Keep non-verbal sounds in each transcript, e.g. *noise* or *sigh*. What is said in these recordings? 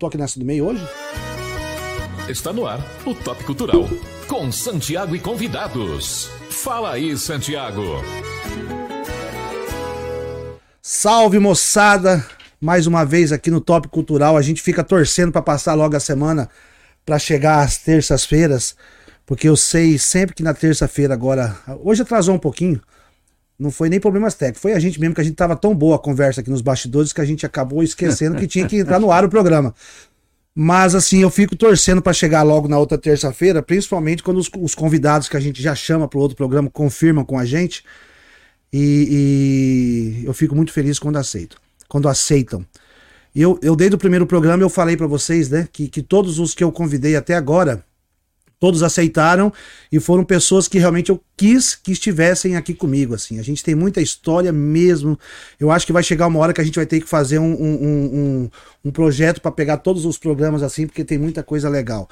Tô aqui nessa do meio hoje? Está no ar o Top Cultural, com Santiago e convidados. Fala aí, Santiago. Salve, moçada! Mais uma vez aqui no Top Cultural. A gente fica torcendo para passar logo a semana para chegar às terças-feiras, porque eu sei sempre que na terça-feira agora. Hoje atrasou um pouquinho. Não foi nem problemas técnicos, foi a gente mesmo que a gente tava tão boa a conversa aqui nos bastidores que a gente acabou esquecendo que tinha que entrar no ar o programa. Mas assim, eu fico torcendo para chegar logo na outra terça-feira, principalmente quando os, os, convidados que a gente já chama para o outro programa confirmam com a gente. E, e, eu fico muito feliz quando aceitam. Quando aceitam. E eu, eu desde o primeiro programa eu falei para vocês, né, que, que todos os que eu convidei até agora, todos aceitaram e foram pessoas que realmente eu quis que estivessem aqui comigo, assim. A gente tem muita história mesmo. Eu acho que vai chegar uma hora que a gente vai ter que fazer um, um, um, um projeto para pegar todos os programas assim, porque tem muita coisa legal.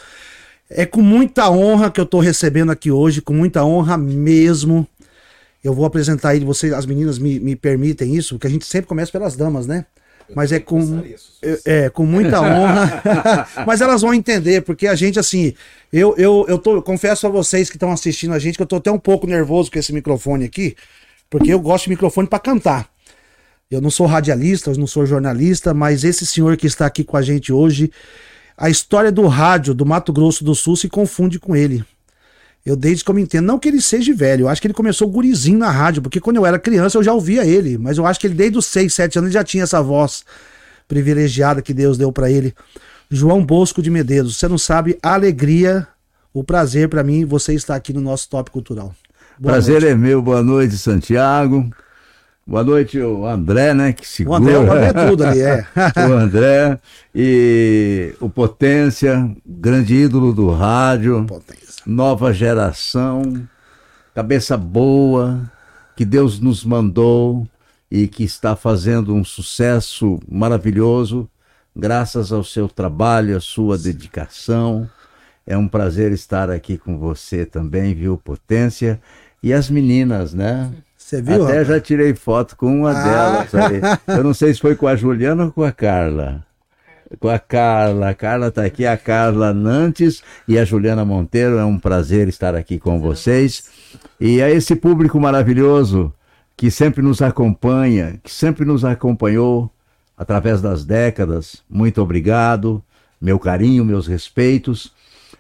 É com muita honra que eu estou recebendo aqui hoje, com muita honra mesmo. Eu vou apresentar ele, vocês, as meninas me, me permitem isso, porque a gente sempre começa pelas damas, né? Mas é com, é, é, com muita *laughs* honra. *laughs* mas elas vão entender, porque a gente, assim, eu, eu, eu tô, confesso a vocês que estão assistindo a gente que eu tô até um pouco nervoso com esse microfone aqui, porque eu gosto de microfone para cantar. Eu não sou radialista, eu não sou jornalista, mas esse senhor que está aqui com a gente hoje, a história do rádio do Mato Grosso do Sul se confunde com ele. Eu desde que eu me entendo, não que ele seja velho, eu acho que ele começou gurizinho na rádio, porque quando eu era criança eu já ouvia ele, mas eu acho que ele desde os 6, 7 anos já tinha essa voz privilegiada que Deus deu para ele. João Bosco de Medeiros, você não sabe a alegria, o prazer para mim você estar aqui no nosso Top Cultural. Boa prazer noite. é meu, boa noite Santiago. Boa noite, o André, né? Que segura. O André, o André é tudo ali, é. *laughs* o André e o Potência, grande ídolo do rádio. Potência nova geração, cabeça boa, que Deus nos mandou e que está fazendo um sucesso maravilhoso, graças ao seu trabalho, à sua dedicação. É um prazer estar aqui com você também, viu, Potência? E as meninas, né? Você viu? Até rapaz? já tirei foto com uma ah. delas. Aí. Eu não sei se foi com a Juliana ou com a Carla com a Carla. A Carla está aqui, a Carla Nantes e a Juliana Monteiro. É um prazer estar aqui com vocês. E a esse público maravilhoso que sempre nos acompanha, que sempre nos acompanhou através das décadas. Muito obrigado, meu carinho, meus respeitos.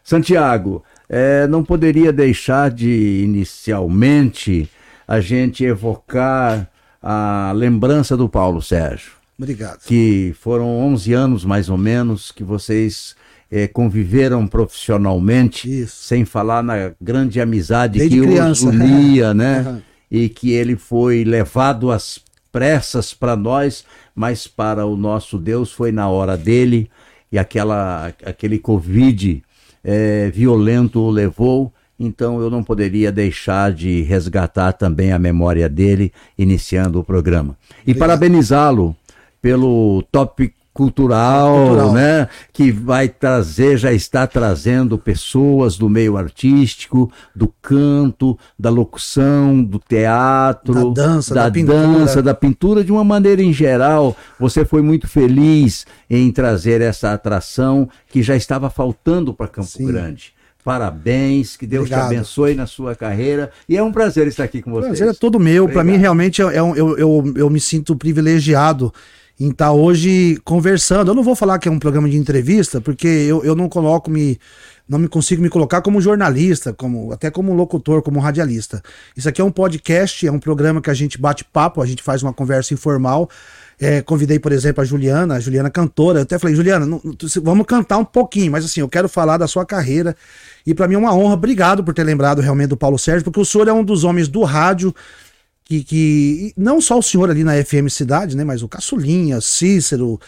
Santiago, é, não poderia deixar de inicialmente a gente evocar a lembrança do Paulo Sérgio. Obrigado. Que foram 11 anos mais ou menos que vocês é, conviveram profissionalmente, Isso. sem falar na grande amizade Desde que criança. os unia, *laughs* né? Uhum. E que ele foi levado às pressas para nós, mas para o nosso Deus foi na hora dele e aquela aquele Covid é, violento o levou. Então eu não poderia deixar de resgatar também a memória dele, iniciando o programa. E parabenizá-lo pelo top cultural, cultural, né? Que vai trazer, já está trazendo pessoas do meio artístico, do canto, da locução, do teatro, da dança, da, da pintura. dança, da pintura de uma maneira em geral. Você foi muito feliz em trazer essa atração que já estava faltando para Campo Sim. Grande. Parabéns, que Deus Obrigado. te abençoe na sua carreira. E é um prazer estar aqui com você. O prazer é todo meu. Para mim, realmente, é um, eu, eu, eu me sinto privilegiado em estar tá hoje conversando. Eu não vou falar que é um programa de entrevista, porque eu, eu não coloco me. Não me consigo me colocar como jornalista, como até como locutor, como radialista. Isso aqui é um podcast, é um programa que a gente bate papo, a gente faz uma conversa informal. É, convidei, por exemplo, a Juliana, a Juliana cantora. Eu até falei, Juliana, não, vamos cantar um pouquinho, mas assim, eu quero falar da sua carreira. E para mim é uma honra. Obrigado por ter lembrado realmente do Paulo Sérgio, porque o senhor é um dos homens do rádio que, que não só o senhor ali na FM Cidade, né, mas o Caçulinha, Cícero,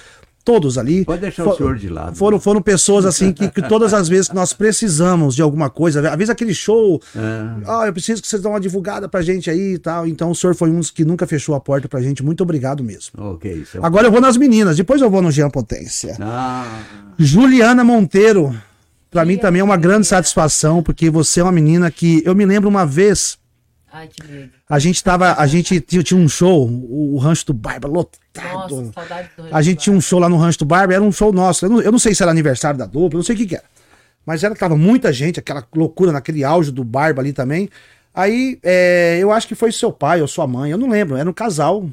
todos ali. Pode deixar for, o senhor de lado. Foram, né? foram pessoas assim que, que, todas as vezes que nós precisamos de alguma coisa, às vezes aquele show, é. ah, eu preciso que vocês dão uma divulgada pra gente aí e tal. Então o senhor foi um dos que nunca fechou a porta pra gente. Muito obrigado mesmo. Ok. É Agora eu vou nas meninas, depois eu vou no Jean Potência. Ah. Juliana Monteiro. Pra mim também é uma grande satisfação, porque você é uma menina que. Eu me lembro uma vez Ai, que medo. A gente tava, a gente tinha, um show, o, o Rancho do Barba, lotado. Nossa, saudade do Rancho A gente tinha um show lá no Rancho do Barba, era um show nosso. Eu não, eu não sei se era aniversário da dupla, eu não sei o que, que era. Mas era, tava muita gente, aquela loucura naquele auge do Barba ali também. Aí, é, eu acho que foi seu pai ou sua mãe, eu não lembro, era um casal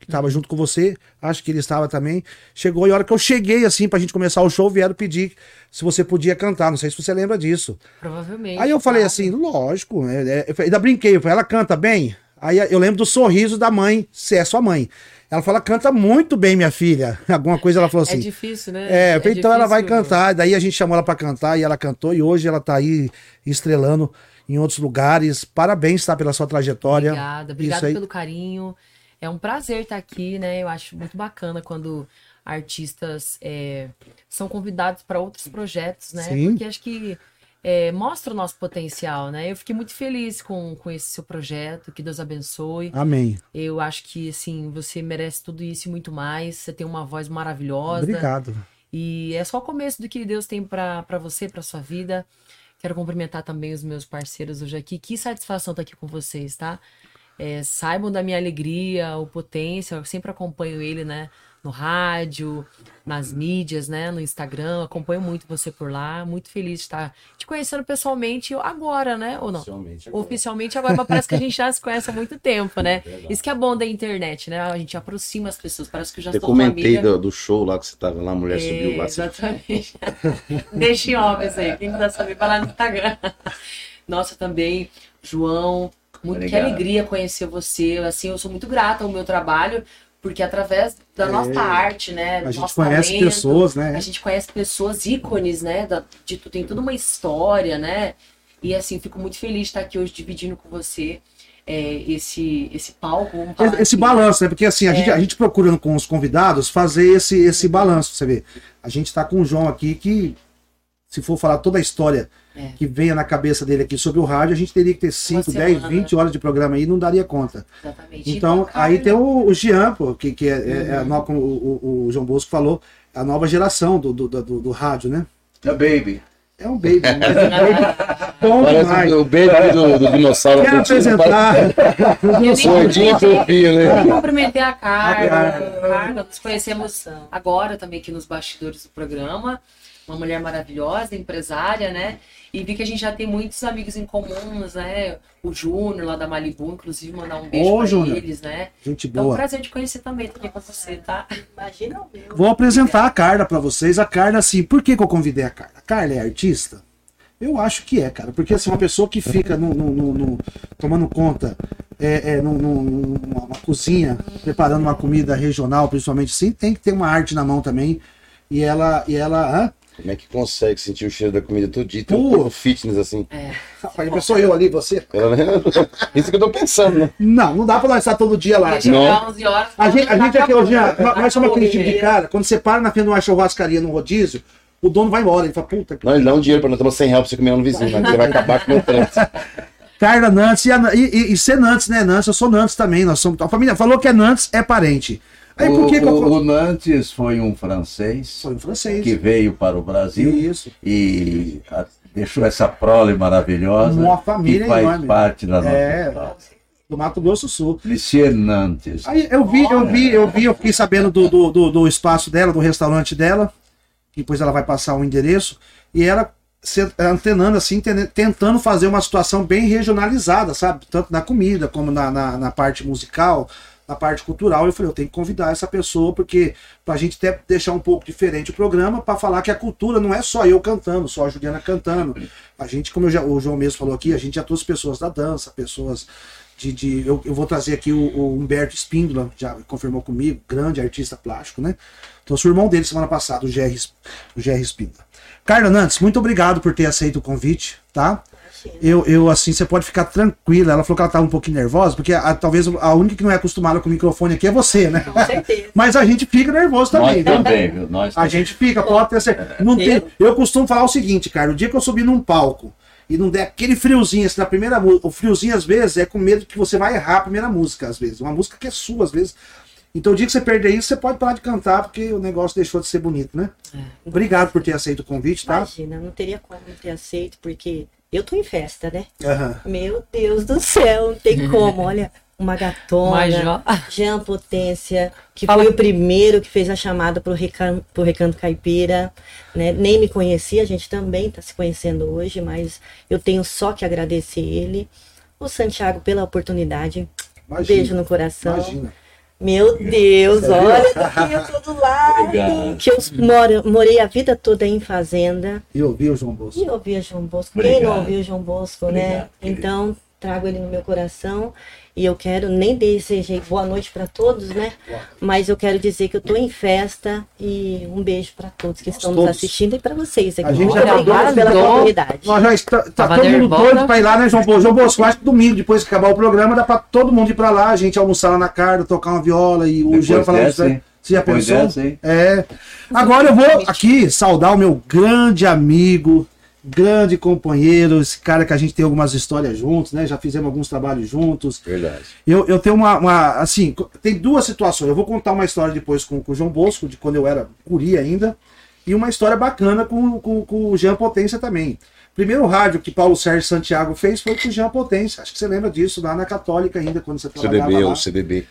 que tava junto com você, acho que ele estava também. Chegou e a hora que eu cheguei assim pra gente começar o show, vieram pedir se você podia cantar. Não sei se você lembra disso. Provavelmente. Aí eu falei assim, lógico, é, é, eu ainda brinquei, eu falei, ela canta bem? Aí eu lembro do sorriso da mãe, se é sua mãe. Ela fala, canta muito bem, minha filha. *laughs* Alguma coisa ela falou é assim. É difícil, né? É, é então difícil, ela vai cantar. Daí a gente chamou ela para cantar e ela cantou. E hoje ela tá aí estrelando em outros lugares. Parabéns, tá, pela sua trajetória. Obrigada, obrigada pelo carinho. É um prazer estar aqui, né? Eu acho muito bacana quando artistas é, são convidados para outros projetos, né? Sim. Porque acho que é, mostra o nosso potencial, né? Eu fiquei muito feliz com, com esse seu projeto, que Deus abençoe. Amém. Eu acho que, assim, você merece tudo isso e muito mais. Você tem uma voz maravilhosa. Obrigado. E é só o começo do que Deus tem para você, para sua vida. Quero cumprimentar também os meus parceiros hoje aqui. Que satisfação estar aqui com vocês, tá? É, saibam da minha alegria, o potência. Eu sempre acompanho ele, né? no rádio, nas mídias, né, no Instagram. Acompanho muito você por lá. Muito feliz de estar te conhecendo pessoalmente agora, né? Ou não? Oficialmente agora. Oficialmente agora, mas parece que a gente já se conhece há muito tempo, né? *laughs* É Isso que é bom da internet, né? A gente aproxima as pessoas. Parece que eu já eu comentei do, do, show lá que você tava lá, a mulher é, subiu lá. Exatamente. *laughs* Deixa em homens aí. Quem quiser saber, vai lá no Instagram. *laughs* Nossa, também, João, muito, que alegria conhecer você. Assim, eu sou muito grata ao meu trabalho, porque através da é, nossa arte, né? A gente conhece talento, pessoas, né? A gente conhece pessoas ícones, né? Da, de, tem toda uma história, né? E assim, fico muito feliz de estar aqui hoje dividindo com você é, esse, esse palco. Esse assim. balanço, né? Porque assim, a, é. gente, a gente procura com os convidados fazer esse, esse balanço, você vê. A gente está com o João aqui que, se for falar toda a história é. que venha na cabeça dele aqui sobre o rádio, a gente teria que ter 5, 10, 20 horas de programa aí, não daria conta. Exatamente. Então, aí tem o, o Jean, pô, que, que é, é, é uhum. como o, o, João Bosco falou, a nova geração do, do, do, do rádio, né? É baby. É um baby, mas *laughs* é bom Parece o baby do, do dinossauro. Quero apresentar. Gordinho fofinho, né? Eu cumprimentei a Carla. A Carla, nos conhecemos agora também aqui nos bastidores do programa. Uma mulher maravilhosa, empresária, né? E vi que a gente já tem muitos amigos em comuns, né? O Júnior lá da Malibu, inclusive, mandar um beijo Ô, pra Júnior. eles, né? Gente boa. Então, é um prazer te conhecer também, tô aqui com você, tá? Imagina o meu. Vou apresentar a Carla para vocês. A Carla, assim, por que, que eu convidei a Carla? A Carla é artista? Eu acho que é, cara. Porque, assim, uma pessoa que fica no, no, no, no tomando conta é, é, numa cozinha, preparando uma comida regional, principalmente assim, tem que ter uma arte na mão também. E ela, e ela, hã? Como é que consegue sentir o cheiro da comida todo dia? Tem um fitness assim. É. *laughs* Rapaz, sou eu ali, você. *laughs* Isso que eu tô pensando, né? Não, não dá pra nós estar todo dia lá. Não. 11 horas, a gente, a gente aqui hoje, nós somos aquele tipo de cara, quando você para na frente de uma churrascaria no rodízio, o dono vai embora, ele fala, puta que. Não, ele dá um dinheiro pra nós tomar 100 reais pra você comer no vizinho, mas ele vai acabar com o meu trânsito. *laughs* Carla Nantes e, a, e, e, e ser Nantes, né? Nantes, eu sou Nantes também. Nós somos, a família falou que é Nantes, é parente. Aí, o, que o, o, Nantes foi um francês, foi um francês que veio para o Brasil Isso. e a, deixou essa prole maravilhosa uma família que faz enorme. parte da nossa é, do Mato Grosso do Sul. Monsieur Nantes. Aí eu vi, eu vi, eu vi, eu fiquei sabendo do, do, do, do espaço dela, do restaurante dela, depois ela vai passar o um endereço, e ela antenando assim, tentando fazer uma situação bem regionalizada, sabe? Tanto na comida como na, na, na parte musical, na parte cultural, eu falei, eu tenho que convidar essa pessoa, porque pra gente até deixar um pouco diferente o programa, para falar que a cultura não é só eu cantando, só a Juliana cantando. A gente, como já, o João mesmo falou aqui, a gente já trouxe pessoas da dança, pessoas de. de eu, eu vou trazer aqui o, o Humberto Espíndola, já confirmou comigo, grande artista plástico, né? Trouxe o irmão dele semana passada, o Jerry, o Jerry Espíndola. Carla Nantes, muito obrigado por ter aceito o convite, tá? Eu, eu, assim, você pode ficar tranquila. Ela falou que ela estava um pouquinho nervosa, porque a, talvez a única que não é acostumada com o microfone aqui é você, né? Com certeza. *laughs* Mas a gente fica nervoso também, Nós também, viu? Nós a gente fica, pode ter certeza. Não tem, eu costumo falar o seguinte, cara, o dia que eu subir num palco e não der aquele friozinho assim na primeira música, o friozinho às vezes é com medo que você vai errar a primeira música, às vezes. Uma música que é sua, às vezes. Então, o dia que você perder isso, você pode parar de cantar, porque o negócio deixou de ser bonito, né? É. Obrigado por ter aceito o convite, tá? Imagina, não teria como ter aceito, porque eu tô em festa, né? Uhum. Meu Deus do céu, não tem como. Olha, uma gatona, Jean Potência, que Fala. foi o primeiro que fez a chamada pro Recanto, pro Recanto Caipira, né? Nem me conhecia, a gente também está se conhecendo hoje, mas eu tenho só que agradecer ele. O Santiago pela oportunidade. Imagina, Beijo no coração. Imagina. Meu Deus, olha daqui eu tô do lado. Que eu moro, morei a vida toda em fazenda. E ouvi o João Bosco. E ouvi o João Bosco. Obrigado. Quem não ouviu o João Bosco, né? Obrigado, né? Querido. Então, trago ele no meu coração. E eu quero, nem desejei boa noite para todos, né? Mas eu quero dizer que eu estou em festa e um beijo para todos que estão todos. nos assistindo e para vocês aqui. A gente já obrigada pela oportunidade. Nós já está, tá todo mundo doido para ir lá, né, João Bosco? João Bosco, acho que domingo, depois que acabar o programa, dá para todo mundo ir para lá, a gente almoçar lá na carta, tocar uma viola e o Jean falar isso. Você já pensou? é. Agora eu vou aqui saudar o meu grande amigo, grande companheiro, esse cara que a gente tem algumas histórias juntos, né? Já fizemos alguns trabalhos juntos. Verdade. Eu, eu tenho uma, uma, Assim, tem duas situações. Eu vou contar uma história depois com, com o João Bosco, de quando eu era curi ainda, e uma história bacana com, com, com o Jean Potência também. Primeiro rádio que Paulo Sérgio Santiago fez foi com o Jean Potência. Acho que você lembra disso, lá na Católica ainda, quando você trabalhava CDB, lá. CDB.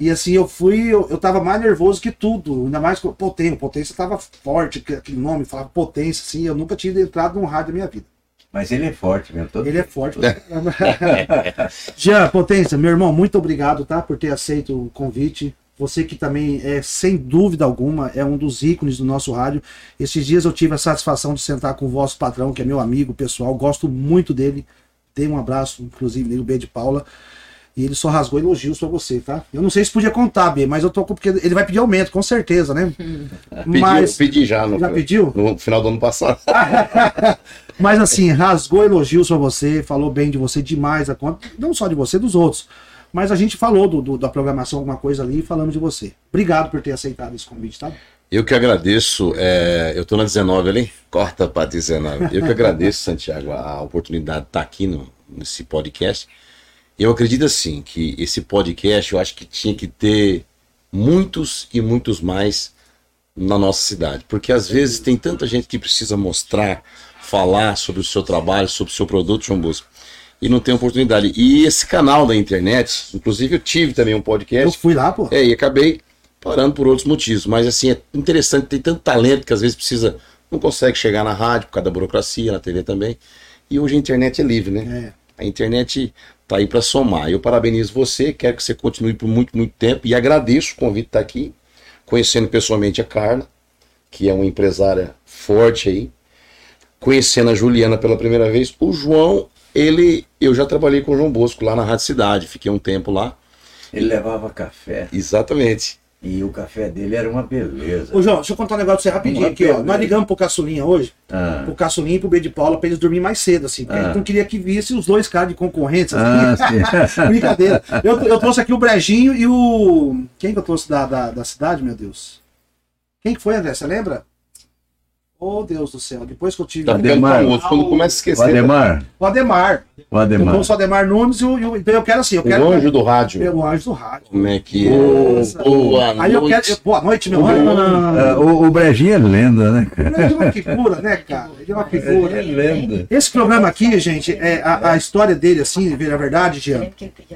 E assim, eu fui, eu, eu tava mais nervoso que tudo, ainda mais potência. Potência tava forte, aquele nome, falava potência, assim, eu nunca tinha entrado num rádio na minha vida. Mas ele é forte mesmo. Todo ele é forte. *laughs* *laughs* Jean, Potência, meu irmão, muito obrigado, tá? Por ter aceito o convite. Você que também é, sem dúvida alguma, é um dos ícones do nosso rádio. Esses dias eu tive a satisfação de sentar com o vosso patrão, que é meu amigo pessoal, gosto muito dele. Dei um abraço, inclusive, nele, o B de Paula. E ele só rasgou elogios pra você, tá? Eu não sei se podia contar, B, mas eu tô com. Porque ele vai pedir aumento, com certeza, né? *laughs* Pediu, mas, pedi já. No, já pediu? No final do ano passado. *laughs* mas assim, rasgou elogios pra você, falou bem de você demais a conta. Não só de você, dos outros. Mas a gente falou do, do, da programação, alguma coisa ali, e falamos de você. Obrigado por ter aceitado esse convite, tá? Eu que agradeço, é, eu tô na 19 ali, corta para 19. Eu que agradeço, *laughs* Santiago, a oportunidade de estar aqui no, nesse podcast. Eu acredito assim que esse podcast eu acho que tinha que ter muitos e muitos mais na nossa cidade, porque às vezes tem tanta gente que precisa mostrar, falar sobre o seu trabalho, sobre o seu produto, João Bosco, e não tem oportunidade. E esse canal da internet, inclusive eu tive também um podcast. Eu fui lá, pô. É, e acabei parando por outros motivos, mas assim é interessante, tem tanto talento que às vezes precisa não consegue chegar na rádio por causa da burocracia, na TV também. E hoje a internet é livre, né? É. A internet tá aí para somar. Eu parabenizo você, quero que você continue por muito, muito tempo e agradeço o convite de estar aqui, conhecendo pessoalmente a Carla, que é uma empresária forte aí, conhecendo a Juliana pela primeira vez. O João, ele, eu já trabalhei com o João Bosco lá na Rádio Cidade, fiquei um tempo lá. Ele levava café. Exatamente. E o café dele era uma beleza. Ô, João, deixa eu contar um negócio pra você rapidinho uma aqui, ó. Nós ligamos pro Caçulinha hoje, ah. pro Caçulinha e pro B de Paula, pra eles dormirem mais cedo, assim. Porque ah. não queria que visse os dois caras de concorrentes. Assim. Ah, *laughs* Brincadeira. Eu, eu trouxe aqui o Brejinho e o. Quem que eu trouxe da, da, da cidade, meu Deus? Quem que foi, André? Você lembra? Oh, Deus do céu. Depois que eu tive. Tá Ademar. Um... Quando começa a esquecer. O Ademar. O Ademar. O Ademar. Eu o Ademar Nunes e o. Então eu quero assim. Eu quero, o anjo do rádio. O anjo do rádio. Como é que é? Boa Aí eu quero. boa noite, meu anjo. O, o Brejinho é lenda, né, cara? O Brejinho é uma figura, né, cara? Ele é uma figura. É lenda. Esse programa aqui, gente, é, a, a história dele, assim, ver a verdade, Jean,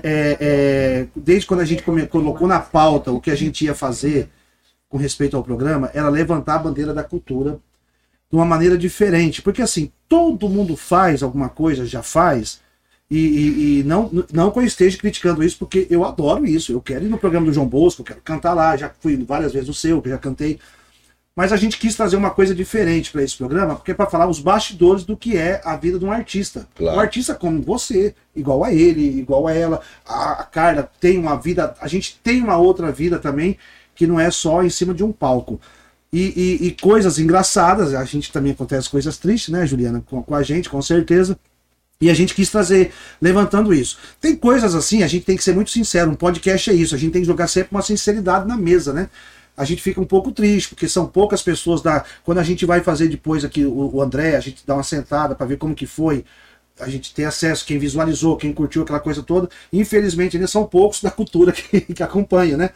é, é, desde quando a gente colocou na pauta o que a gente ia fazer com respeito ao programa, era levantar a bandeira da cultura de uma maneira diferente. Porque assim, todo mundo faz alguma coisa, já faz, e, e, e, não, não que eu esteja criticando isso, porque eu adoro isso. Eu quero ir no programa do João Bosco, eu quero cantar lá, já fui várias vezes no seu, que já cantei. Mas a gente quis trazer uma coisa diferente para esse programa, porque é para falar os bastidores do que é a vida de um artista. Claro. Um artista como você, igual a ele, igual a ela, a, a Carla tem uma vida, a gente tem uma outra vida também, que não é só em cima de um palco. E, e, e, coisas engraçadas, a gente também acontece coisas tristes, né, Juliana, com, com, a gente, com certeza. E a gente quis trazer, levantando isso. Tem coisas assim, a gente tem que ser muito sincero, um podcast é isso, a gente tem que jogar sempre uma sinceridade na mesa, né? A gente fica um pouco triste, porque são poucas pessoas da. Quando a gente vai fazer depois aqui o, o André, a gente dá uma sentada para ver como que foi a gente tem acesso, quem visualizou, quem curtiu aquela coisa toda. Infelizmente, ainda são poucos da cultura *laughs* que, que acompanha, né?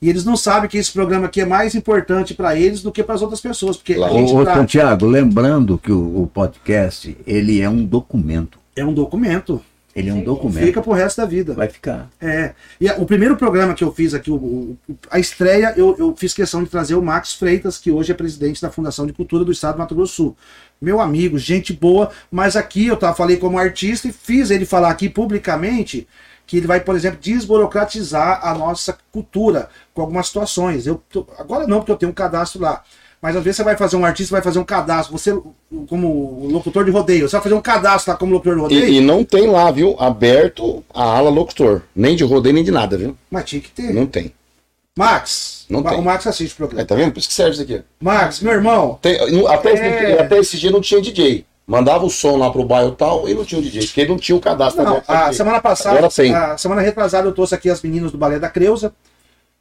E eles não sabem que esse programa aqui é mais importante para eles do que para as outras pessoas. Porque a gente ô, tá... Santiago, lembrando que o, o, podcast, ele é um documento. É um documento. Ele é um documento. Fica pro resto da vida. Vai ficar. É. E a, o primeiro programa que eu fiz aqui, o, o, a estreia, eu, eu fiz questão de trazer o Max Freitas, que hoje é presidente da Fundação de Cultura do Estado do Mato Grosso do Sul. Meu amigo, gente boa, mas aqui eu tava, falei como artista e fiz ele falar aqui publicamente que ele vai, por exemplo, desburocratizar a nossa cultura com algumas situações. Eu agora não, porque eu tenho um cadastro lá. Mas às vezes você vai fazer um artista, vai fazer um cadastro. Você, como locutor de rodeio, você vai fazer um cadastro lá como locutor de rodeio. E, e não tem lá, viu? Aberto a ala locutor. Nem de rodeio, nem de nada, viu? Mas tinha que ter. Não tem. Max, não tem. o Max assiste o programa. É, tá vendo? Por isso que serve isso aqui. Max, meu irmão. Tem, até, é... até esse dia não tinha DJ mandava o som lá pro bairro tal e não tinha o DJ, porque ele não tinha o cadastro. Não, a semana passada, a semana retrasada eu trouxe aqui as meninas do Balé da Creuza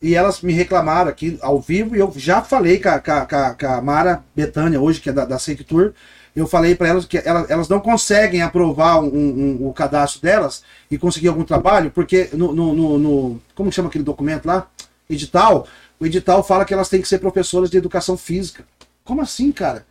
e elas me reclamaram aqui ao vivo e eu já falei com a, com a, Mara Betânia hoje, que é da, da Seik Tour, eu falei para elas que elas, elas não conseguem aprovar um, um, o cadastro delas e conseguir algum trabalho, porque no, no, no, no, Como chama aquele documento lá? Edital. O edital fala que elas têm que ser professoras de educação física. Como assim, cara?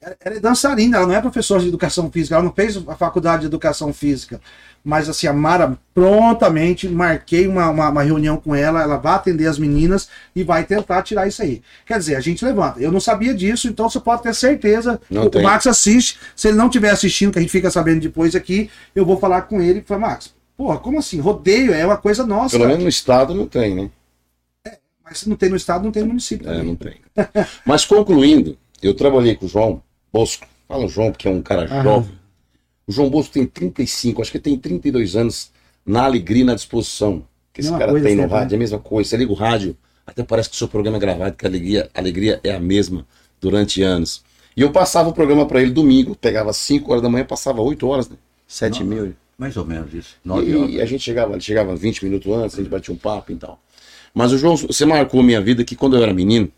Ela é dançarina, ela não é professora de educação física, ela não fez a faculdade de educação física. Mas assim, a Mara prontamente marquei uma, uma, uma, reunião com ela, ela vai atender as meninas e vai tentar tirar isso aí. Quer dizer, a gente levanta. Eu não sabia disso, então você pode ter certeza. Não o, o Max assiste. Se ele não estiver assistindo, que a gente fica sabendo depois aqui, eu vou falar com ele e falar, Max, porra, como assim? Rodeio é uma coisa nossa. Pelo menos no estado não tem, né? É, mas se não tem no estado, não tem no município. É, também. não tem. mas concluindo, eu trabalhei com o João Bosco. Fala o João, porque é um cara Aham. jovem. O João Bosco tem 35, acho que tem 32 anos na alegria e na disposição que esse cara tem no rádio. É a mesma coisa. Você liga o rádio, até parece que o seu programa é gravado, que a alegria, a alegria é a mesma durante anos. E eu passava o programa para ele domingo, pegava 5 horas da manhã, passava 8 horas, né? 7 mil. Mais ou menos isso. E, e, a gente chegava, ele chegava 20 minutos antes, a gente batia um papo e tal. Mas o João, você marcou a minha vida que quando eu era menino,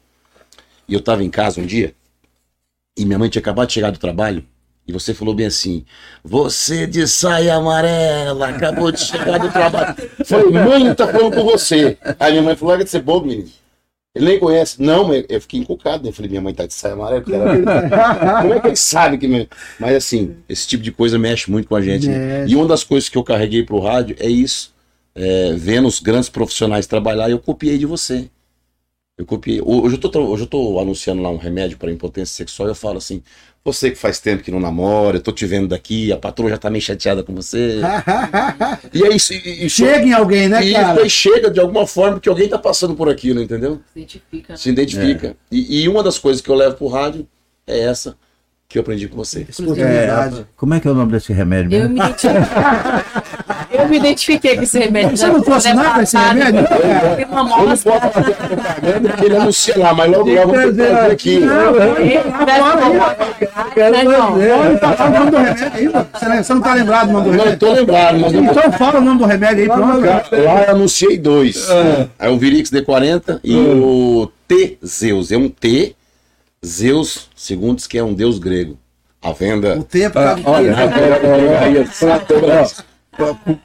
e eu estava em casa um dia, e minha mãe tinha acabado de chegar do trabalho, e você falou bem assim: Você de saia amarela, acabou de chegar do trabalho. Falei, mãe, tá falando com você. Aí minha mãe falou: Larga de ser bobo, menino. Ele nem conhece. Não, eu fiquei encucado. Né? Eu falei, minha mãe tá de saia amarela. *laughs* Como é que ele sabe que. Minha... Mas assim, esse tipo de coisa mexe muito com a gente. Né? E uma das coisas que eu carreguei pro rádio é isso. É, vendo os grandes profissionais trabalhar, eu copiei de você. Eu copiei. Hoje eu tô, hoje eu tô anunciando lá um remédio para impotência sexual e eu falo assim: você que faz tempo que não namora, eu tô te vendo daqui, a patroa já tá meio chateada com você. *laughs* e é isso. E, e chega em alguém, né, e cara? E chega de alguma forma que alguém tá passando por aquilo, entendeu? Se identifica. Né? Se identifica. É. E, e, uma das coisas que eu levo pro rádio é essa que eu aprendi com você. É, como é que é o nome desse remédio mesmo? Eu me *laughs* eu me identifiquei com esse remédio. Você não fosse nada com esse remédio? Eu não posso fazer propaganda porque ele anuncia lá, mas logo logo eu vou fazer aqui. Não, tá falando o nome do remédio aí, Você não tá lembrado do nome do remédio? Não, tô lembrado. Mas então fala o nome do remédio aí, pronto. Lá eu anunciei dois. É o Virix D40 e o T-Zeus. É um T Zeus, segundo diz que é um deus grego. A venda. O tempo tá ah, olha,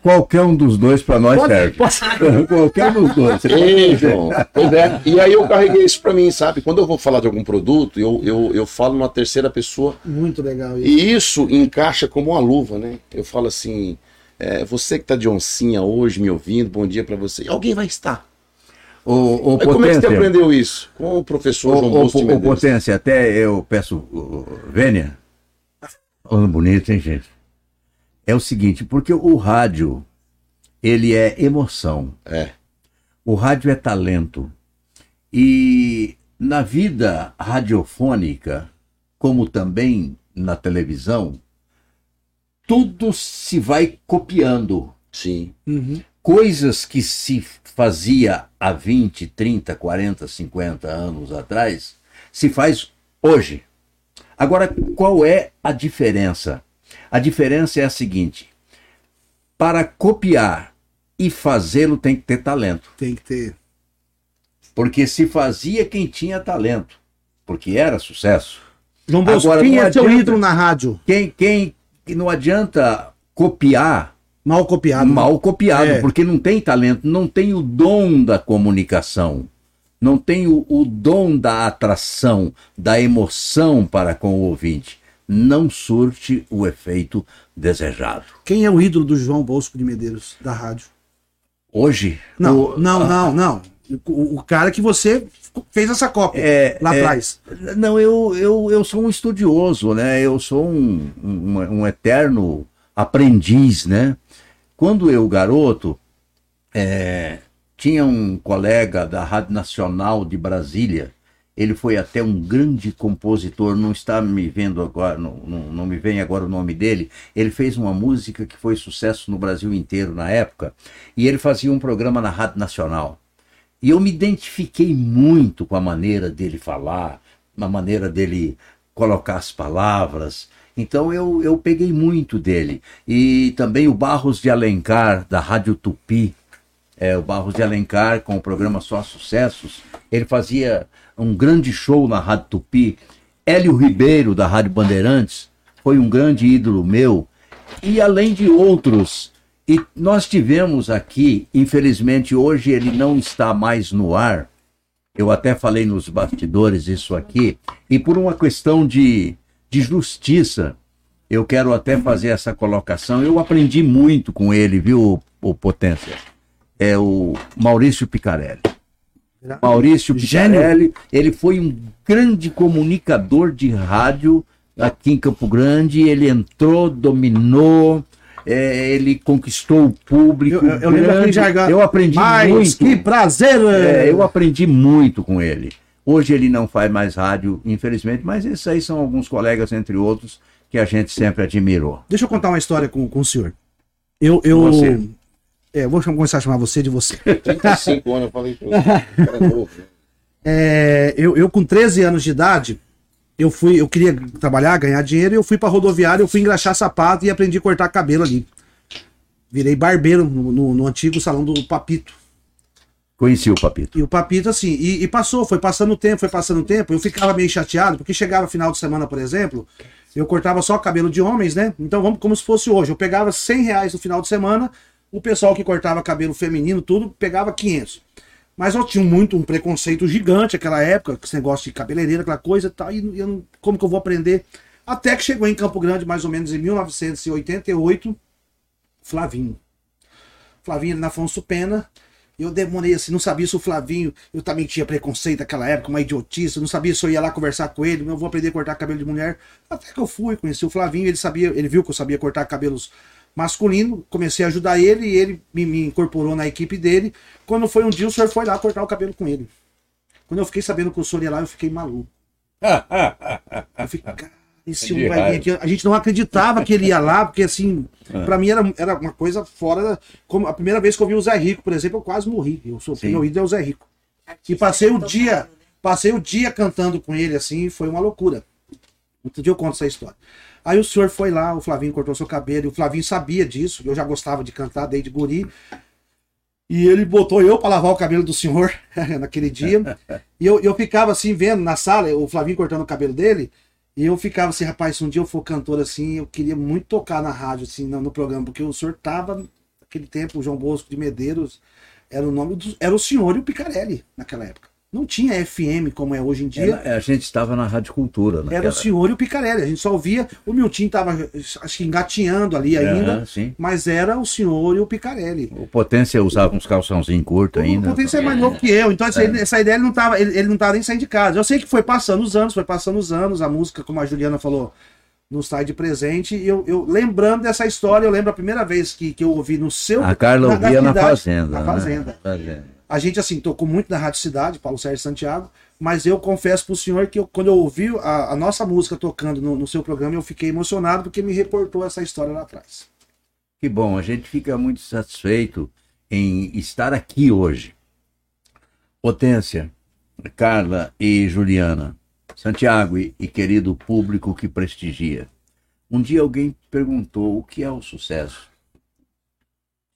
Qualquer um dos dois para nós pode, serve. Pode... *laughs* Qualquer um dos dois. Ei, João. Pois é. E aí eu carreguei isso para mim, sabe? Quando eu vou falar de algum produto, eu, eu, eu falo numa terceira pessoa. Muito legal isso. E isso encaixa como uma luva, né? Eu falo assim: é, você que tá de oncinha hoje me ouvindo, bom dia para você. Alguém vai estar. O, o como é que você aprendeu isso? Com o professor o, João Bosco o, o Potência, até eu peço, Vênia, falando bonito, hein, gente? É o seguinte, porque o rádio, ele é emoção. É. O rádio é talento. E na vida radiofônica, como também na televisão, tudo se vai copiando. Sim. Uhum. Coisas que se fazia há 20, 30, 40, 50 anos atrás, se faz hoje. Agora, qual é a diferença? A diferença é a seguinte: para copiar e fazê-lo tem que ter talento. Tem que ter. Porque se fazia quem tinha talento, porque era sucesso. João Bosco, Agora, quem é teu ídolo na rádio? Quem, quem não adianta copiar Mal copiado. Mal copiado, é. porque não tem talento, não tem o dom da comunicação. não tem o, o dom da atração, da emoção para com o ouvinte, não surte o efeito desejado. Quem é o ídolo do João Bosco de Medeiros, da rádio? Hoje? Não, o, não, a... não, não. O, o, cara que você fez essa cópia é, lá é, atrás. Não, eu, eu, eu sou um estudioso, né? Eu sou um, um, um eterno aprendiz, né? Quando eu, garoto, é, tinha um colega da Rádio Nacional de Brasília, ele foi até um grande compositor, não está me vendo agora, não, não, não, me vem agora o nome dele. Ele fez uma música que foi sucesso no Brasil inteiro na época, e ele fazia um programa na Rádio Nacional. E eu me identifiquei muito com a maneira dele falar, a maneira dele colocar as palavras. Então eu, eu peguei muito dele. E também o Barros de Alencar, da Rádio Tupi, é, o Barros de Alencar, com o programa Só Sucessos, ele fazia um grande show na Rádio Tupi. Hélio Ribeiro, da Rádio Bandeirantes, foi um grande ídolo meu. E além de outros. E nós tivemos aqui, infelizmente hoje ele não está mais no ar. Eu até falei nos bastidores isso aqui. E por uma questão de, de justiça, eu quero até fazer essa colocação. Eu aprendi muito com ele, viu, o Potência? é o Maurício Picarelli. Maurício Picarelli, ele foi um grande comunicador de rádio aqui em Campo Grande, ele entrou, dominou, é, ele conquistou o público. Eu, eu, eu, jargão, eu aprendi Mas, muito. Que prazer! É, eu aprendi muito com ele. Hoje ele não faz mais rádio, infelizmente, mas esses aí são alguns colegas, entre outros, que a gente sempre admirou. Deixa eu contar uma história com, com o senhor. Eu, eu, é, vou começar a chamar você de você. 35 anos, eu falei pra você. *laughs* É, eu, eu, com 13 anos de idade, eu fui, eu queria trabalhar, ganhar dinheiro, e eu fui pra rodoviária, eu fui engraxar sapato e aprendi a cortar cabelo ali. Virei barbeiro no, no, no antigo salão do Papito. Conheci o Papito. E o Papito, assim, e, e, passou, foi passando o tempo, foi passando o tempo. Eu ficava meio chateado, porque chegava final de semana, por exemplo, eu cortava só cabelo de homens, né? Então vamos como se fosse hoje. Eu pegava 100 reais no final de semana, o pessoal que cortava cabelo feminino, tudo, pegava 500. Mas eu tinha muito um preconceito gigante naquela época, com esse negócio de cabeleireira, aquela coisa e tal, e como que eu vou aprender? Até que chegou em Campo Grande, mais ou menos em 1988, Flavinho. Flavinho na Afonso Pena. Eu demorei assim, não sabia se o Flavinho, eu também tinha preconceito naquela época, uma idiotice, não sabia se eu ia lá conversar com ele, eu vou aprender a cortar cabelo de mulher. Até que eu fui, conheci o Flavinho, ele sabia, ele viu que eu sabia cortar cabelos masculino, comecei a ajudar ele e ele me, me, incorporou na equipe dele. Quando foi um dia, o senhor foi lá cortar o cabelo com ele. Quando eu fiquei sabendo que o senhor ia lá, eu fiquei maluco. *laughs* eu fiquei, cara, esse homem vai vir aqui. A gente não acreditava que ele ia lá, porque assim, é. pra mim era, era uma coisa fora. Como a primeira vez que eu vi o Zé Rico, por exemplo, eu quase morri. Eu sou meu ídolo é o Zé Rico. E passei o dia, passei o dia cantando com ele assim, foi uma loucura. Outro dia eu conto essa história. Aí o senhor foi lá, o Flavinho cortou seu cabelo, e o Flavinho sabia disso, eu já gostava de cantar desde guri. E ele botou eu para lavar o cabelo do senhor *laughs* naquele dia. E eu, eu ficava assim, vendo na sala, o Flavinho cortando o cabelo dele. E eu ficava assim, rapaz, se um dia eu for cantor assim, eu queria muito tocar na rádio, assim, no, no programa, porque o senhor tava, naquele tempo, o João Bosco de Medeiros, era o nome do. Era o senhor e o Picarelli naquela época. Não tinha FM como é hoje em dia. Era, a gente estava na Rádio Cultura. Naquela... Era o senhor e o Picarelli. A gente só ouvia. O Milton estava, acho que engatinhando ali ainda. sim. Mas era o senhor e o Picarelli. O Potência usava uns calçãozinhos curtos ainda. O Potência é mais novo que eu. Então essa, é. essa ideia ele não estava ele, ele não tava nem saindo de casa. Eu sei que foi passando os anos, foi passando os anos. A música, como a Juliana falou, nos sai de presente. E eu, eu lembrando dessa história, eu lembro a primeira vez que, que eu ouvi no seu. A Carla ouvia na, na, Fazenda. Na né? Fazenda. A gente, assim, tocou muito na Rádio Cidade, Paulo Sérgio Santiago, mas eu confesso pro senhor que eu, quando eu ouvi a, a nossa música tocando no, no, seu programa, eu fiquei emocionado porque me reportou essa história lá atrás. Que bom, a gente fica muito satisfeito em estar aqui hoje. Potência, Carla e Juliana, Santiago e, e querido público que prestigia. Um dia alguém perguntou o que é o sucesso.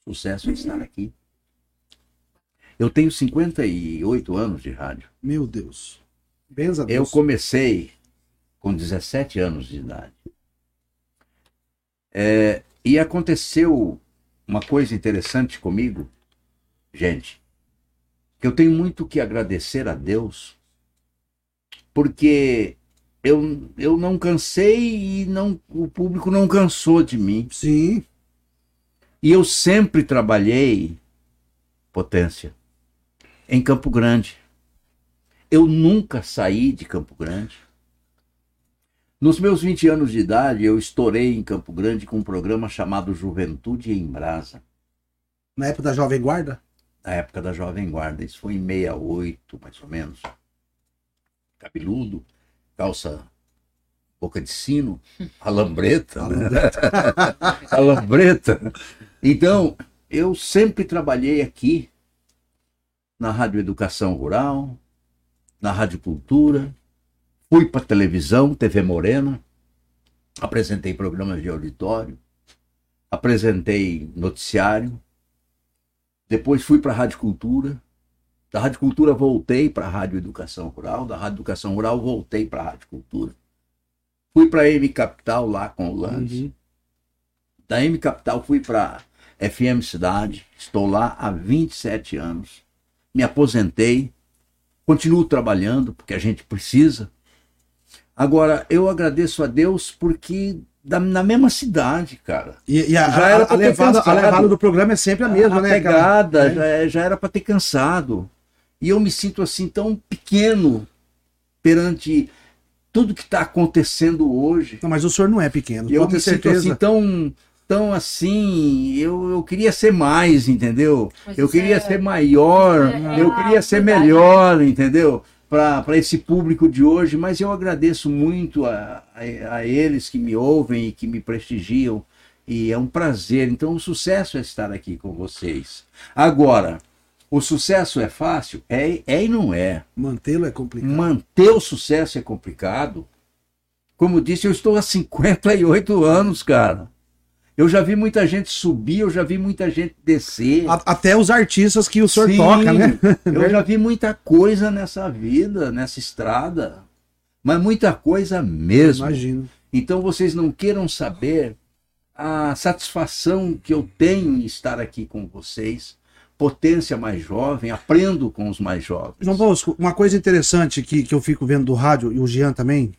Sucesso é estar aqui. Eu tenho 58 anos de rádio. Meu Deus. Benza Deus. Eu comecei com 17 anos de idade. É, e aconteceu uma coisa interessante comigo, gente. que eu tenho muito que agradecer a Deus, porque eu, eu não cansei e não, o público não cansou de mim. Sim. E eu sempre trabalhei, potência, em Campo Grande. Eu nunca saí de Campo Grande. Nos meus 20 anos de idade, eu estourei em Campo Grande com um programa chamado Juventude em Brasa. Na época da Jovem Guarda? Na época da Jovem Guarda. Isso foi em 68, mais ou menos. Cabeludo, calça boca de sino, *laughs* alambreta, né? alambreta. *laughs* Então, eu sempre trabalhei aqui na Rádio Educação Rural, na Rádio Cultura, fui para televisão, TV Morena, apresentei programas de auditório, apresentei noticiário, depois fui para a Rádio Cultura, da Rádio Cultura voltei para a Rádio Educação Rural, da Rádio Educação Rural voltei para a Rádio Cultura. Fui para a M Capital lá com o Lance. Uhum. Da M Capital fui para FM Cidade, estou lá há 27 anos. Me aposentei, continuo trabalhando porque a gente precisa. Agora, eu agradeço a Deus porque da, na mesma cidade, cara. E, e a, já era a, a, levada, a levada do programa é sempre a mesma, a né? Pegada, é. já, é, já era para ter cansado. E eu me sinto assim tão pequeno perante tudo que está acontecendo hoje. Não, mas o senhor não é pequeno. Eu me certeza. sinto assim tão então, assim, eu, eu queria ser mais, entendeu? Mas eu queria é... ser maior, é, eu queria ser melhor, entendeu? Para esse público de hoje, mas eu agradeço muito a, a, a, eles que me ouvem e que me prestigiam, e é um prazer. Então, o sucesso é estar aqui com vocês. Agora, o sucesso é fácil? É, é e não é. Mantê-lo é complicado. Manter o sucesso é complicado. Como disse, eu estou há 58 anos, cara. Eu já vi muita gente subir, eu já vi muita gente descer. Até os artistas que o senhor Sim, toca, né? *laughs* eu já *laughs* vi muita coisa nessa vida, nessa estrada. Mas muita coisa mesmo. Imagino. Então vocês não queiram saber a satisfação que eu tenho em estar aqui com vocês. Potência mais jovem, aprendo com os mais jovens. João Bosco, uma coisa interessante que, que eu fico vendo do rádio, e o Jean também,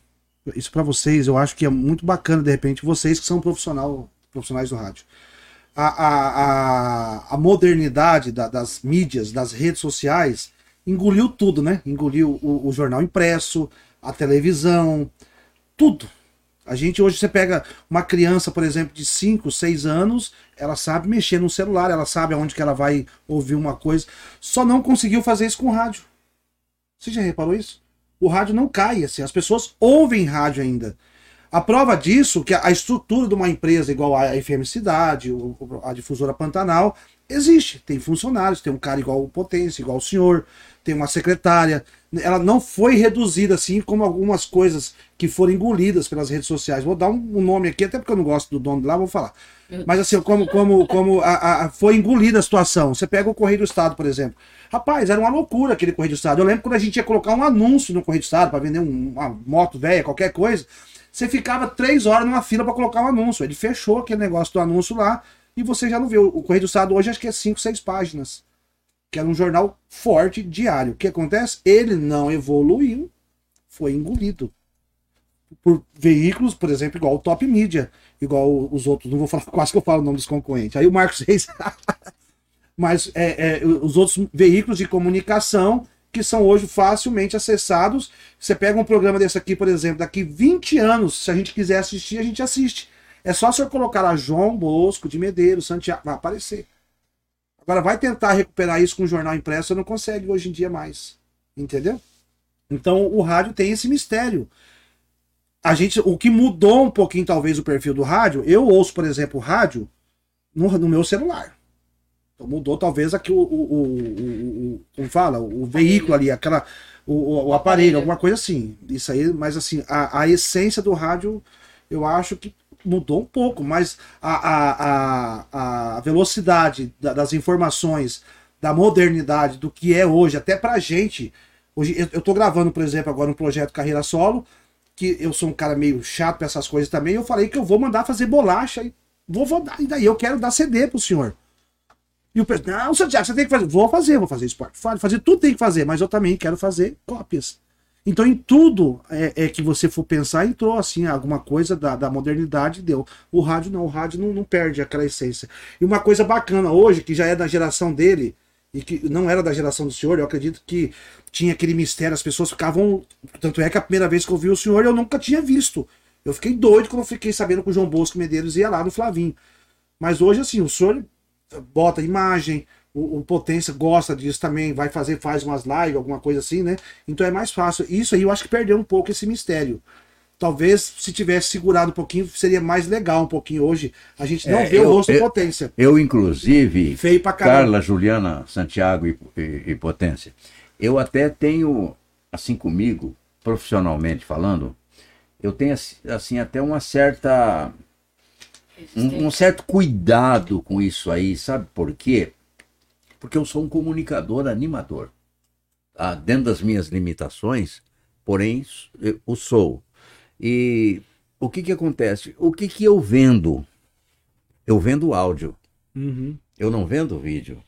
isso para vocês, eu acho que é muito bacana, de repente, vocês que são profissional profissionais do rádio. A, a, a, a modernidade da, das mídias, das redes sociais, engoliu tudo, né? Engoliu o, o, jornal impresso, a televisão, tudo. A gente hoje você pega uma criança, por exemplo, de 5, 6 anos, ela sabe mexer no celular, ela sabe aonde que ela vai ouvir uma coisa. Só não conseguiu fazer isso com o rádio. Você já reparou isso? O rádio não cai, assim, as pessoas ouvem rádio ainda. A prova disso, que a estrutura de uma empresa igual a FM Cidade, a difusora Pantanal, existe. Tem funcionários, tem um cara igual o Potência, igual o senhor, tem uma secretária. Ela não foi reduzida assim como algumas coisas que foram engolidas pelas redes sociais. Vou dar um, nome aqui, até porque eu não gosto do dono de lá, vou falar. Mas assim, como, como, como a, a, foi engolida a situação. Você pega o Correio do Estado, por exemplo. Rapaz, era uma loucura aquele Correio do Estado. Eu lembro quando a gente ia colocar um anúncio no Correio do Estado para vender um, uma moto velha, qualquer coisa. Você ficava três horas numa fila para colocar um anúncio. Ele fechou aquele negócio do anúncio lá e você já não viu. O Correio do Estado hoje acho que é cinco, seis páginas. Que era um jornal forte, diário. O que acontece? Ele não evoluiu, foi engolido. Por veículos, por exemplo, igual o Top Media, igual os outros, não vou falar, *laughs* quase que eu falo o nome dos concorrentes. Aí o Marcos Reis. *laughs* Mas é, é, os outros veículos de comunicação que são hoje facilmente acessados. Você pega um programa desse aqui, por exemplo, daqui 20 anos, se a gente quiser assistir, a gente assiste. É só você colocar lá João Bosco de Medeiros, Santiago, vai aparecer. Agora vai tentar recuperar isso com o jornal impresso, você não consegue hoje em dia mais. Entendeu? Então o rádio tem esse mistério. A gente, o que mudou um pouquinho talvez o perfil do rádio, eu ouço, por exemplo, rádio no, no meu celular. Então mudou talvez aqui o, o, o, o, como fala, o veículo ali, aquela, o, o aparelho, alguma coisa assim. Isso aí, mas assim, a, a essência do rádio, eu acho que mudou um pouco, mas a, a, a, velocidade das informações, da modernidade, do que é hoje, até pra gente. Hoje, eu, eu tô gravando, por exemplo, agora um projeto Carreira Solo, que eu sou um cara meio chato pra essas coisas também. Eu falei que eu vou mandar fazer bolacha e vou, vou dar, e daí eu quero dar CD pro senhor. E o pessoal, não, Santiago, você tem que fazer. Vou fazer, vou fazer esporte. Fazer tudo tem que fazer, mas eu também quero fazer cópias. Então, em tudo é, é, que você for pensar, entrou assim, alguma coisa da, da modernidade deu. O rádio não, o rádio não, não, perde aquela essência. E uma coisa bacana hoje, que já é da geração dele, e que não era da geração do senhor, eu acredito que tinha aquele mistério, as pessoas ficavam. Tanto é que a primeira vez que eu vi o senhor, eu nunca tinha visto. Eu fiquei doido quando eu fiquei sabendo que o João Bosco Medeiros ia lá no Flavinho. Mas hoje, assim, o senhor bota imagem, o, o, Potência gosta disso também, vai fazer, faz umas lives, alguma coisa assim, né? Então é mais fácil. Isso aí eu acho que perdeu um pouco esse mistério. Talvez se tivesse segurado um pouquinho, seria mais legal um pouquinho hoje. A gente não é, vê eu, o rosto eu, Potência. Eu, inclusive, Feio pra Carla, Juliana, Santiago e, e, e Potência, eu até tenho, assim comigo, profissionalmente falando, eu tenho assim até uma certa um, um, certo cuidado com isso aí, sabe por quê? Porque eu sou um comunicador animador. Tá? Dentro das minhas limitações, porém, eu o sou. E o que que acontece? O que que eu vendo? Eu vendo áudio. Uhum. Eu não vendo vídeo.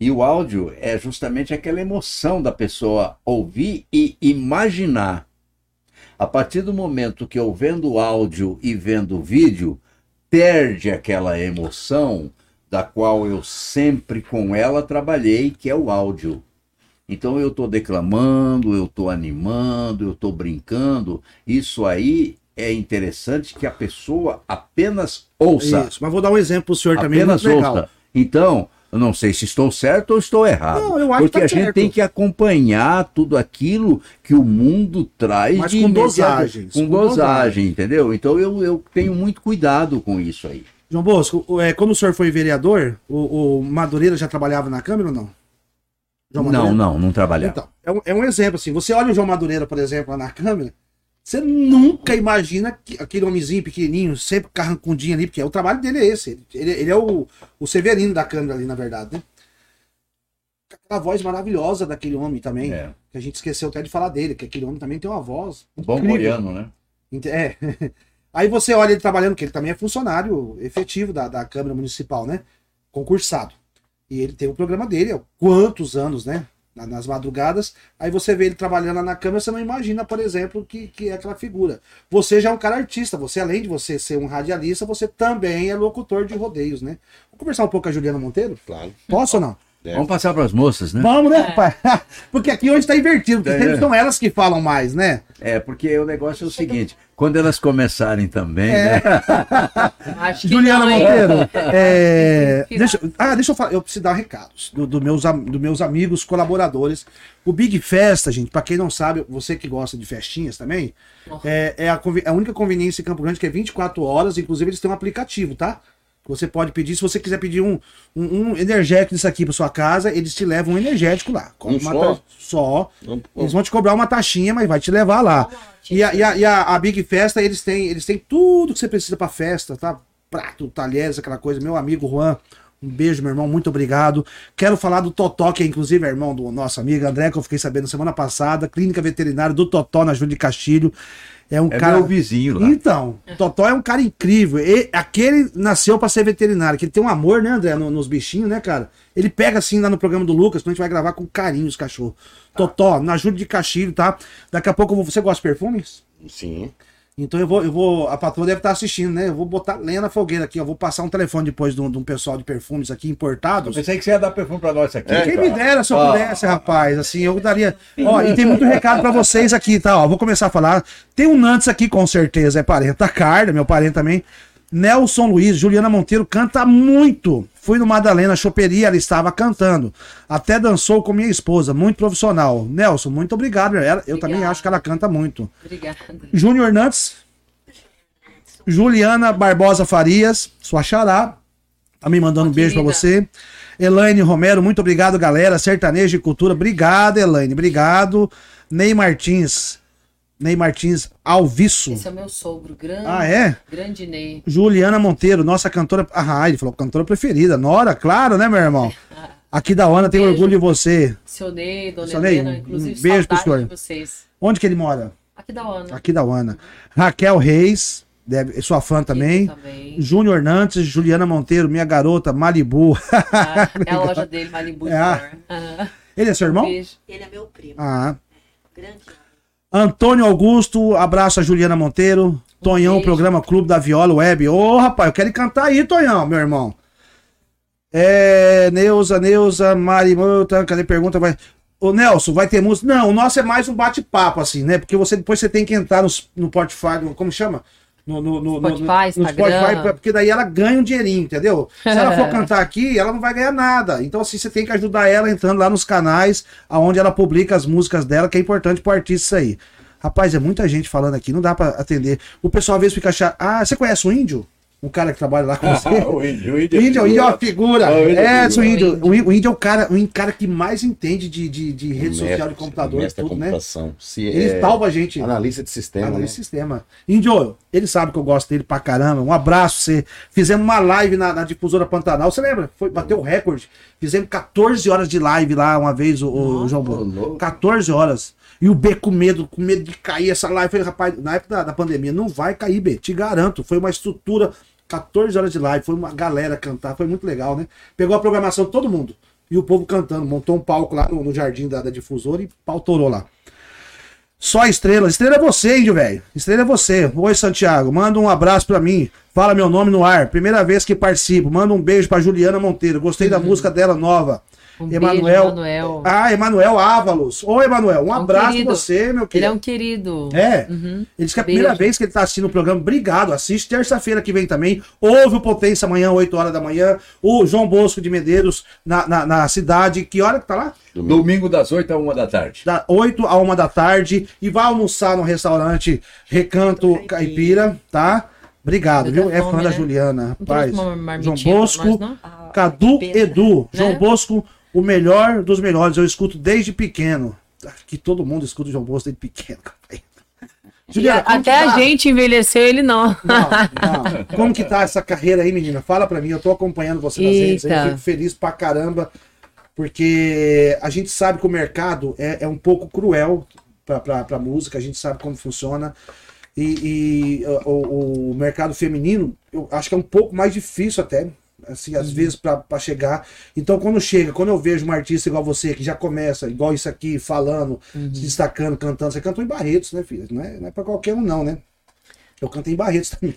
E o áudio é justamente aquela emoção da pessoa ouvir e imaginar. A partir do momento que eu vendo áudio e vendo vídeo, perde aquela emoção da qual eu sempre com ela trabalhei, que é o áudio. Então eu estou declamando, eu estou animando, eu estou brincando. Isso aí é interessante que a pessoa apenas ouça. Isso, mas vou dar um exemplo para o senhor também. Apenas ouça. Então, eu não sei se estou certo ou estou errado. Não, eu acho porque que tá a certo. gente tem que acompanhar tudo aquilo que o mundo traz Mas de com dosagem. Com, com dosagem, dosagem, entendeu? Então eu, eu tenho muito cuidado com isso aí. João Bosco, é, quando o senhor foi vereador, o, o Madureira já trabalhava na Câmara ou não? não, não, não trabalhava. Então, é um, é um exemplo assim. Você olha o João Madureira, por exemplo, lá na Câmara, você nunca imagina que aquele homenzinho pequenininho, sempre carrancundinho ali, porque o trabalho dele é esse. Ele, ele é o, o Severino da câmera ali, na verdade, né? Aquela voz maravilhosa daquele homem também. É. Que a gente esqueceu até de falar dele, que aquele homem também tem uma voz. Bom goiano, né? É. *laughs* Aí você olha ele trabalhando, que ele também é funcionário efetivo da, da Câmara Municipal, né? Concursado. E ele tem o programa dele, há quantos anos, né? Nas madrugadas, aí você vê ele trabalhando na câmera, você não imagina, por exemplo, que, que é aquela figura. Você já é um cara artista, você além de você ser um radialista, você também é locutor de rodeios, né? Vamos conversar um pouco com a Juliana Monteiro? Claro. Posso ou não? É. Vamos passar para as moças, né? Vamos, né, é. pai? *laughs* Porque aqui hoje está invertido, porque é. sempre são elas que falam mais, né? É, porque o negócio é o seguinte: quando elas começarem também, é. né? *laughs* Juliana não, Monteiro, é... deixa, ah, deixa eu falar, eu preciso dar recados dos do meus, do meus amigos colaboradores. O Big Festa, gente, para quem não sabe, você que gosta de festinhas também, é, é a, a única conveniência em Campo Grande que é 24 horas, inclusive eles têm um aplicativo, tá? Você pode pedir, se você quiser pedir um, um, um energético disso aqui para sua casa, eles te levam um energético lá. Com um só? só. Eles vão te cobrar uma taxinha, mas vai te levar lá. E a, e a, e a, a Big Festa, eles têm, eles têm tudo que você precisa para festa, tá? Prato, talheres, aquela coisa. Meu amigo Juan, um beijo, meu irmão, muito obrigado. Quero falar do Totó, que é inclusive é irmão do nosso amigo André, que eu fiquei sabendo semana passada, clínica veterinária do Totó na Júlia de Castilho. É um é cara. meu vizinho lá. Então, Totó é um cara incrível. E, aquele nasceu para ser veterinário, que ele tem um amor, né, André, no, nos bichinhos, né, cara? Ele pega assim lá no programa do Lucas, quando a gente vai gravar com carinho os cachorros. Totó, na Júlia de Castilho, tá? Daqui a pouco vou... você gosta de perfumes? Sim. Então eu vou, eu vou. A patroa deve estar assistindo, né? Eu vou botar lenha na fogueira aqui. Eu vou passar um telefone depois de um, de um pessoal de perfumes aqui importados. Eu pensei que você ia dar perfume pra nós aqui. É, Quem me dera se eu pudesse, rapaz. Assim, eu daria. Ó, e tem muito recado pra vocês aqui, tá? Ó, vou começar a falar. Tem um Nantes aqui, com certeza, é parente da Carla, meu parente também. Nelson Luiz, Juliana Monteiro canta muito. Fui no Madalena Choperia, ela estava cantando. Até dançou com minha esposa, muito profissional. Nelson, muito obrigado. Ela, eu também acho que ela canta muito. Obrigada. Júnior Nantes. Juliana Barbosa Farias, sua xará. Tá me mandando um beijo para você. Elaine Romero, muito obrigado, galera. Sertanejo e Cultura, obrigado, Elaine, obrigado. Ney Martins, Ney Martins Alviço. Esse é o meu sogro, grande. Ah, é? Grande Ney. Juliana Monteiro, nossa cantora. Ah, ele falou cantora preferida. Nora, claro, né, meu irmão? *laughs* Aqui da Ana tem orgulho de você. Seu Ney, dona Seu Ney, Helena, inclusive, um beijo pro senhor. Onde que ele mora? Aqui da Ana. Aqui da Ana. Raquel Reis, deve, sua fã também. também. Júnior Nantes, Juliana Monteiro, minha garota, Malibu. Ah, *laughs* é a loja dele, Malibu. É. Ele é seu irmão? Ele é meu primo. Ah. Grande. Antônio Augusto, abraço a Juliana Monteiro. Um Tonhão, beijo. programa Clube da Viola Web. Ô, oh, rapaz, eu quero cantar aí, Tonhão, meu irmão. É, Neuza, Neuza, Mari, cadê pergunta? Vai. Ô Nelson, vai ter música? Não, o nosso é mais um bate-papo, assim, né? Porque você depois você tem que entrar no, no Spotify, como chama? No, no, no, Spotify, no, Spotify, porque daí ela ganha um dinheirinho, entendeu? Se ela for *laughs* cantar aqui, ela não vai ganhar nada. Então, assim, você tem que ajudar ela entrando lá nos canais onde ela publica as músicas dela, que é importante pro artista aí. Rapaz, é muita gente falando aqui, não dá para atender. O pessoal às vezes fica achando, ah, você conhece o índio? Um cara que trabalha lá com *laughs* você. o índio, o índio, índio, índio é uma figura. é, o índio. O índio é o cara, o cara que mais entende de, de, de rede mestre, social, de computador, e tudo, né? Se ele é... salva a gente. Analista de sistema. Analista né? de sistema. Índio, ele sabe que eu gosto dele pra caramba. Um abraço. Você... Fizemos uma live na, na difusora Pantanal. Você lembra? Foi, bateu o recorde. Fizemos 14 horas de live lá uma vez, o, o João Bruno. 14 horas. E o B com medo, com medo de cair essa live. Eu falei, rapaz, na época da, da pandemia, não vai cair, B, te garanto. Foi uma estrutura 14 horas de live, foi uma galera cantar, foi muito legal, né? Pegou a programação de todo mundo. E o povo cantando, montou um palco lá no, no jardim da, da difusora e pau torou lá. Só estrela. Estrela é você, índio, velho. Estrela é você. Oi, Santiago. Manda um abraço pra mim. Fala meu nome no ar. Primeira vez que participo. Manda um beijo pra Juliana Monteiro. Gostei uhum. da música dela nova. Um Emanuel. Emanuel. Ah, Emanuel Ávalos. Ô, Emanuel, um, um abraço querido. pra você, meu querido. Ele é um querido. É. Uhum. Ele disse que é a primeira vez que ele tá assistindo o programa. Obrigado. Assiste terça-feira que vem também. Ouve o Potência amanhã, 8 horas da manhã. O João Bosco de Medeiros na, na, na cidade. Que hora que tá lá? Domingo. Domingo das 8 a 1 da tarde. Da 8 a 1 da tarde. E vai almoçar no restaurante Recanto Caipira, tá? Obrigado, viu? É fã né? da Juliana, rapaz. João Bosco, ah, Cadu Edu. Né? João Bosco o melhor dos melhores. Eu escuto desde pequeno. Que todo mundo escuta o João Bosco desde pequeno. *laughs* Juliana, até tá? a gente envelhecer, ele não. não. não. Como que tá essa carreira aí, menina? Fala pra mim, eu tô acompanhando você nas redes, eu fico feliz pra caramba, porque a gente sabe que o mercado é, é um pouco cruel pra, pra, pra música, a gente sabe como funciona. E, e o, o mercado feminino, eu acho que é um pouco mais difícil até, assim, às uhum. vezes para chegar. Então, quando chega, quando eu vejo um artista igual você, que já começa, igual isso aqui, falando, uhum. se destacando, cantando, você cantou em Barretos, né, filha? Não é, não é para qualquer um, não, né? Eu cantei em Barretos também.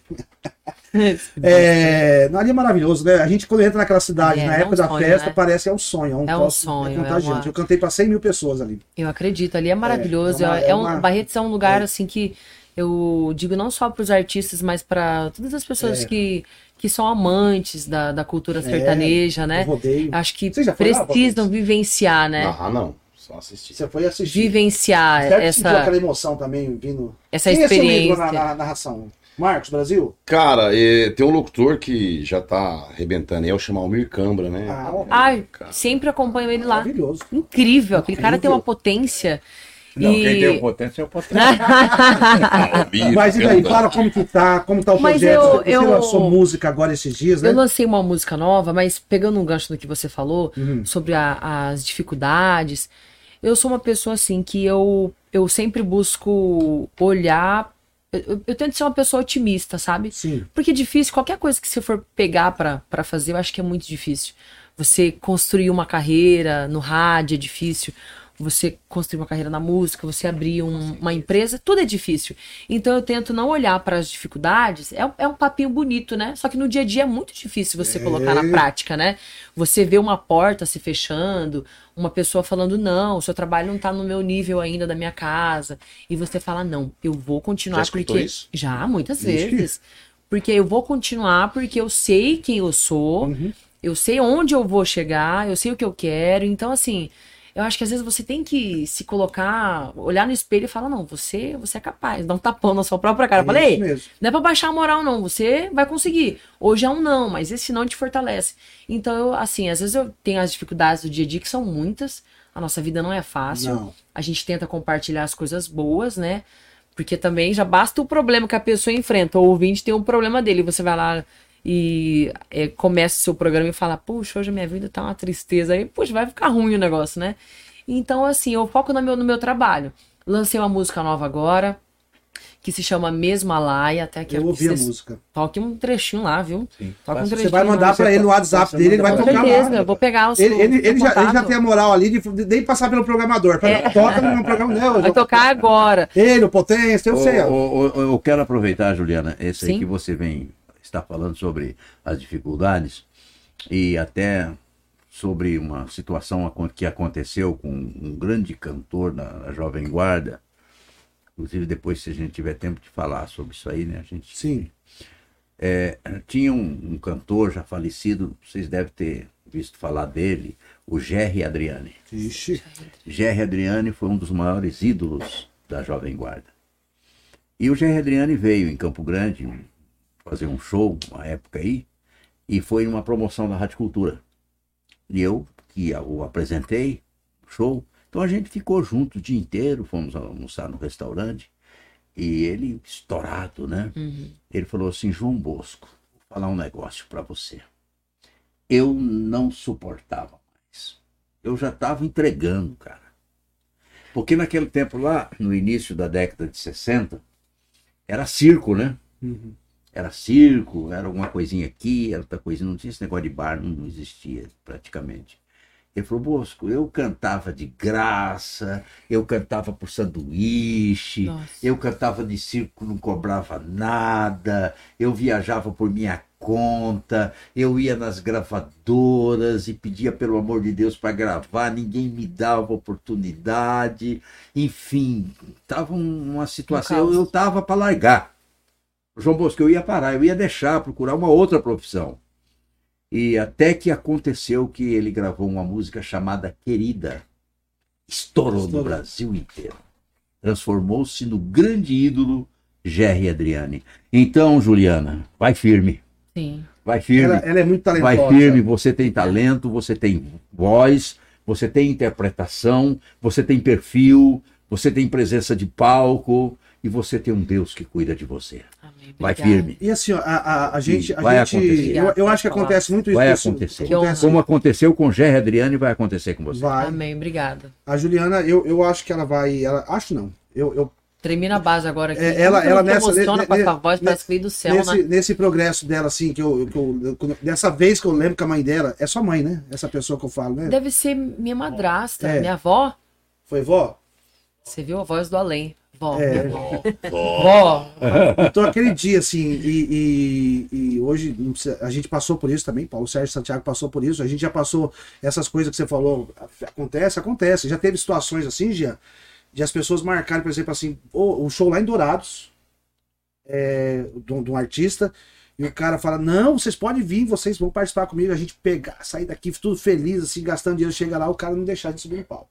*laughs* é, ali é maravilhoso, né? A gente, quando entra naquela cidade, é, na época um da sonho, festa, né? parece que é um sonho. É um, é um sonho. É contagiante. Uma... Eu cantei para 100 mil pessoas ali. Eu acredito, ali é maravilhoso. É, uma, é, um, uma... Barretos é um lugar, assim, que eu digo não só para os artistas, mas para todas as pessoas que que são amantes da, da cultura é, sertaneja, né? Rodeio. Acho que precisam lá, vivenciar, né? Ah, não. Só assistir. Você foi assistir. Vivenciar Certo essa. aquela emoção também vindo. Essa Quem experiência. É na, na, narração? Marcos, Brasil? Cara, é, tem um locutor que já tá arrebentando, é o chamar Almir Cambra, né? Ah, Ai, sempre acompanho ele lá. Maravilhoso. Incrível, aquele cara tem uma potência. Não, e... quem tem o potência é o potência. *laughs* Mas e daí, fala como que tá, como tá o mas projeto. Eu, você eu... lançou música agora esses dias, né? Eu lancei uma música nova, mas pegando um gancho do que você falou uhum. sobre a, as dificuldades, eu sou uma pessoa assim que eu, eu sempre busco olhar. Eu, eu tento ser uma pessoa otimista, sabe? Sim. Porque é difícil, qualquer coisa que você for pegar para fazer, eu acho que é muito difícil. Você construir uma carreira no rádio é difícil você construir uma carreira na música, você abrir um, uma empresa, tudo é difícil. Então eu tento não olhar para as dificuldades, é, é, um papinho bonito, né? Só que no dia a dia é muito difícil você é. colocar na prática, né? Você vê uma porta se fechando, uma pessoa falando, não, o seu trabalho não está no meu nível ainda da minha casa. E você fala, não, eu vou continuar Já porque. Isso? Já, muitas vezes. Porque eu vou continuar porque eu sei quem eu sou, uhum. eu sei onde eu vou chegar, eu sei o que eu quero. Então, assim eu acho que às vezes você tem que se colocar, olhar no espelho e falar, não, você, você é capaz, dá um tapão na sua própria cara. É eu falei, não é pra baixar a moral, não, você vai conseguir. Hoje é um não, mas esse não te fortalece. Então, eu, assim, às vezes eu tenho as dificuldades do dia a dia, que são muitas. A nossa vida não é fácil. Não. A gente tenta compartilhar as coisas boas, né? Porque também já basta o problema que a pessoa enfrenta. O ouvinte tem um problema dele. Você vai lá e é, começa o seu programa e fala, puxa, hoje a minha vida tá uma tristeza, aí, puxa, vai ficar ruim o negócio, né? Então, assim, eu foco no meu, no meu trabalho. Lancei uma música nova agora, que se chama Mesmo Alaia, até que Eu ouvi a música. Toque um trechinho lá, viu? Sim. Toque um trechinho. Você vai mandar para ele no WhatsApp dele, ele vai tocar lá. Eu vou pegar os Ele, ele, ele, já, ele, já, tem a moral ali de, de nem passar pelo programador. É. Toca no programa dela. Vai tocar agora. Ele, o Potência, eu sei. Eu, eu quero aproveitar, Juliana, esse Sim. aí que você vem está falando sobre as dificuldades e até sobre uma situação que aconteceu com um grande cantor na, Jovem Guarda. Inclusive, depois, se a gente tiver tempo de falar sobre isso aí, né? A gente. Sim. É, tinha um, um, cantor já falecido, vocês devem ter visto falar dele, o Jerry Adriani. Ixi. Jerry Adriani foi um dos maiores ídolos da Jovem Guarda. E o Jerry Adriani veio em Campo Grande fazer um show, uma época aí, e foi numa promoção da Rádio Cultura. E eu, que o apresentei, show, então a gente ficou junto o dia inteiro, fomos almoçar no restaurante, e ele, estourado, né? Uhum. Ele falou assim: João Bosco, vou falar um negócio para você. Eu não suportava mais. Eu já estava entregando, cara. Porque naquele tempo lá, no início da década de 60, era circo, né? Uhum. Era circo, era alguma coisinha aqui, era outra coisinha, não tinha esse negócio de bar, não existia praticamente. Ele falou, Bosco, eu cantava de graça, eu cantava por sanduíche, Nossa. eu cantava de circo, não cobrava nada, eu viajava por minha conta, eu ia nas gravadoras e pedia pelo amor de Deus para gravar, ninguém me dava oportunidade, enfim, estava uma situação, eu estava para largar. João Bosco, eu ia parar, eu ia deixar, procurar uma outra profissão. E até que aconteceu que ele gravou uma música chamada Querida. Estourou, Estourou. no Brasil inteiro. Transformou-se no grande ídolo Jerry Adriane. Então, Juliana, vai firme. Sim. Vai firme. Ela, ela é muito talentosa. Vai firme, você tem talento, você tem voz, você tem interpretação, você tem perfil, você tem presença de palco e você tem um Deus que cuida de você. Vai firme. E assim, ó, a, a, a gente. A vai gente acontecer. Eu, eu acho que acontece muito isso. Vai acontecer. Acontece. Como aconteceu com Gerry Adriane, vai acontecer com você. Vai. Amém, obrigada. A Juliana, eu, eu acho que ela vai. Ela, acho não. Eu, eu Tremi na base agora aqui. É, ela, ela nessa, emociona com a sua voz, parece que veio do céu, nesse, né? nesse progresso dela, assim, que eu, que eu, Dessa vez que eu lembro que a mãe dela é sua mãe, né? Essa pessoa que eu falo, né? Deve ser minha madrasta, é. minha avó. Foi vó? Você viu a voz do além. Vó. É. Vó. Vó. Então, aquele dia, assim, e, e, e, hoje a gente passou por isso também, Paulo Sérgio Santiago passou por isso, a gente já passou essas coisas que você falou, acontece, acontece. Já teve situações assim, Jean, de as pessoas marcarem, por exemplo, assim, o, o show lá em Dourados, é, de, de um artista, e o cara fala: Não, vocês podem vir, vocês vão participar comigo. A gente pegar, sair daqui tudo feliz, assim, gastando dinheiro, chega lá, o cara não deixar de subir no palco.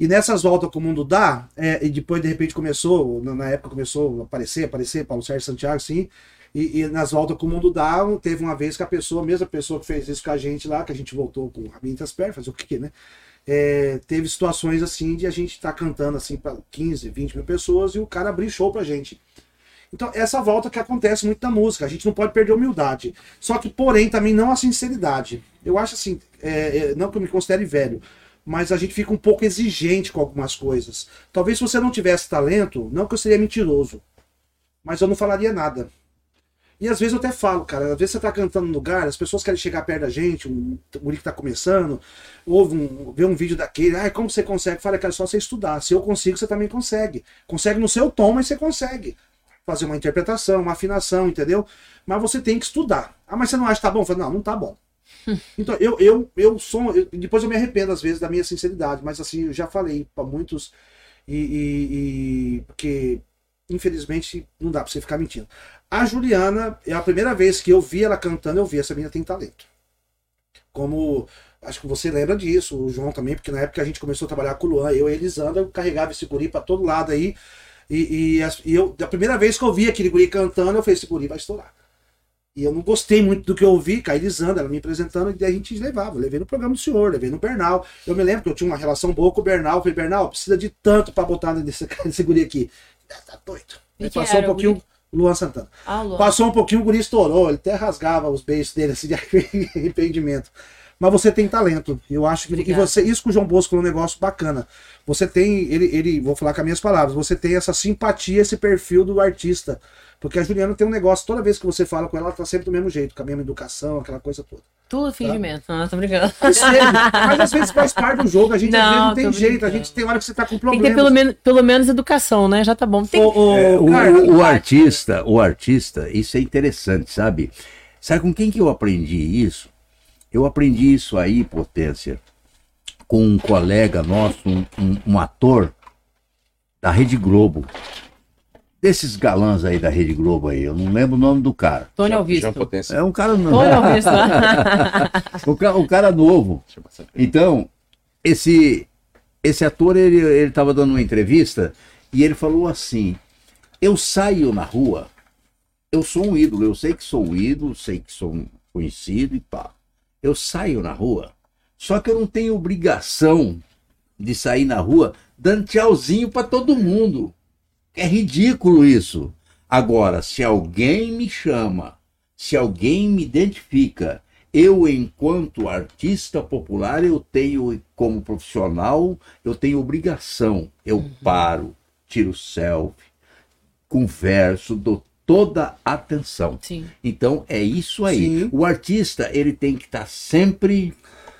E nessas voltas que o mundo dá, é, e depois de repente começou, na época começou a aparecer, aparecer, Paulo Sérgio Santiago, sim. E, e, nas voltas que o mundo dá, teve uma vez que a pessoa, a mesma pessoa que fez isso com a gente lá, que a gente voltou com a Mintas Pés, fazer o que, né? É, teve situações assim de a gente estar tá cantando assim para 15, 20 mil pessoas e o cara abrir show pra gente. Então, essa volta que acontece muito na música, a gente não pode perder a humildade. Só que, porém, também não a sinceridade. Eu acho assim, é, é não que eu me considere velho, mas a gente fica um pouco exigente com algumas coisas. Talvez se você não tivesse talento, não que eu seria mentiroso, mas eu não falaria nada. E às vezes eu até falo, cara, às vezes você tá cantando no lugar, as pessoas querem chegar perto da gente, um guri que tá começando, ouve um, vê um vídeo daquele, ah, como você consegue? Fala, cara, é só você estudar. Se eu consigo, você também consegue. Consegue no seu tom, mas você consegue. Fazer uma interpretação, uma afinação, entendeu? Mas você tem que estudar. Ah, mas você não acha que tá bom? Falo, não, não tá bom. Então, eu, eu, eu sou. Eu, depois eu me arrependo, às vezes, da minha sinceridade, mas assim, eu já falei para muitos, e, e, e, porque, infelizmente, não dá para você ficar mentindo. A Juliana, é a primeira vez que eu vi ela cantando, eu vi, essa menina tem talento. Como. Acho que você lembra disso, o João também, porque na época a gente começou a trabalhar com o Luan, eu e a Elisandra, eu carregava esse guri pra todo lado aí. E, e, e eu, da primeira vez que eu vi aquele guri cantando, eu falei, esse guri vai estourar. E eu não gostei muito do que eu ouvi, com a Elisandra, ela me apresentando, e a gente levava. Eu levei no programa do senhor, levei no Bernal. Eu me lembro que eu tinha uma relação boa com o Bernal. Eu falei, Bernal, precisa de tanto para botar nesse, *laughs* nesse guri aqui. Ah, tá doido. Aí passou um pouquinho. Luan Santana. Ah, Luan. Passou um pouquinho, o guri estourou. Ele até rasgava os beijos dele assim, de *laughs* arrependimento. Mas você tem talento. Eu acho que, que você. Isso com o João Bosco é um negócio bacana. Você tem. Ele, ele, vou falar com as minhas palavras, você tem essa simpatia, esse perfil do artista. Porque a Juliana tem um negócio, toda vez que você fala com ela, ela tá sempre do mesmo jeito, com a mesma educação, aquela coisa toda. Tudo tá? fingimento, tá? não, tô brincando. Mas, mas às vezes faz parte do jogo, a gente não, às vezes não tem jeito, a gente tem hora que você tá com problema. Tem que ter pelo, menos, pelo menos educação, né? Já tá bom. Tem... O, o, é, o, cara, o, o artista, o artista, isso é interessante, sabe? Sabe com quem que eu aprendi isso? Eu aprendi isso aí, Potência, com um colega nosso, um, um, um ator da Rede Globo desses galãs aí da Rede Globo aí, eu não lembro o nome do cara. Tony Alvisto. É um cara novo. Tony Alvisto. *laughs* o, cara, o cara novo. Então, esse esse ator, ele, ele tava dando uma entrevista e ele falou assim, eu saio na rua, eu sou um ídolo, eu sei que sou um ídolo, sei que sou um conhecido e pá. Eu saio na rua, só que eu não tenho obrigação de sair na rua dando tchauzinho para todo mundo. É ridículo isso. Agora, se alguém me chama, se alguém me identifica, eu, enquanto artista popular, eu tenho, como profissional, eu tenho obrigação. Eu uhum. paro, tiro selfie, converso, dou toda a atenção. Sim. Então, é isso aí. Sim. O artista, ele tem que estar sempre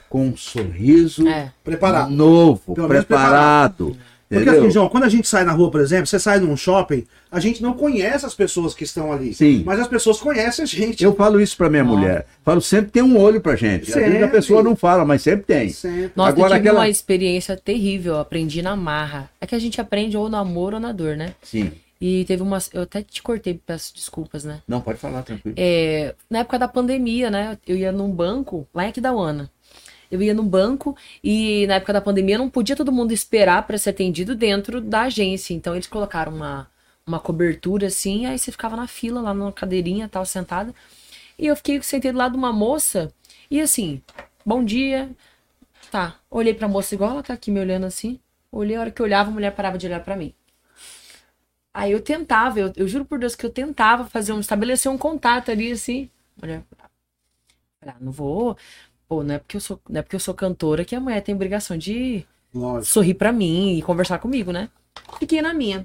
com um sorriso é. preparado. novo, preparado. preparado. Porque assim, João, quando a gente sai na rua, por exemplo, você sai num shopping, a gente não conhece as pessoas que estão ali. Sim. Mas as pessoas conhecem a gente. Eu falo isso pra minha mulher. Falo, sempre tem um olho pra gente. Sempre. Às vezes a pessoa não fala, mas sempre tem. Sempre. Nossa, Agora, eu tive aquela... uma experiência terrível, eu aprendi na marra. É que a gente aprende ou no amor ou na dor, né? Sim. E teve uma. Eu até te cortei, peço desculpas, né? Não, pode falar, tranquilo. É, na época da pandemia, né? Eu ia num banco lá em Aquidauana eu ia no banco e na época da pandemia não podia todo mundo esperar para ser atendido dentro da agência. Então eles colocaram uma, uma cobertura assim, aí você ficava na fila, lá numa cadeirinha, tal, sentada. E eu fiquei sentei do lado de uma moça e assim, bom dia. Tá, olhei pra moça igual ela tá aqui me olhando assim. Olhei, a hora que eu olhava, a mulher parava de olhar para mim. Aí eu tentava, eu, eu, juro por Deus que eu tentava fazer um, estabelecer um contato ali assim. Mulher, ah, não vou, Pô, não é porque eu sou, não é porque eu sou cantora que a mulher tem obrigação de Lógico. sorrir para mim e conversar comigo, né? Fiquei na minha.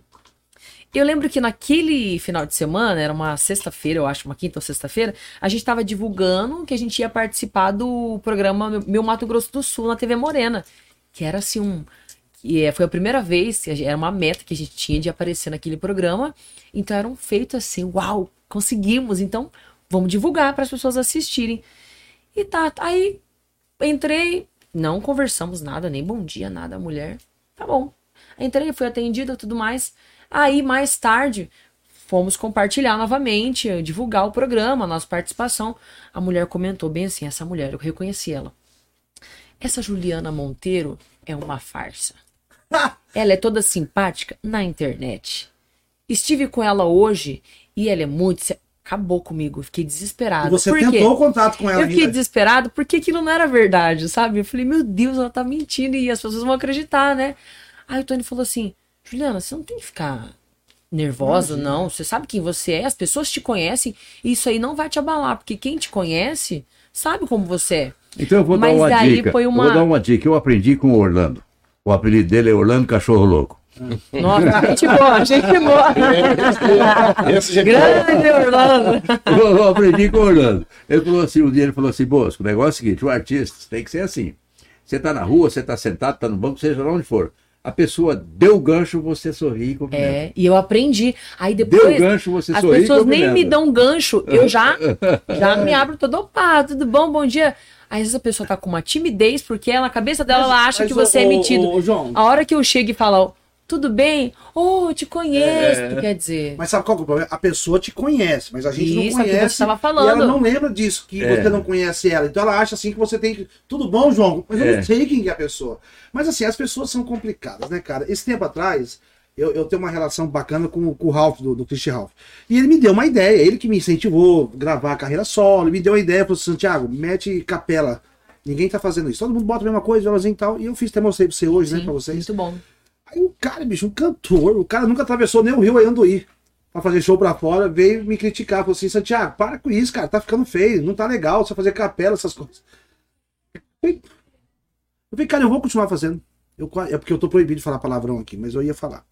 Eu lembro que naquele final de semana, era uma sexta-feira, eu acho, uma quinta ou sexta-feira, a gente estava divulgando que a gente ia participar do programa Meu Mato Grosso do Sul na TV Morena. Que era assim um. Que é, foi a primeira vez, era uma meta que a gente tinha de aparecer naquele programa. Então era um feito assim, uau, conseguimos. Então vamos divulgar para as pessoas assistirem. E tá, aí entrei, não conversamos nada, nem bom dia, nada, mulher. Tá bom. Entrei, fui atendida, tudo mais. Aí mais tarde fomos compartilhar novamente, divulgar o programa, a nossa participação. A mulher comentou bem assim, essa mulher, eu reconheci ela. Essa Juliana Monteiro é uma farsa. *laughs* ela é toda simpática na internet. Estive com ela hoje e ela é muito acabou comigo. Fiquei desesperado. você Por tentou o contato com ela Eu fiquei ainda. desesperado porque aquilo não era verdade, sabe? Eu falei, meu Deus, ela tá mentindo e as pessoas vão acreditar, né? Aí o Tony falou assim, Juliana, você não tem que ficar nervosa, não. Você sabe quem você é, as pessoas te conhecem e isso aí não vai te abalar, porque quem te conhece sabe como você é. Então eu vou Mas dar uma dica. Uma... Eu vou dar uma dica. Eu aprendi com o Orlando. O apelido dele é Orlando Cachorro Louco. *laughs* Nossa, gente boa, gente boa. Esse, Grande Orlando. Eu, eu, aprendi com o Orlando. Ele falou assim, um dia ele falou assim, Bosco, o negócio é o seguinte, o artista tem que ser assim. Você está na rua, você está sentado, está no banco, seja lá onde for. A pessoa deu o gancho, você sorri e cumprimenta. É, e eu aprendi. Aí depois. Deu gancho, você as sorri. As pessoas nem me dão gancho, eu já, *laughs* já me abro todo. Opa, tudo bom? Bom dia. Às vezes a pessoa tá com uma timidez, porque ela, na cabeça dela, mas, ela acha que você o, é metido. O, o, João. A hora que eu chego e falo, tudo bem? Oh, te conheço, é... quer dizer. Mas sabe qual é o problema? A pessoa te conhece, mas a gente Isso, não conhece. Que você estava falando. E ela não lembra disso, que é. você não conhece ela. Então ela acha assim que você tem que. Tudo bom, João? Mas eu é. não sei quem é a pessoa. Mas assim, as pessoas são complicadas, né, cara? Esse tempo atrás, eu, eu tenho uma relação bacana com, com o Ralph, do, do Christian Ralph. E ele me deu uma ideia, ele que me incentivou a gravar a carreira solo, me deu uma ideia, falou assim, Santiago, mete capela. Ninguém tá fazendo isso. Todo mundo bota a mesma coisa, violãozinho e tal. E eu fiz, até mostrei pra você hoje, né, Sim, né, pra vocês. Muito bom. Aí o cara, bicho, um cantor, o cara nunca atravessou nem o rio Anduí pra fazer show pra fora, veio me criticar, falou assim, Santiago, para com isso, cara, tá ficando feio, não tá legal você fazer capela, essas coisas. Eu falei, cara, eu vou continuar fazendo. Eu, é porque eu tô proibido de falar palavrão aqui, mas eu ia falar.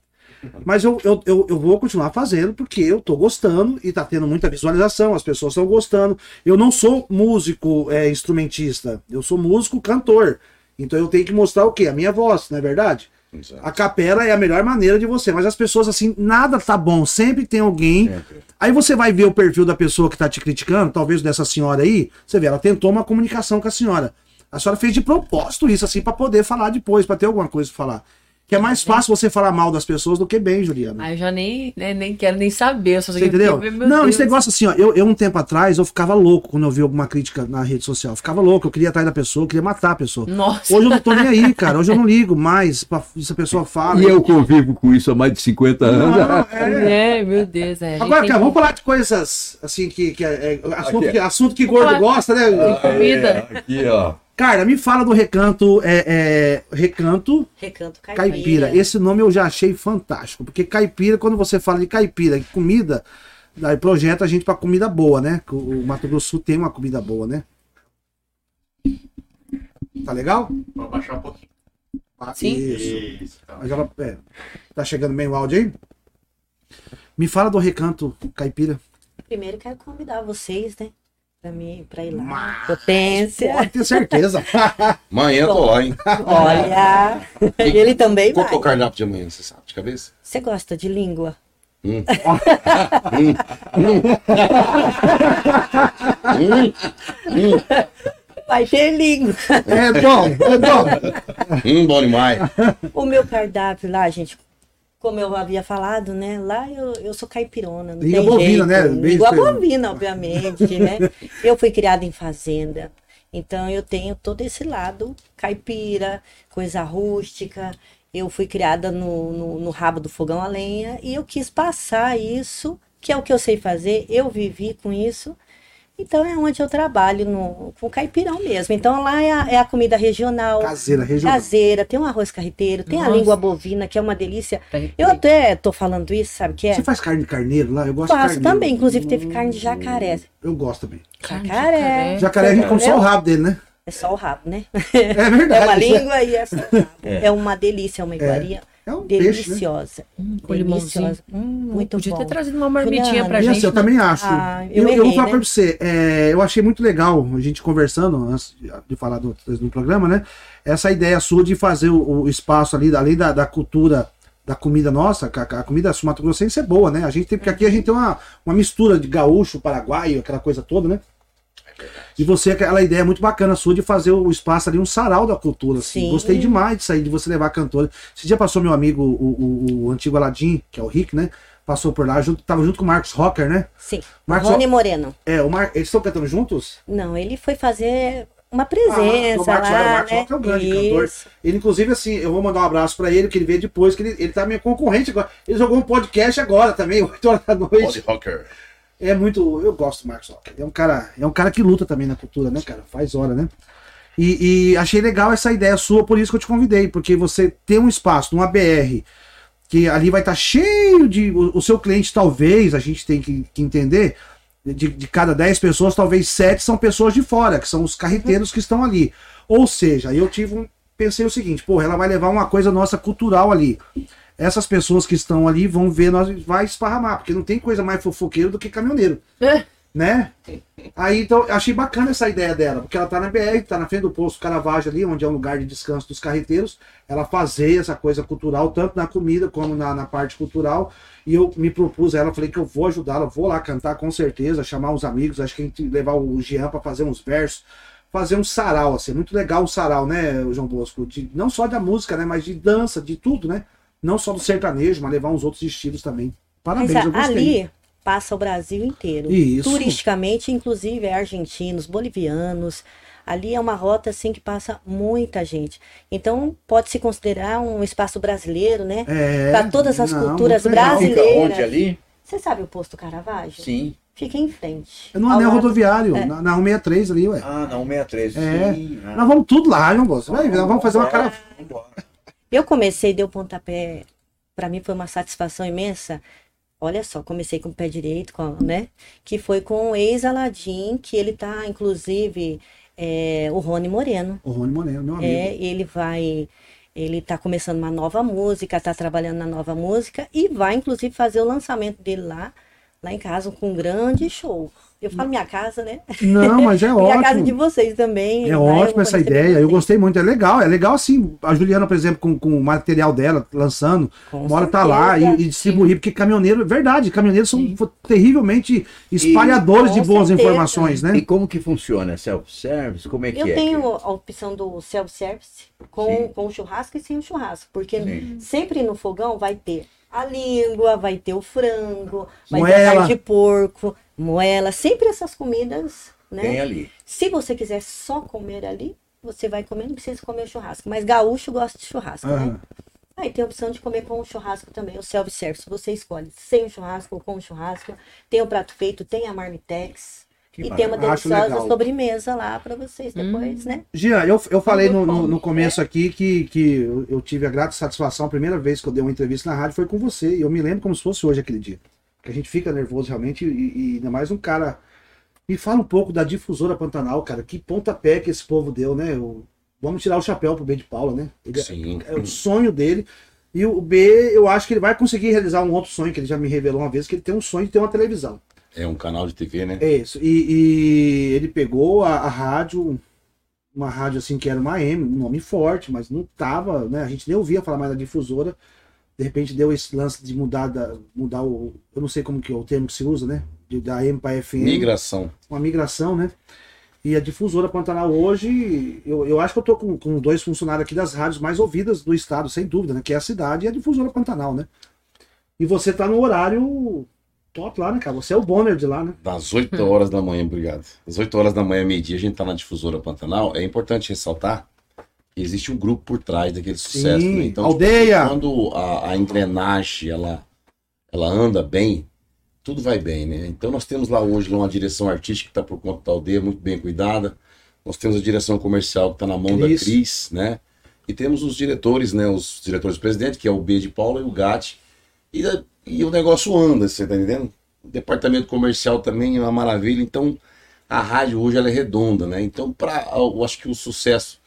Mas eu, eu, eu, eu, vou continuar fazendo porque eu tô gostando e tá tendo muita visualização, as pessoas estão gostando. Eu não sou músico é, instrumentista, eu sou músico cantor. Então eu tenho que mostrar o quê? A minha voz, não é verdade? Exato. A capela é a melhor maneira de você, mas as pessoas assim, nada tá bom, sempre tem alguém. Sempre. Aí você vai ver o perfil da pessoa que tá te criticando, talvez dessa senhora aí, você vê, ela tentou uma comunicação com a senhora. A senhora fez de propósito isso, assim, para poder falar depois, para ter alguma coisa pra falar. Que é mais fácil você falar mal das pessoas do que bem, Juliana. Ah, eu já nem, né, nem quero nem saber. Só você entendeu? não, Deus. esse negócio assim, ó. Eu, eu, um tempo atrás, eu ficava louco quando eu vi alguma crítica na rede social. Eu ficava louco, eu queria atrás da pessoa, eu queria matar a pessoa. Nossa. Hoje eu não tô nem aí, cara. Hoje eu não ligo mais pra se a pessoa fala. E eu convivo com isso há mais de 50 anos. Não, é. é, meu Deus. É. Agora, cara, vamos falar de coisas assim que, que é, é assunto, que, assunto que gordo gosta, né? Ah, comida. É, aqui, ó. Cara, me fala do Recanto. É, é, Recanto. Recanto caipira. caipira. Esse nome eu já achei fantástico. Porque caipira, quando você fala de caipira, comida, aí projeta a gente pra comida boa, né? O Mato Grosso Sul tem uma comida boa, né? Tá legal? Vou baixar um pouquinho. Ah, Sim. Isso. isso tá. Mas ela, é, tá chegando bem o áudio aí? Me fala do Recanto Caipira. Primeiro quero convidar vocês, né? Pra mim, pra ir lá. Mas, Potência. Pode ter certeza. *laughs* amanhã tô lá, hein? Olha. E *laughs* ele também Qual vai. Qual é o cardápio de amanhã, você sabe, de cabeça? Você gosta de língua? *laughs* Hum. hum. Vai ter língua. É bom, é bom. Hum, bom demais. O meu cardápio lá, gente, como eu havia falado, né? Lá eu, eu sou caipirona. Não Língua tem bovina, jeito. né? Língua bovina, obviamente, né? *laughs* Eu fui criada em fazenda. Então eu tenho todo esse lado caipira, coisa rústica. Eu fui criada no, no, no rabo do fogão a lenha e eu quis passar isso, que é o que eu sei fazer. Eu vivi com isso então é onde eu trabalho no, com caipirão mesmo. Então lá é a, é a comida regional. Caseira, regional. Caseira, tem um arroz carreteiro, tem Nossa. a língua bovina, que é uma delícia. Eu até tô falando isso, sabe que é? Você faz carne de carneiro lá? Eu gosto Faço de carneiro. também, inclusive teve carne de jacaré. Eu gosto também. Jacaré. Jacaré a gente come só o rabo dele, né? É só o rabo, né? É verdade. *laughs* É uma língua e é só o rabo. É, é uma delícia, é uma iguaria. É. É um deliciosa. Peixe, né? hum, deliciosa. Hum, muito podia bom. ter trazido uma marmitinha pra gente. Assim, eu né? também acho. Ah, eu, eu, errei, eu, vou falar né? pra você. É, eu achei muito legal a gente conversando antes de falar do, do programa, né? Essa ideia sua de fazer o, o espaço ali, além da, da cultura da comida nossa, a, a comida sumatogrossense é boa, né? A gente tem, porque aqui a gente tem uma, uma mistura de gaúcho, paraguaio, aquela coisa toda, né? E você, aquela ideia muito bacana sua de fazer o espaço ali, um sarau da cultura. Assim. Gostei demais disso aí, de você levar cantora. Esse dia passou meu amigo, o, o, o antigo Aladim, que é o Rick, né? Passou por lá, junto, tava junto com o Marcos Rocker, né? Sim. Marcos Rony Moreno. É, o Mar... eles estão cantando juntos? Não, ele foi fazer uma presença ah, o Marcos, lá, o Marcos né? Rocker é um grande Isso. cantor. Ele, inclusive, assim, eu vou mandar um abraço pra ele, que ele veio depois, que ele, ele tá minha concorrente agora. Ele jogou um podcast agora também, *laughs* 8 horas da noite. Pod Rocker é muito. Eu gosto do Marcos Rocker. É um cara, é um cara que luta também na cultura, né, cara? Faz hora, né? E, e, achei legal essa ideia sua, por isso que eu te convidei, porque você tem um espaço numa BR que ali vai estar tá cheio de. O, o, seu cliente, talvez, a gente tem que, que entender, de, de, cada 10 pessoas, talvez 7 são pessoas de fora, que são os carreteiros que estão ali. Ou seja, eu tive um. Pensei o seguinte, pô, ela vai levar uma coisa nossa cultural ali essas pessoas que estão ali vão ver, nós vai esparramar, porque não tem coisa mais fofoqueiro do que caminhoneiro. É. Né? Aí então achei bacana essa ideia dela, porque ela tá na BR, tá na frente do posto Caravaggio ali, onde é um lugar de descanso dos carreteiros. Ela fazer essa coisa cultural, tanto na comida como na, na parte cultural. E eu me propus a ela, falei que eu vou ajudá-la, vou lá cantar com certeza, chamar os amigos, acho que a gente levar o Jean para fazer uns versos, fazer um sarau, assim, muito legal o sarau, né, João Bosco? De, não só da música, né, mas de dança, de tudo, né? Não só do sertanejo, mas levar uns outros estilos também. Parabéns, mas, eu gostei. Ali passa o Brasil inteiro. Isso. Turisticamente, inclusive, é argentinos, bolivianos. Ali é uma rota assim que passa muita gente. Então pode se considerar um espaço brasileiro, né? É, Para todas as não, culturas brasileiras. Fica onde ali? Você sabe o posto Caravaggio? Sim. Fica em frente. É no anel lado... rodoviário, é. na, na 163 ali, ué. Ah, na 163. É. Sim. Ah. Nós vamos tudo lá, João Bolso. Nós vamos fazer uma cara. Eu comecei, deu pontapé, para mim foi uma satisfação imensa. Olha só, comecei com o pé direito, com, né? Que foi com o ex-Aladim, que ele tá, inclusive, É o Rony Moreno. O Rony Moreno, meu amigo. É, ele vai. Ele está começando uma nova música, está trabalhando na nova música e vai, inclusive, fazer o lançamento dele lá, lá em casa, com um grande show. Eu falo minha casa, né? Não, mas é *laughs* ótimo. a casa de vocês também. É né? ótimo essa ideia. Eu gostei muito. É legal. É legal assim. A Juliana, por exemplo, com, com o material dela, lançando, com uma hora tá lá e, e distribuir, porque caminhoneiro, é verdade, caminhoneiros são Sim. terrivelmente espalhadores e, de boas certeza. informações, né? E como que funciona? Self-service? Como é que Eu é? Eu tenho a opção do self-service com, com churrasco e sem o churrasco. Porque Sim. sempre no fogão vai ter a língua, vai ter o frango, vai Moela. ter a carne de porco, moela, sempre essas comidas, né? Tem ali. Se você quiser só comer ali, você vai comer, não precisa comer churrasco. Mas gaúcho gosta de churrasco, uhum. né? Aí tem a opção de comer com o churrasco também, o self-service. Você escolhe sem o churrasco ou com o churrasco. Tem o prato feito, tem a marmitex. Que e tem uma deliciosa sobremesa lá para vocês depois, hum. né? Gia, eu, eu falei no, no, no, começo é. aqui que, que eu, eu tive a grata satisfação, a primeira vez que eu dei uma entrevista na rádio foi com você. E eu me lembro como se fosse hoje aquele dia. Que a gente fica nervoso realmente, e, e ainda mais um cara. Me fala um pouco da difusora Pantanal, cara. Que pontapé que esse povo deu, né? O, vamos tirar o chapéu pro B de Paula, né? Ele, é, Sim. É, é, o sonho dele. E o B, eu acho que ele vai conseguir realizar um outro sonho, que ele já me revelou uma vez, que ele tem um sonho de ter uma televisão. É um canal de TV, né? É isso. E, e ele pegou a, a, rádio, uma rádio assim que era uma AM, um nome forte, mas não tava, né? A gente nem ouvia falar mais da difusora de repente deu esse lance de mudar, da, mudar o. Eu não sei como que é o termo que se usa, né? De, da M para FM. Migração. Uma migração, né? E a difusora Pantanal hoje, eu, eu acho que eu tô com, com dois funcionários aqui das rádios mais ouvidas do estado, sem dúvida, né? Que é a cidade e a difusora Pantanal, né? E você tá no horário top lá, né, cara? Você é o Bonner de lá, né? Das 8 horas da manhã, obrigado. Das 8 horas da manhã, meio-dia, a gente tá na difusora Pantanal. É importante ressaltar existe um grupo por trás daquele sucesso. Sim, né? Então, tipo, aldeia! Tipo, quando a, a, engrenagem ela, ela anda bem, tudo vai bem, né? Então nós temos lá hoje uma direção artística que está por conta da aldeia, muito bem cuidada. Nós temos a direção comercial que está na mão Cris. da Cris, né? E temos os diretores, né? Os diretores presidente, que é o B de Paula e o Gatti. E, e o negócio anda, você tá entendendo? O departamento comercial também é uma maravilha. Então, a rádio hoje ela é redonda, né? Então, para eu acho que o sucesso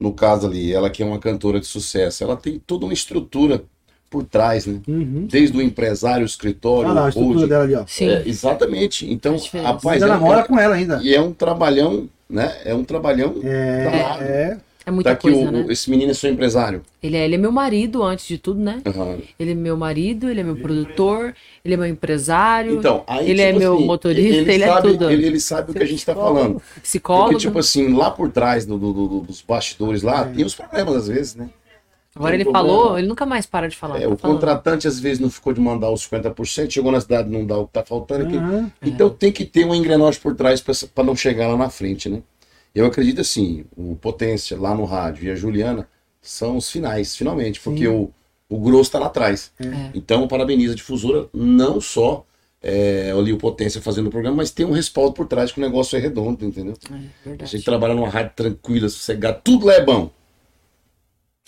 no caso ali, ela que é uma cantora de sucesso, ela tem toda uma estrutura por trás, né? Uhum. Desde o empresário, o escritório, ah, lá, a estrutura dela ali, ó. Sim. É, exatamente. Então, rapaz, ela mora com ela ainda. E é um trabalhão, né? É um trabalhão. É, é. É muita tá coisa, o, né? Esse menino é seu empresário. Ele é, ele é meu marido, antes de tudo, né? Uhum. Ele é meu marido, ele é meu produtor, ele é meu empresário. Então, aí, ele é tipo é meu assim, motorista, ele, ele é sabe, é tudo. Ele, ele sabe o que a gente está falando. Psicólogo. Porque, tipo assim, lá por trás do, do, do, dos bastidores lá, é. tem os problemas às vezes, né? Agora ele problema. falou, ele nunca mais para de falar. É, tá o falando. contratante às vezes não ficou de mandar os 50%, chegou na cidade não dá o que está faltando. Uhum. Então é. tem que ter uma engrenagem por trás para não chegar lá na frente, né? Eu acredito assim, o Potência lá no rádio e a Juliana são os finais, finalmente, porque o, o grosso está lá atrás. É. Então, parabeniza a difusora, não só é, ali o Potência fazendo o programa, mas tem um respaldo por trás que o negócio é redondo, entendeu? É, a gente trabalha numa rádio tranquila, sossegada, tudo lá é bom.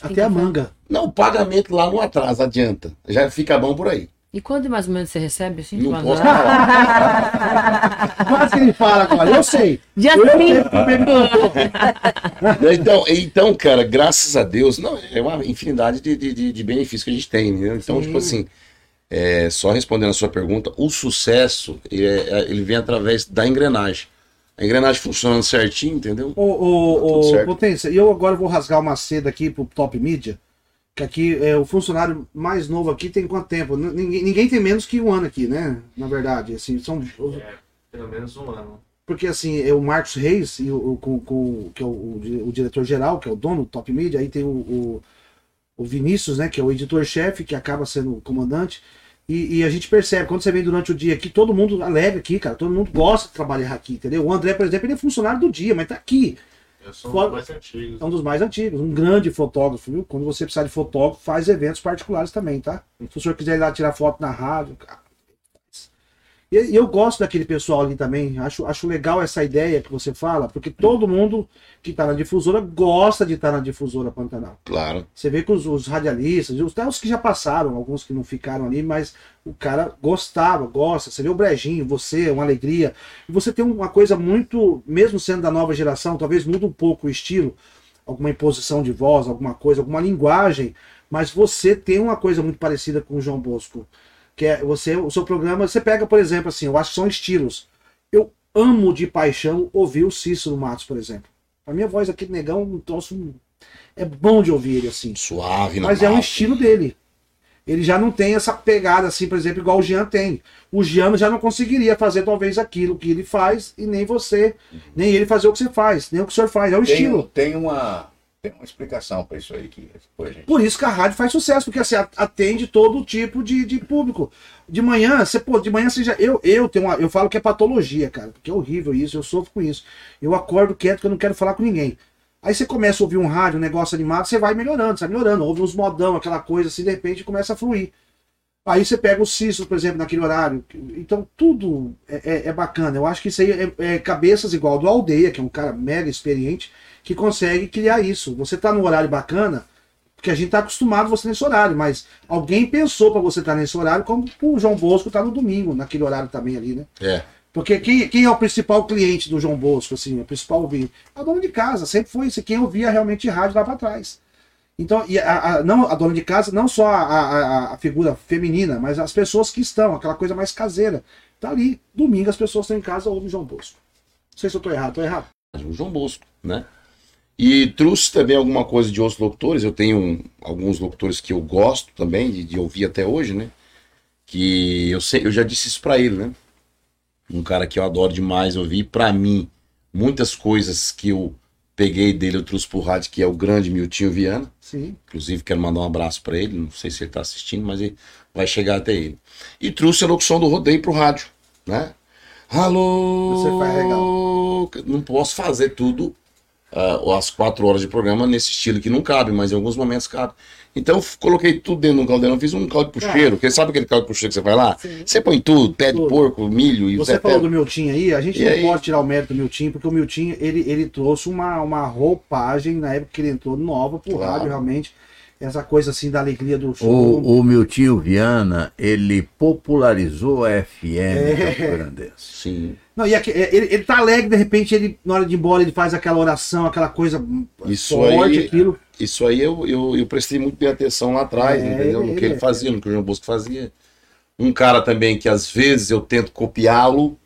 Até a manga. Não, o pagamento lá não atrasa, adianta. Já fica bom por aí. E quando mais ou menos você recebe assim? Não posso falar. *laughs* Quase que ele fala agora, eu sei. Já eu sei. então, então, cara, graças a Deus, não, é uma infinidade de, de, de benefícios que a gente tem, né? Então, Sim. tipo assim, é, só respondendo a sua pergunta, o sucesso, é, é, ele vem através da engrenagem. A engrenagem funcionando certinho, entendeu? Ô, ô, tá ô Potência, eu agora vou rasgar uma seda aqui pro Top Media que aqui é o funcionário mais novo aqui tem quanto tempo? Ninguém, ninguém tem menos que um ano aqui, né? Na verdade, assim, são é, pelo menos um ano. Porque assim, é o Marcos Reis, e o, com, com, que é o, o, o diretor geral, que é o dono do Top Media, aí tem o, o, o Vinícius, né, que é o editor-chefe, que acaba sendo o comandante. E, e, a gente percebe, quando você vem durante o dia aqui, todo mundo alega aqui, cara. Todo mundo gosta de trabalhar aqui, entendeu? O André, por exemplo, ele é funcionário do dia, mas tá aqui. Eu sou um dos mais antigos. É um dos mais antigos, um grande fotógrafo, viu? Quando você precisar de fotógrafo, faz eventos particulares também, tá? Se o senhor quiser ir lá tirar foto na rádio, cara. E eu gosto daquele pessoal ali também. Acho, acho legal essa ideia que você fala, porque todo mundo que está na difusora gosta de estar tá na difusora Pantanal. Claro. Você vê que os, os radialistas, até os que já passaram, alguns que não ficaram ali, mas o cara gostava, gosta. Você vê o Brejinho, você, uma alegria. E você tem uma coisa muito, mesmo sendo da nova geração, talvez muda um pouco o estilo, alguma imposição de voz, alguma coisa, alguma linguagem, mas você tem uma coisa muito parecida com o João Bosco que é você, o seu programa, você pega, por exemplo, assim, eu acho que são estilos. Eu amo de paixão ouvir o Cícero Matos, por exemplo. A minha voz aqui, negão, um troço. É bom de ouvir ele assim. Suave, Mas é um estilo dele. Ele já não tem essa pegada assim, por exemplo, igual o Jean tem. O Jean já não conseguiria fazer talvez aquilo que ele faz e nem você, uhum. nem ele fazer o que você faz, nem o que o senhor faz. É o tem, estilo. Tem uma tem uma explicação para isso aí que gente... Por isso que a rádio faz sucesso, porque assim, atende todo tipo de, de público. De manhã, você, pô, de manhã você já. Eu, eu tenho uma, eu falo que é patologia, cara, porque é horrível isso, eu sofro com isso. Eu acordo quieto que eu não quero falar com ninguém. Aí você começa a ouvir um rádio, um negócio animado, você vai melhorando, você vai melhorando, ouve uns modão, aquela coisa assim, de repente começa a fluir. Aí você pega o Cícero, por exemplo, naquele horário. Então tudo é, é, é bacana. Eu acho que isso aí é, é cabeças igual do Aldeia, que é um cara mega experiente que consegue criar isso. Você está no horário bacana, porque a gente está acostumado você nesse horário, mas alguém pensou para você estar tá nesse horário, como o João Bosco está no domingo, naquele horário também ali, né? É. Porque quem, quem é o principal cliente do João Bosco, assim, o principal ouvinte? A dona de casa, sempre foi isso, quem ouvia realmente rádio lá para trás. Então, e a, a, não, a dona de casa, não só a, a, figura feminina, mas as pessoas que estão, aquela coisa mais caseira. Tá ali, domingo as pessoas estão em casa ouvem João Bosco. Não sei se eu estou errado, estou errado. O João Bosco, né? E trouxe também alguma coisa de outros locutores. Eu tenho alguns locutores que eu gosto também de, de ouvir até hoje, né? Que eu sei, eu já disse isso para ele, né? Um cara que eu adoro demais ouvir. Para mim, muitas coisas que eu peguei dele eu trouxe pro rádio, que é o grande Miltinho Viana. Sim. Inclusive, quero mandar um abraço para ele. Não sei se ele tá assistindo, mas ele vai chegar até ele. E trouxe a locução do rodeio pro rádio, né? Alô! Você faz legal. Não posso fazer tudo uh, as quatro horas de programa nesse estilo que não cabe, mas em alguns momentos cabe. Então coloquei tudo dentro do caldeirão, fiz um caldo puxeiro, porque sabe aquele caldo puxeiro que você vai lá? Sim. Você põe tudo, pé de porco, milho e Você falou do Miltim aí, a gente e não aí... pode tirar o mérito do Miltim, porque o Miltim ele, ele trouxe uma, uma roupagem na época que ele entrou nova pro claro. rádio realmente essa coisa assim da alegria do show. O, o meu tio Viana, ele popularizou a FM é. Sim. Não, e aqui, é, ele, ele tá alegre, de repente, ele, na hora de ir embora, ele faz aquela oração, aquela coisa isso forte, aí, aquilo. Isso aí eu, eu, eu prestei muito bem atenção lá atrás, é, entendeu? No que ele é. fazia, no que o João Bosco fazia. Um cara também que às vezes eu tento copiá-lo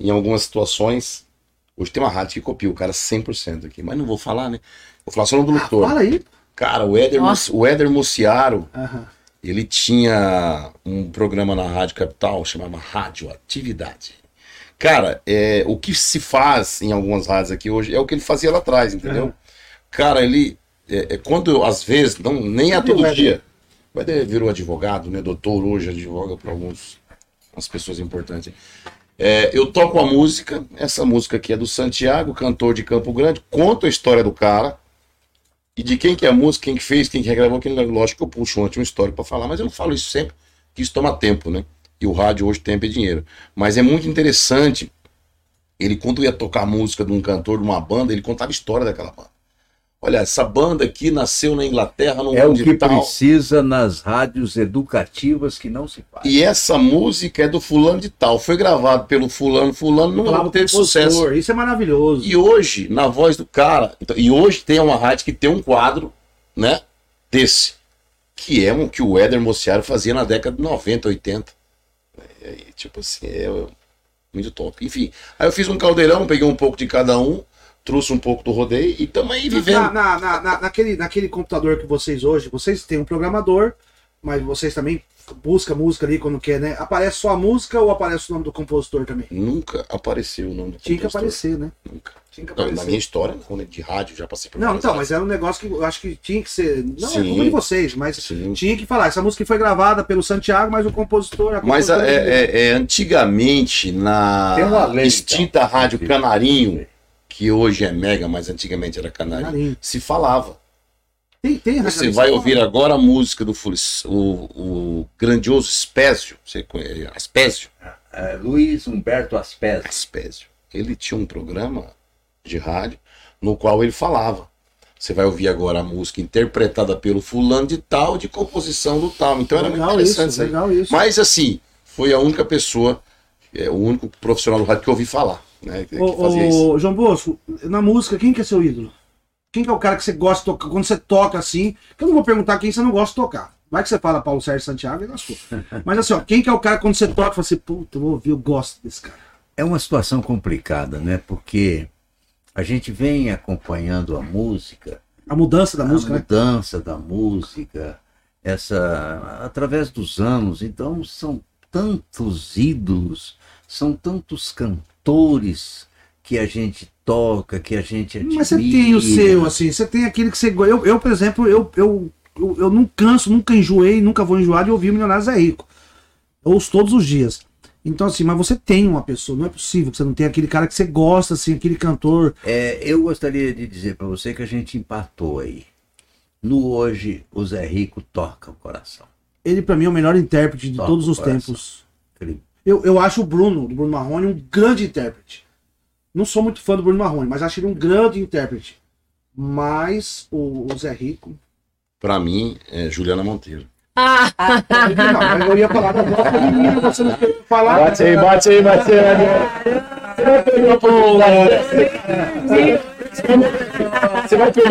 em algumas situações. Hoje tem uma rádio que copia o cara 100% aqui, mas não vou falar, né? Vou falar só no do ah, Fala aí. Cara, o Éder, o Éder Muciaro, uhum. ele tinha um programa na Rádio Capital, chamava Rádio Atividade. Cara, é, o que se faz em algumas rádios aqui hoje é o que ele fazia lá atrás, entendeu? Uhum. Cara, ele, é, é, quando às vezes, não, nem a todo dia, o Éder virou advogado, né? Doutor hoje, advoga para alguns, as pessoas importantes. É, eu toco a música, essa música aqui é do Santiago, cantor de Campo Grande, conto a história do cara, e de quem que é a música, quem que fez, quem que regravou, quem lógico que eu puxo antes uma história para falar, mas eu não falo isso sempre, que isso toma tempo, né? E o rádio hoje tempo é dinheiro. Mas é muito interessante. Ele, quando ia tocar a música de um cantor, de uma banda, ele contava a história daquela banda. Olha, essa banda aqui nasceu na Inglaterra, no É o que tal. precisa nas rádios educativas que não se faz. E essa música é do fulano de tal. Foi gravado pelo fulano, fulano não, não teve sucesso. Isso é maravilhoso. E hoje, na voz do cara, então, e hoje tem uma rádio que tem um quadro, né, desse, que é um que o Éder Mociaro fazia na década de 90, 80. Tipo assim, é muito top. Enfim, aí eu fiz um caldeirão, peguei um pouco de cada um, trouxe um pouco do rodeio e também vivendo. Na, na, na, naquele, naquele computador que vocês hoje, vocês têm um programador, mas vocês também busca música ali quando quer, né? Aparece só a música ou aparece o nome do compositor também? Nunca apareceu o nome do Tinha compositor. Tinha que aparecer, né? Nunca. Tinha que aparecer. Não, na minha história, né? de rádio, já passei por Não, então, mas era um negócio que eu acho que tinha que ser. Não Sim. é culpa de vocês, mas Sim. tinha que falar. Essa música foi gravada pelo Santiago, mas o compositor. Mas é, é, é, antigamente, na extinta então. Rádio Canarinho que hoje é Mega, mas antigamente era Canarinho, Canarinho. se falava. Tem, tem Você vai ouvir agora a música do o, o grandioso Espésio, você conhece, Aspésio, é, Luiz Humberto Aspésio. Aspésio. Ele tinha um programa de rádio no qual ele falava. Você vai ouvir agora a música interpretada pelo fulano de tal, de composição do tal. Então era legal muito interessante isso, legal isso. Mas assim, foi a única pessoa, é, o único profissional do rádio que eu ouvi falar. Né, que, ô, ô, João Bosco, na música, quem que é seu ídolo? Quem que é o cara que você gosta de tocar? Quando você toca assim, que eu não vou perguntar quem você não gosta de tocar. Vai que você fala Paulo Sérgio Santiago e lascou. *laughs* Mas assim, ó, quem que é o cara quando você toca e fala assim, puta, eu vou ouvir, eu gosto desse cara. É uma situação complicada, né? Porque a gente vem acompanhando a música. A mudança da a música, A né? mudança né? da música, essa. através dos anos. Então, são tantos ídolos, são tantos cantores que a gente toca, que a gente admira. Mas você tem o seu, assim, você tem aquele que você. Eu, eu por exemplo, eu, eu, eu, eu não canso, nunca enjoei, nunca vou enjoar de ouvir Milionários é Rico. Eu ouço todos os dias. Então, assim, mas você tem uma pessoa, não é possível que você não tenha aquele cara que você gosta, assim, aquele cantor. É, eu gostaria de dizer para você que a gente empatou aí. No hoje, o Zé Rico toca o coração. Ele, para mim, é o melhor intérprete de toca todos os tempos. Eu, eu acho o Bruno, do Bruno Marrone, um grande intérprete. Não sou muito fã do Bruno Marrone, mas acho ele um grande intérprete. Mas o, o Zé Rico. Para mim, é Juliana Monteiro. Ah. Não, eu ia falar da voz feminina, você não quer falar. Bate aí, bate aí, bate aí. Você vai perder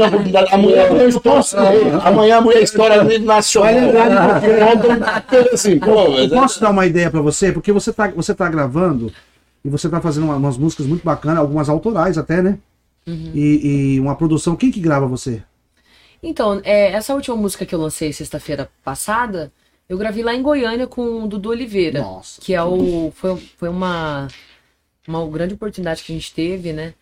a oportunidade. Amanhã eu posso. Amanhã a mulher estoura no nacional. Vai lembrar assim, pô, Posso dar uma ideia pra você? Porque você tá, você tá gravando e você tá fazendo umas músicas muito bacanas, algumas autorais até, né? Uhum. E, e uma produção. Quem que grava você? Então, é, essa última música que eu lancei sexta-feira passada, eu gravei lá em Goiânia com o Dudu Oliveira. Nossa. Que é o. Foi, foi uma, uma grande oportunidade que a gente teve, né?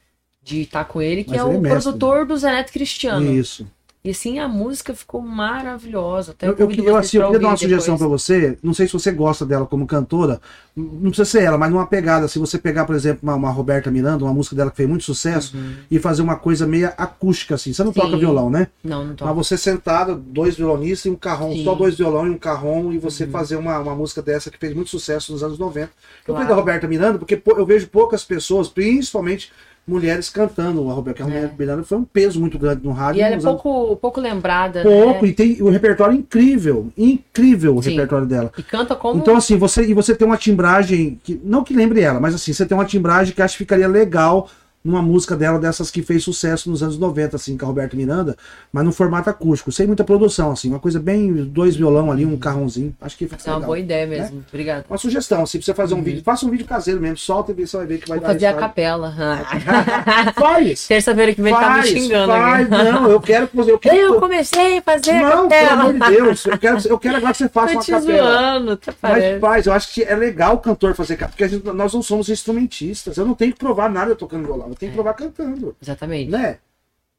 De estar com ele, que Mas é o é mestre, produtor né? do Zé Neto Cristiano. Isso. E assim, a música ficou maravilhosa. Até eu, eu, eu, assim, eu queria dar uma sugestão para você. Não sei se você gosta dela como cantora. Não precisa ser ela, mas numa pegada. Se você pegar, por exemplo, uma, uma Roberta Miranda, uma música dela que fez muito sucesso, uhum. e fazer uma coisa meio acústica, assim. Você não Sim. toca violão, né? Não, não toca. Mas você sentado, dois violonistas e um carrom, Sim. só dois violão e um carrom, e você uhum. fazer uma, uma música dessa que fez muito sucesso nos anos 90. Claro. Eu falei da Roberta Miranda, porque eu vejo poucas pessoas, principalmente mulheres cantando. A Roberta é. Miranda foi um peso muito grande no rádio. E ela é pouco, anos... pouco lembrada. Pouco, né? e tem o um repertório incrível. Incrível o Sim. repertório dela. E canta como. Então, assim, você, e você tem uma timbragem. Que, não que lembre ela, mas assim, você tem uma timbragem que acho que ficaria legal numa música dela dessas que fez sucesso nos anos 90, assim, com a Roberto Miranda, mas no formato acústico, sem muita produção, assim, uma coisa bem, dois violão ali, um carrãozinho, acho que fica É uma boa ideia né? mesmo, né? obrigado. Uma sugestão, se você fazer um uhum. vídeo, faça um vídeo caseiro mesmo, solta e você vai ver que vai Vou dar fazer a capela. *laughs* faz! Terça-feira que vem faz, tá me xingando. Faz, aqui. não, eu quero que você... Eu, quero, eu comecei a fazer Não, pelo amor de Deus, eu quero, eu quero agora que você faça uma capela. Zoando, tá mas faz, eu acho que é legal o cantor fazer capela, porque gente, nós não somos instrumentistas, eu não tenho que provar nada tocando violão, eu tenho que provar cantando. Exatamente. Né?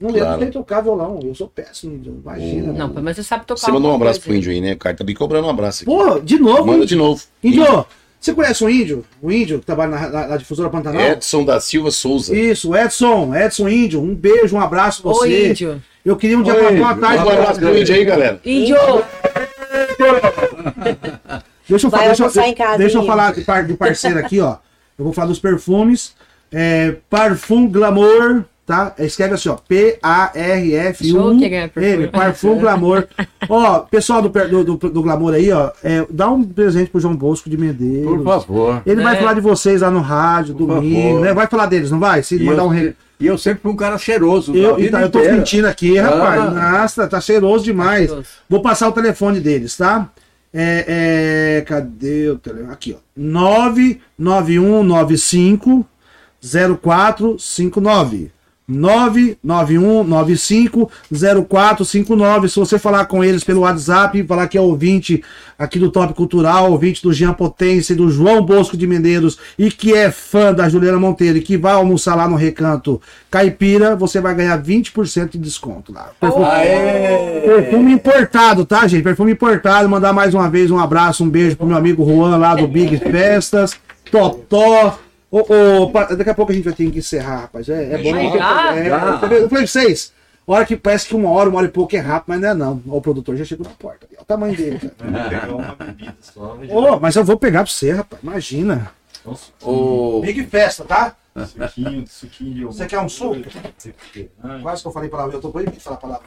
Não claro. sei tocar violão, eu sou péssimo, imagina. Não, mas você sabe tocar. Você mandou um abraço pro índio aí, né? O cara tá me cobrando um abraço aqui. Pô, de novo? Manda de novo. Índio, você conhece o índio? O índio que trabalha na, na, na difusora Pantanal? Edson da Silva Souza. Isso, Edson, Edson Índio, um beijo, um abraço pra você. Oi, índio. Eu queria um dia Oi, uma tarde. Um abraço pro índio aí, galera. Índio! deixa eu, Vai deixa, deixa, deixa eu falar de, de parceiro aqui, ó. Eu vou falar dos perfumes. É, Parfum Glamour, tá? Escreve assim, ó, P-A-R-F-U-M, Parfum Glamour. ó, pessoal do, do, do, do, Glamour aí, ó, é, dá um presente pro João Bosco de Medeiros. Por favor. Ele é. vai falar de vocês lá no rádio, Por domingo, favor. né? Vai falar deles, não vai? Se e mandar eu, um... E eu sempre fui um cara cheiroso. Eu, então, eu tô mentindo aqui, ah. rapaz. Nossa, tá cheiroso demais. Tá Vou passar o telefone deles, tá? É, é, cadê o telefone? Aqui, ó. 99195 0459. 991950459. Se você falar com eles pelo WhatsApp, falar que é ouvinte aqui do Top Cultural, ouvinte do Jean Potência e do João Bosco de Medeiros e que é fã da Juliana Monteiro e que vai almoçar lá no Recanto Caipira, você vai ganhar 20% de desconto lá. Perfume, perfume importado, tá, gente? Perfume importado. Mandar mais uma vez um abraço, um beijo pro meu amigo Juan lá do Big Festas. Totó. Ô, ô, daqui a pouco a gente vai ter que encerrar, rapaz. É, é bom. Já? É, já. Eu falei pra vocês. Hora que parece que uma hora, uma hora e pouco é rápido, mas não é não. O produtor já chegou na porta. Olha o tamanho dele, cara. *laughs* oh, mas eu vou pegar pra você, rapaz. Imagina. O... Big festa, tá? Suquinho, suquinho. Você quer um suco? Quase que eu falei palavra, eu tô proibido de falar palavra.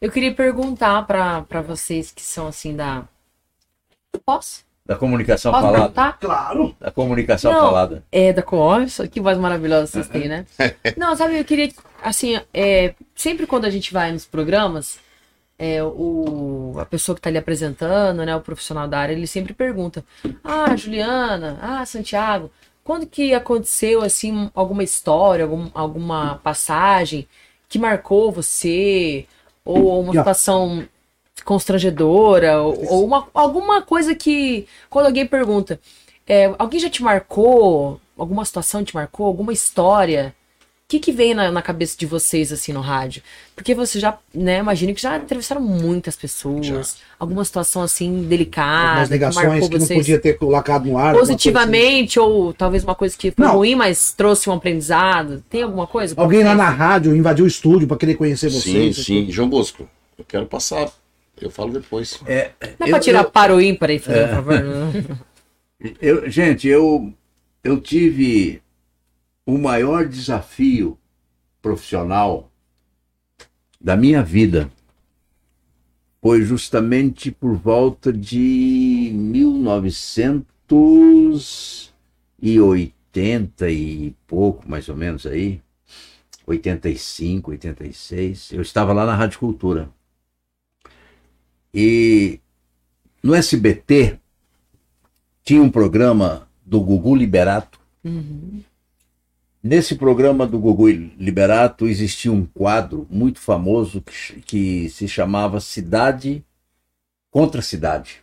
Eu queria perguntar para vocês que são assim da. Posso? Da comunicação Posso falada. Perguntar? Claro. Da comunicação Não, falada. É, da Nossa, que voz maravilhosa vocês têm, né? *laughs* Não, sabe, eu queria, assim, é, sempre quando a gente vai nos programas, é, o, a pessoa que está ali apresentando, né, o profissional da área, ele sempre pergunta: Ah, Juliana, ah, Santiago, quando que aconteceu, assim, alguma história, algum, alguma passagem que marcou você? Ou uma situação constrangedora, ou, ou uma, alguma coisa que, quando alguém pergunta, é, alguém já te marcou, alguma situação te marcou, alguma história, o que, que vem na, na, cabeça de vocês, assim, no rádio? Porque você já, né, imagino que já entrevistaram muitas pessoas, já. alguma situação, assim, delicada. Algumas negações que, que não podia ter colocado no ar. Positivamente, assim. ou talvez uma coisa que foi não. ruim, mas trouxe um aprendizado. Tem alguma coisa? Alguém lá na rádio invadiu o estúdio para querer conhecer vocês? Sim, sim. João Bosco, eu quero passar. Eu falo depois. É, não é para tirar eu, para o ímpar aí, por é, favor. *laughs* eu, gente, eu, eu tive o maior desafio profissional da minha vida foi justamente por volta de 1980 e pouco, mais ou menos aí, 85, 86. Eu estava lá na Rádio Cultura. E no SBT tinha um programa do Gugu Liberato. Uhum. Nesse programa do Gugu Liberato existia um quadro muito famoso que, que se chamava Cidade contra Cidade.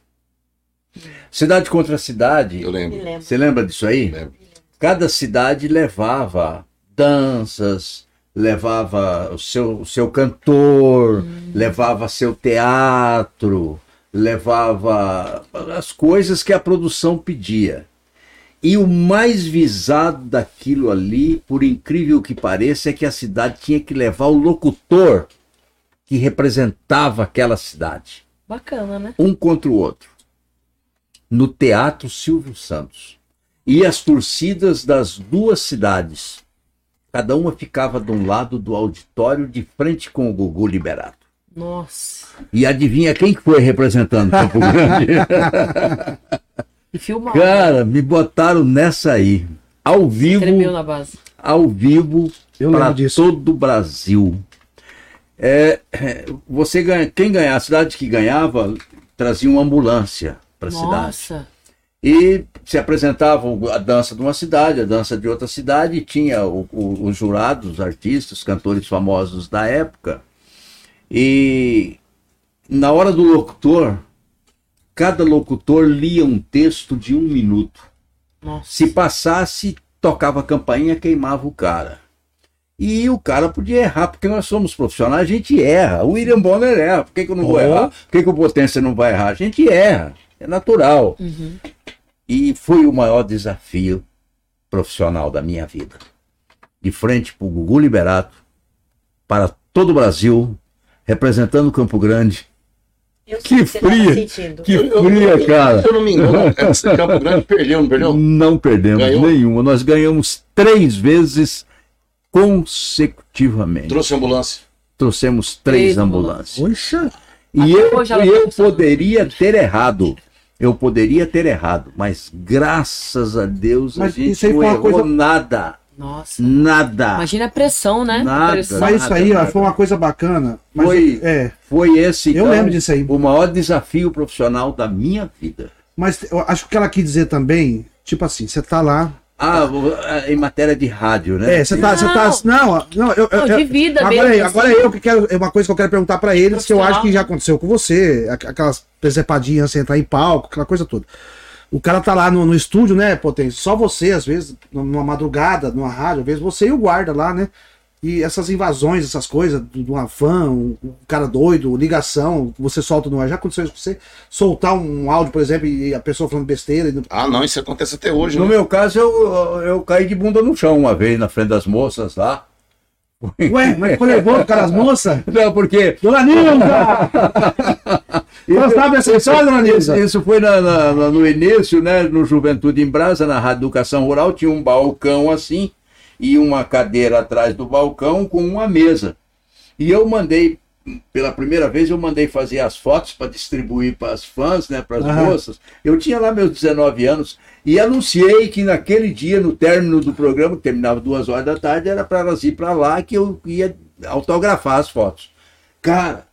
Cidade contra Cidade. Eu lembro. Você lembra disso aí? Lembro. Cada cidade levava danças, levava o seu, o seu cantor, hum. levava seu teatro, levava as coisas que a produção pedia. E o mais visado daquilo ali, por incrível que pareça, é que a cidade tinha que levar o locutor que representava aquela cidade. Bacana, né? Um contra o outro. No Teatro Silvio Santos. E as torcidas das duas cidades. Cada uma ficava de um lado do auditório de frente com o Gugu Liberato. Nossa. E adivinha quem foi representando Campo Grande? *laughs* E filmar. Cara, me botaram nessa aí. Ao vivo. Tremeu na base. Ao vivo para todo o Brasil. É, você ganha, quem ganhar, a cidade que ganhava trazia uma ambulância para a cidade. E se apresentava a dança de uma cidade, a dança de outra cidade, e tinha o, o, os jurados, os artistas, os cantores famosos da época. E na hora do locutor, cada locutor lia um texto de um minuto. Nossa. Se passasse, tocava a campainha, queimava o cara. E o cara podia errar, porque nós somos profissionais, a gente erra. O William Bonner erra, por que, que eu não vou oh. errar? Por que, que o Potência não vai errar? A gente erra, é natural. Uhum. E foi o maior desafio profissional da minha vida. De frente para o Gugu Liberato, para todo o Brasil, representando Campo Grande, que fria! Que fria, cara! Se eu não me engano, Campo *laughs* Grande perdeu, não perdeu? Não perdemos Ganhou? nenhuma. Nós ganhamos três vezes consecutivamente. Trouxe ambulância? Trouxemos três, três ambulâncias. Poxa! E eu, eu poderia ter errado. Eu poderia ter errado, mas graças a Deus mas a gente não errou coisa... nada. Nossa. Nada. Imagina a pressão, né? Nada. Pressão. Mas isso aí ó, foi uma coisa bacana. foi, é. foi esse. Eu então, lembro disso aí. O maior desafio profissional da minha vida. Mas eu acho que ela quis dizer também, tipo assim, você tá lá. Ah, em matéria de rádio, né? É, você tá, você tá. Não, não, eu, não, de vida agora, mesmo. Agora assim. eu que quero. É uma coisa que eu quero perguntar para eles, que eu acho que já aconteceu com você, aquelas presepadinhas, você entrar em palco, aquela coisa toda. O cara tá lá no, no estúdio, né, Potência? Só você, às vezes, numa madrugada, numa rádio, às vezes você e o guarda lá, né? E essas invasões, essas coisas, do uma fã, um, um, cara doido, ligação, você solta no ar. Já aconteceu isso com você? Soltar um áudio, por exemplo, e a pessoa falando besteira. E... Ah, não, isso acontece até hoje. No né? meu caso, eu, eu caí de bunda no chão uma vez na frente das moças lá. Ué, mas foi nervoso, cara, as moças? *laughs* Não, porque. Dona Nilda! Você *laughs* sabe essa história, dona Nilza? Isso foi na, na, no início, né? No Juventude em Brasa, na Rádio Educação Rural, tinha um balcão assim, e uma cadeira atrás do balcão com uma mesa. E eu mandei, pela primeira vez, eu mandei fazer as fotos para distribuir para as fãs, né? Para as moças. Eu tinha lá meus 19 anos e anunciei que naquele dia, no término do programa, que terminava duas horas da tarde, era para elas ir para lá que eu ia autografar as fotos. Cara,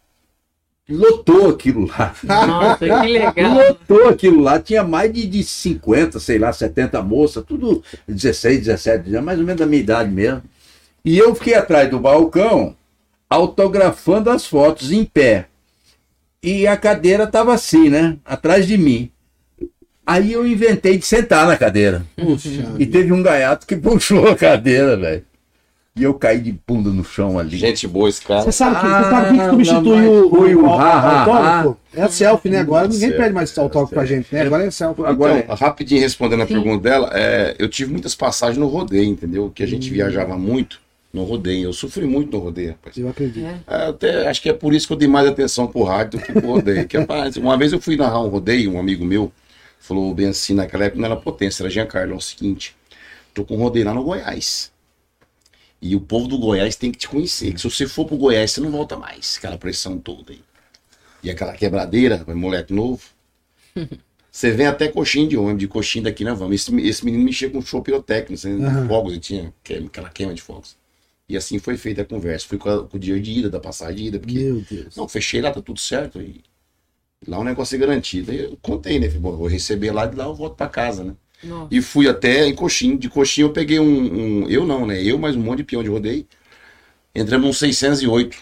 lotou aquilo lá. Nossa, que legal. Lotou aquilo lá. Tinha mais de, de 50, sei lá, 70 moças, tudo 16, 17, mais ou menos da minha idade mesmo. E eu fiquei atrás do balcão, autografando as fotos em pé. E a cadeira estava assim, né? Atrás de mim. Aí eu inventei de sentar na cadeira. Puxa. E teve um gaiato que *laughs* puxou a cadeira, velho. E eu caí de bunda no chão ali. Gente boa esse cara. Você sabe que, ah, você sabe que substituiu foi o, o, o, autógrafo? É a selfie, né? Agora ninguém pede mais autógrafo pra gente, né? Agora é selfie. Agora, então, rapidinho respondendo a Sim. pergunta dela, é, eu tive muitas passagens no rodeio, entendeu? Que a gente hum. viajava muito no rodeio. Eu sofri muito no rodeio, rapaz. Eu acredito. É. é. Até, acho que é por isso que eu dei mais atenção pro rádio do que pro rodeio. que, rapaz, uma vez eu fui narrar um rodeio, um amigo meu, falou bem assim, naquela época não era potência, era Giancarlo, é o seguinte, tô com um rodeio lá no Goiás. E o povo do Goiás tem que te conhecer, que se você for pro Goiás, você não volta mais, aquela pressão toda aí. E aquela quebradeira, moleque novo. *laughs* Você vem até coxinha de ônibus, de coxinha daqui na vamos. Esse, esse menino mexia com show pirotécnico, uhum. fogos, ele tinha aquela queima de fogos. E assim foi feita a conversa. Fui com, a, com o dia de ida, da passagem de ida. Porque, Meu Deus. Não, fechei lá, tá tudo certo. E Lá o negócio é garantido. Aí eu contei, né? Bom, vou receber lá de lá eu volto para casa, né? Nossa. E fui até em Coxim. De Coxim eu peguei um, um, Eu não, né? Eu mais um monte de peão de rodeio. Entramos num 608,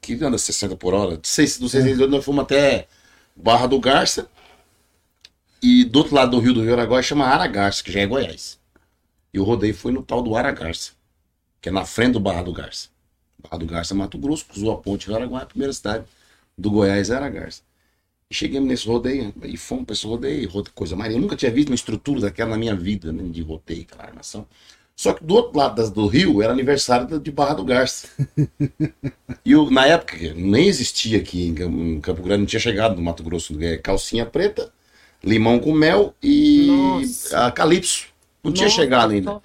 que anda 60 por hora. Do 608 nós fomos até Barra do Garça. E do outro lado do Rio do Rio Araguaia chama Aragarça, que já é Goiás. E o rodeio foi no tal do Aragarça, que é na frente do Barra do Garça. Barra do Garça, Mato Grosso, cruzou a ponte do Araguaia, a primeira cidade do Goiás é Aragarça. E chegamos nesse rodeio, e fomos para esse rodeio, coisa mais. Eu nunca tinha visto uma estrutura daquela na minha vida, né, de rodeio, aquela armação. Só que do outro lado do rio era aniversário de Barra do Garça. *laughs* e eu, na época, nem existia aqui em Campo Grande, não tinha chegado no Mato Grosso, é calcinha preta, limão com mel e Nossa. a Calypso. Não Nossa, tinha chegado ainda.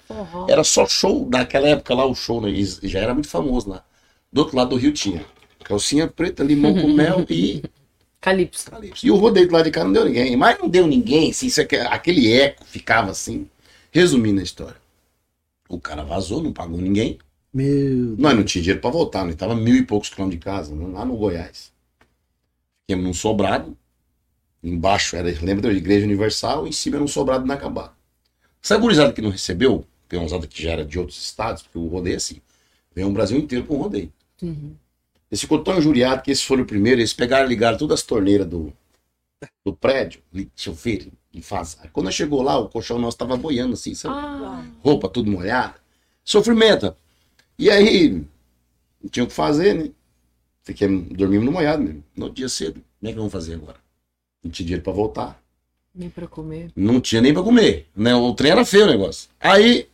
Era só show, naquela época lá, o show né, já era muito famoso lá. Do outro lado do rio tinha calcinha preta, limão com mel *laughs* e Calypso. Calypso. E o rodeio do lado de cá não deu ninguém. Mas não deu ninguém, assim, isso aqui, aquele eco ficava assim. Resumindo a história. O cara vazou, não pagou ninguém. Meu Nós não tinha dinheiro pra voltar, nós tava mil e poucos quilômetros de casa, né, lá no Goiás. Fiquemos num sobrado. Embaixo era, lembra da Igreja Universal, em cima era um sobrado inacabado. Essa gurizada que não recebeu, peãozada que já era de outros estados, porque o rodeio é assim, veio um Brasil inteiro com rodeio. Uhum. Eles ficou tão injuriado que esses foram o primeiro, eles pegaram e ligaram todas as torneiras do, do prédio, deixa eu ver, e. Aí, quando chegou lá, o colchão nosso tava boiando assim, sabe? Ah. Roupa tudo molhada. Sofrimento. E aí, não tinha o que fazer, né? Fiquei, dormimos no molhado mesmo. No dia cedo. Como é que vamos fazer agora? Não tinha dinheiro pra voltar. Nem pra comer. Não tinha nem pra comer. Né? O trem era feio o negócio. Aí,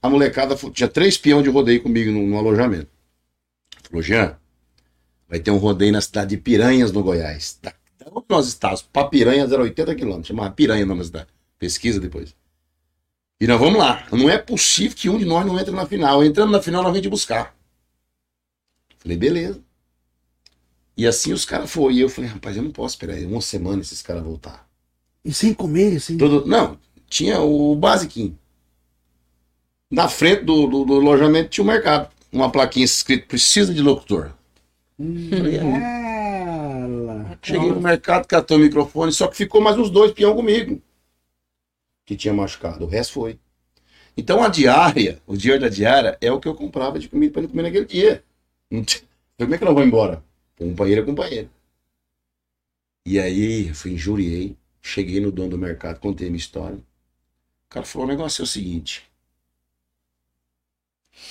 a molecada tinha três peões de rodeio comigo no, no alojamento. Falou, Jean, Vai ter um rodeio na cidade de Piranhas, no Goiás. Da, onde nós estávamos? Para Piranhas era 80 quilômetros. Chamava Piranha na cidade. Pesquisa depois. E nós vamos lá. Não é possível que um de nós não entre na final. Entrando na final, nós vamos te buscar. Falei, beleza. E assim os caras foram. E eu falei, rapaz, eu não posso esperar aí uma semana esses caras voltar. E sem comer, assim? Todo... Não, tinha o basiquinho. Na frente do, do, do alojamento tinha o um mercado. Uma plaquinha escrito precisa de locutor. Hum, Cheguei no mercado, catou o microfone, só que ficou mais uns dois peão comigo. Que tinha machucado. O resto foi. Então a diária, o dia da diária, é o que eu comprava de comida para ele comer naquele dia. Como é que eu não vou embora? Companheiro é companheiro. E aí, fui injuriei. Cheguei no dono do mercado, contei a minha história. O cara falou: o negócio é o seguinte.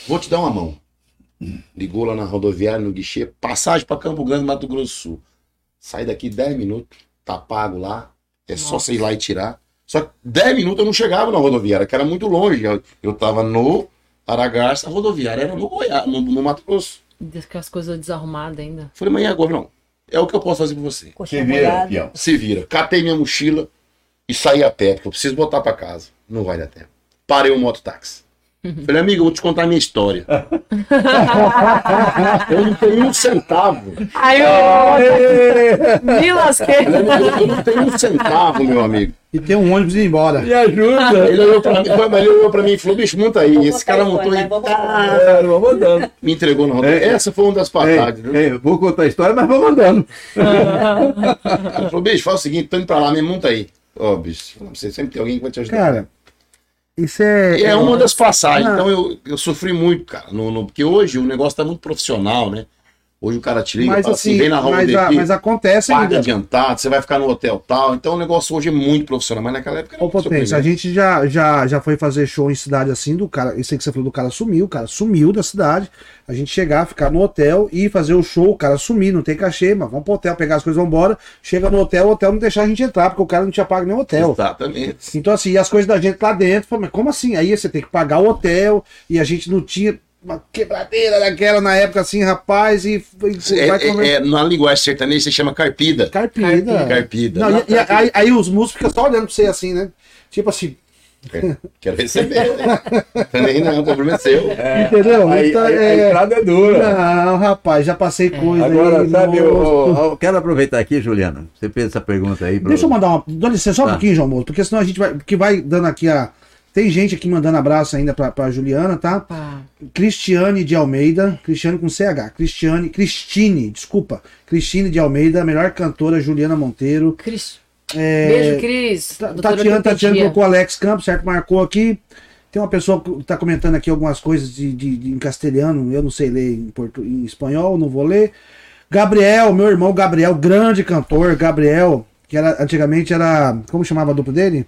Vou te dar uma mão. Ligou lá na rodoviária, no guichê, passagem para Campo Grande, Mato Grosso do Sul. Sai daqui 10 minutos, tá pago lá, é Nossa. só você ir lá e tirar. Só que 10 minutos eu não chegava na rodoviária, que era muito longe. Eu, eu tava no Aragarça, a rodoviária era no Goiás, no, no Mato Grosso. Com as coisas desarrumadas ainda. Falei, mas e agora? Não. É o que eu posso fazer por você. Se vira, pião. Se vira. Catei minha mochila e saí a pé, porque eu preciso voltar para casa. Não vai dar tempo. Parei o mototáxi. Falei, amigo, eu vou te contar a minha história. *laughs* eu não tenho um centavo. Aí eu. Me lasquei. Eu não tenho um centavo, meu amigo. E tem um ônibus indo embora. Me ajuda. Ele olhou pra mim, ele olhou pra mim e falou, bicho, monta aí. Esse cara montou aí. É, vou mandando. Me entregou na roda. É. Essa foi uma das passagens. viu? É, vou contar a história, mas vou mandando. Ele falou, bicho, faz o seguinte, tô indo pra lá, me monta aí. Ó, bicho, você sempre tem alguém que vai te ajudar. Cara, isso é. E é uma das passagens. Ah. Então eu, eu sofri muito, cara. No, no- porque hoje o negócio tá muito profissional, né? Hoje o cara te liga, Mas fala assim, assim, vem na Raul mas, a- mas acontece paga ainda. adiantado, você vai ficar no hotel tal. Então o negócio hoje é muito profissional, mas naquela época era Ô, Potência, a gente já, já, já foi fazer show em cidade assim do cara. Isso aí que você falou do cara sumiu, o cara sumiu da cidade. A gente chegar, ficar no hotel e fazer o show, o cara sumir, não tem cachê, mas vamos pro hotel, pegar as coisas, vamos embora. Chega no hotel, o hotel não deixar a gente entrar, porque o cara não tinha pago nem o hotel. Exatamente. Então, assim, e as coisas da gente lá dentro, mas como assim? Aí você tem que pagar o hotel e a gente não tinha uma quebradeira daquela na época, assim, rapaz, e, e É, vai comer. é, é, na linguagem sertaneja se chama carpida. Carpida. Carpida. Não, e- e aí, aí os músicos ficam só olhando pra você assim, né? Tipo assim, Quero receber. né? *laughs* Também não, o problema é seu. entendeu? Aí, Então, aí- a é... estrada é dura. Não, rapaz, já passei coisa Agora, aí. sabe, eu, eu quero aproveitar aqui, Juliano. Você fez essa pergunta aí. pra- Deixa eu mandar uma. Dá licença só um Tá. pouquinho, João Moço, porque senão a gente vai. Que vai dando aqui a. Tem gente aqui mandando abraço ainda pra, pra Juliana, tá? Pá. Cristiane de Almeida, Cristiane com CH, Cristiane, Cristine, desculpa, Cristine de Almeida, melhor cantora Juliana Monteiro. Cris. É, Beijo, Cris. Tatiana, Tatiana colocou Alex Campos, certo? Marcou aqui. Tem uma pessoa que tá comentando aqui algumas coisas de, de- de- em castelhano, eu não sei ler em, portu, em espanhol, não vou ler. Gabriel, meu irmão Gabriel, grande cantor, Gabriel, que era antigamente era. Como chamava a dupla dele?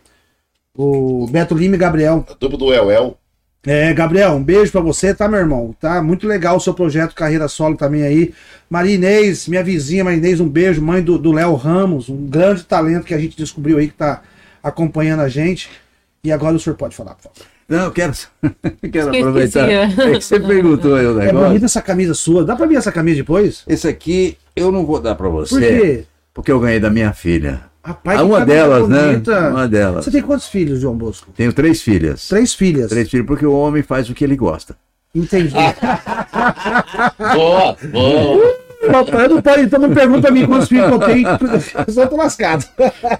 O Beto Lima e Gabriel. A dupla do El El. É, Gabriel, um beijo pra você, tá, meu irmão? Tá muito legal o seu projeto Carreira Solo também aí. Maria Inês, minha vizinha Maria Inês, um beijo. Mãe do do Léo Ramos, um grande talento que a gente descobriu aí que tá acompanhando a gente. E agora o senhor pode falar, por favor. Não, eu quero, *laughs* quero aproveitar. É que você perguntou aí o É negócio. bonita essa camisa sua. Dá pra ver essa camisa depois? Esse aqui eu não vou dar pra você. Por quê? Porque eu ganhei da minha filha. Rapaz, Ah, uma delas, né? bonita. Uma delas. Você tem quantos filhos, João Bosco? Tenho três filhas. Três filhas. Três filhos, porque o homem faz o que ele gosta. Entendi. *laughs* Boa, boa. Papai, não pode, então não pergunta pra mim quantos filhos eu tenho. Eu só tô lascado.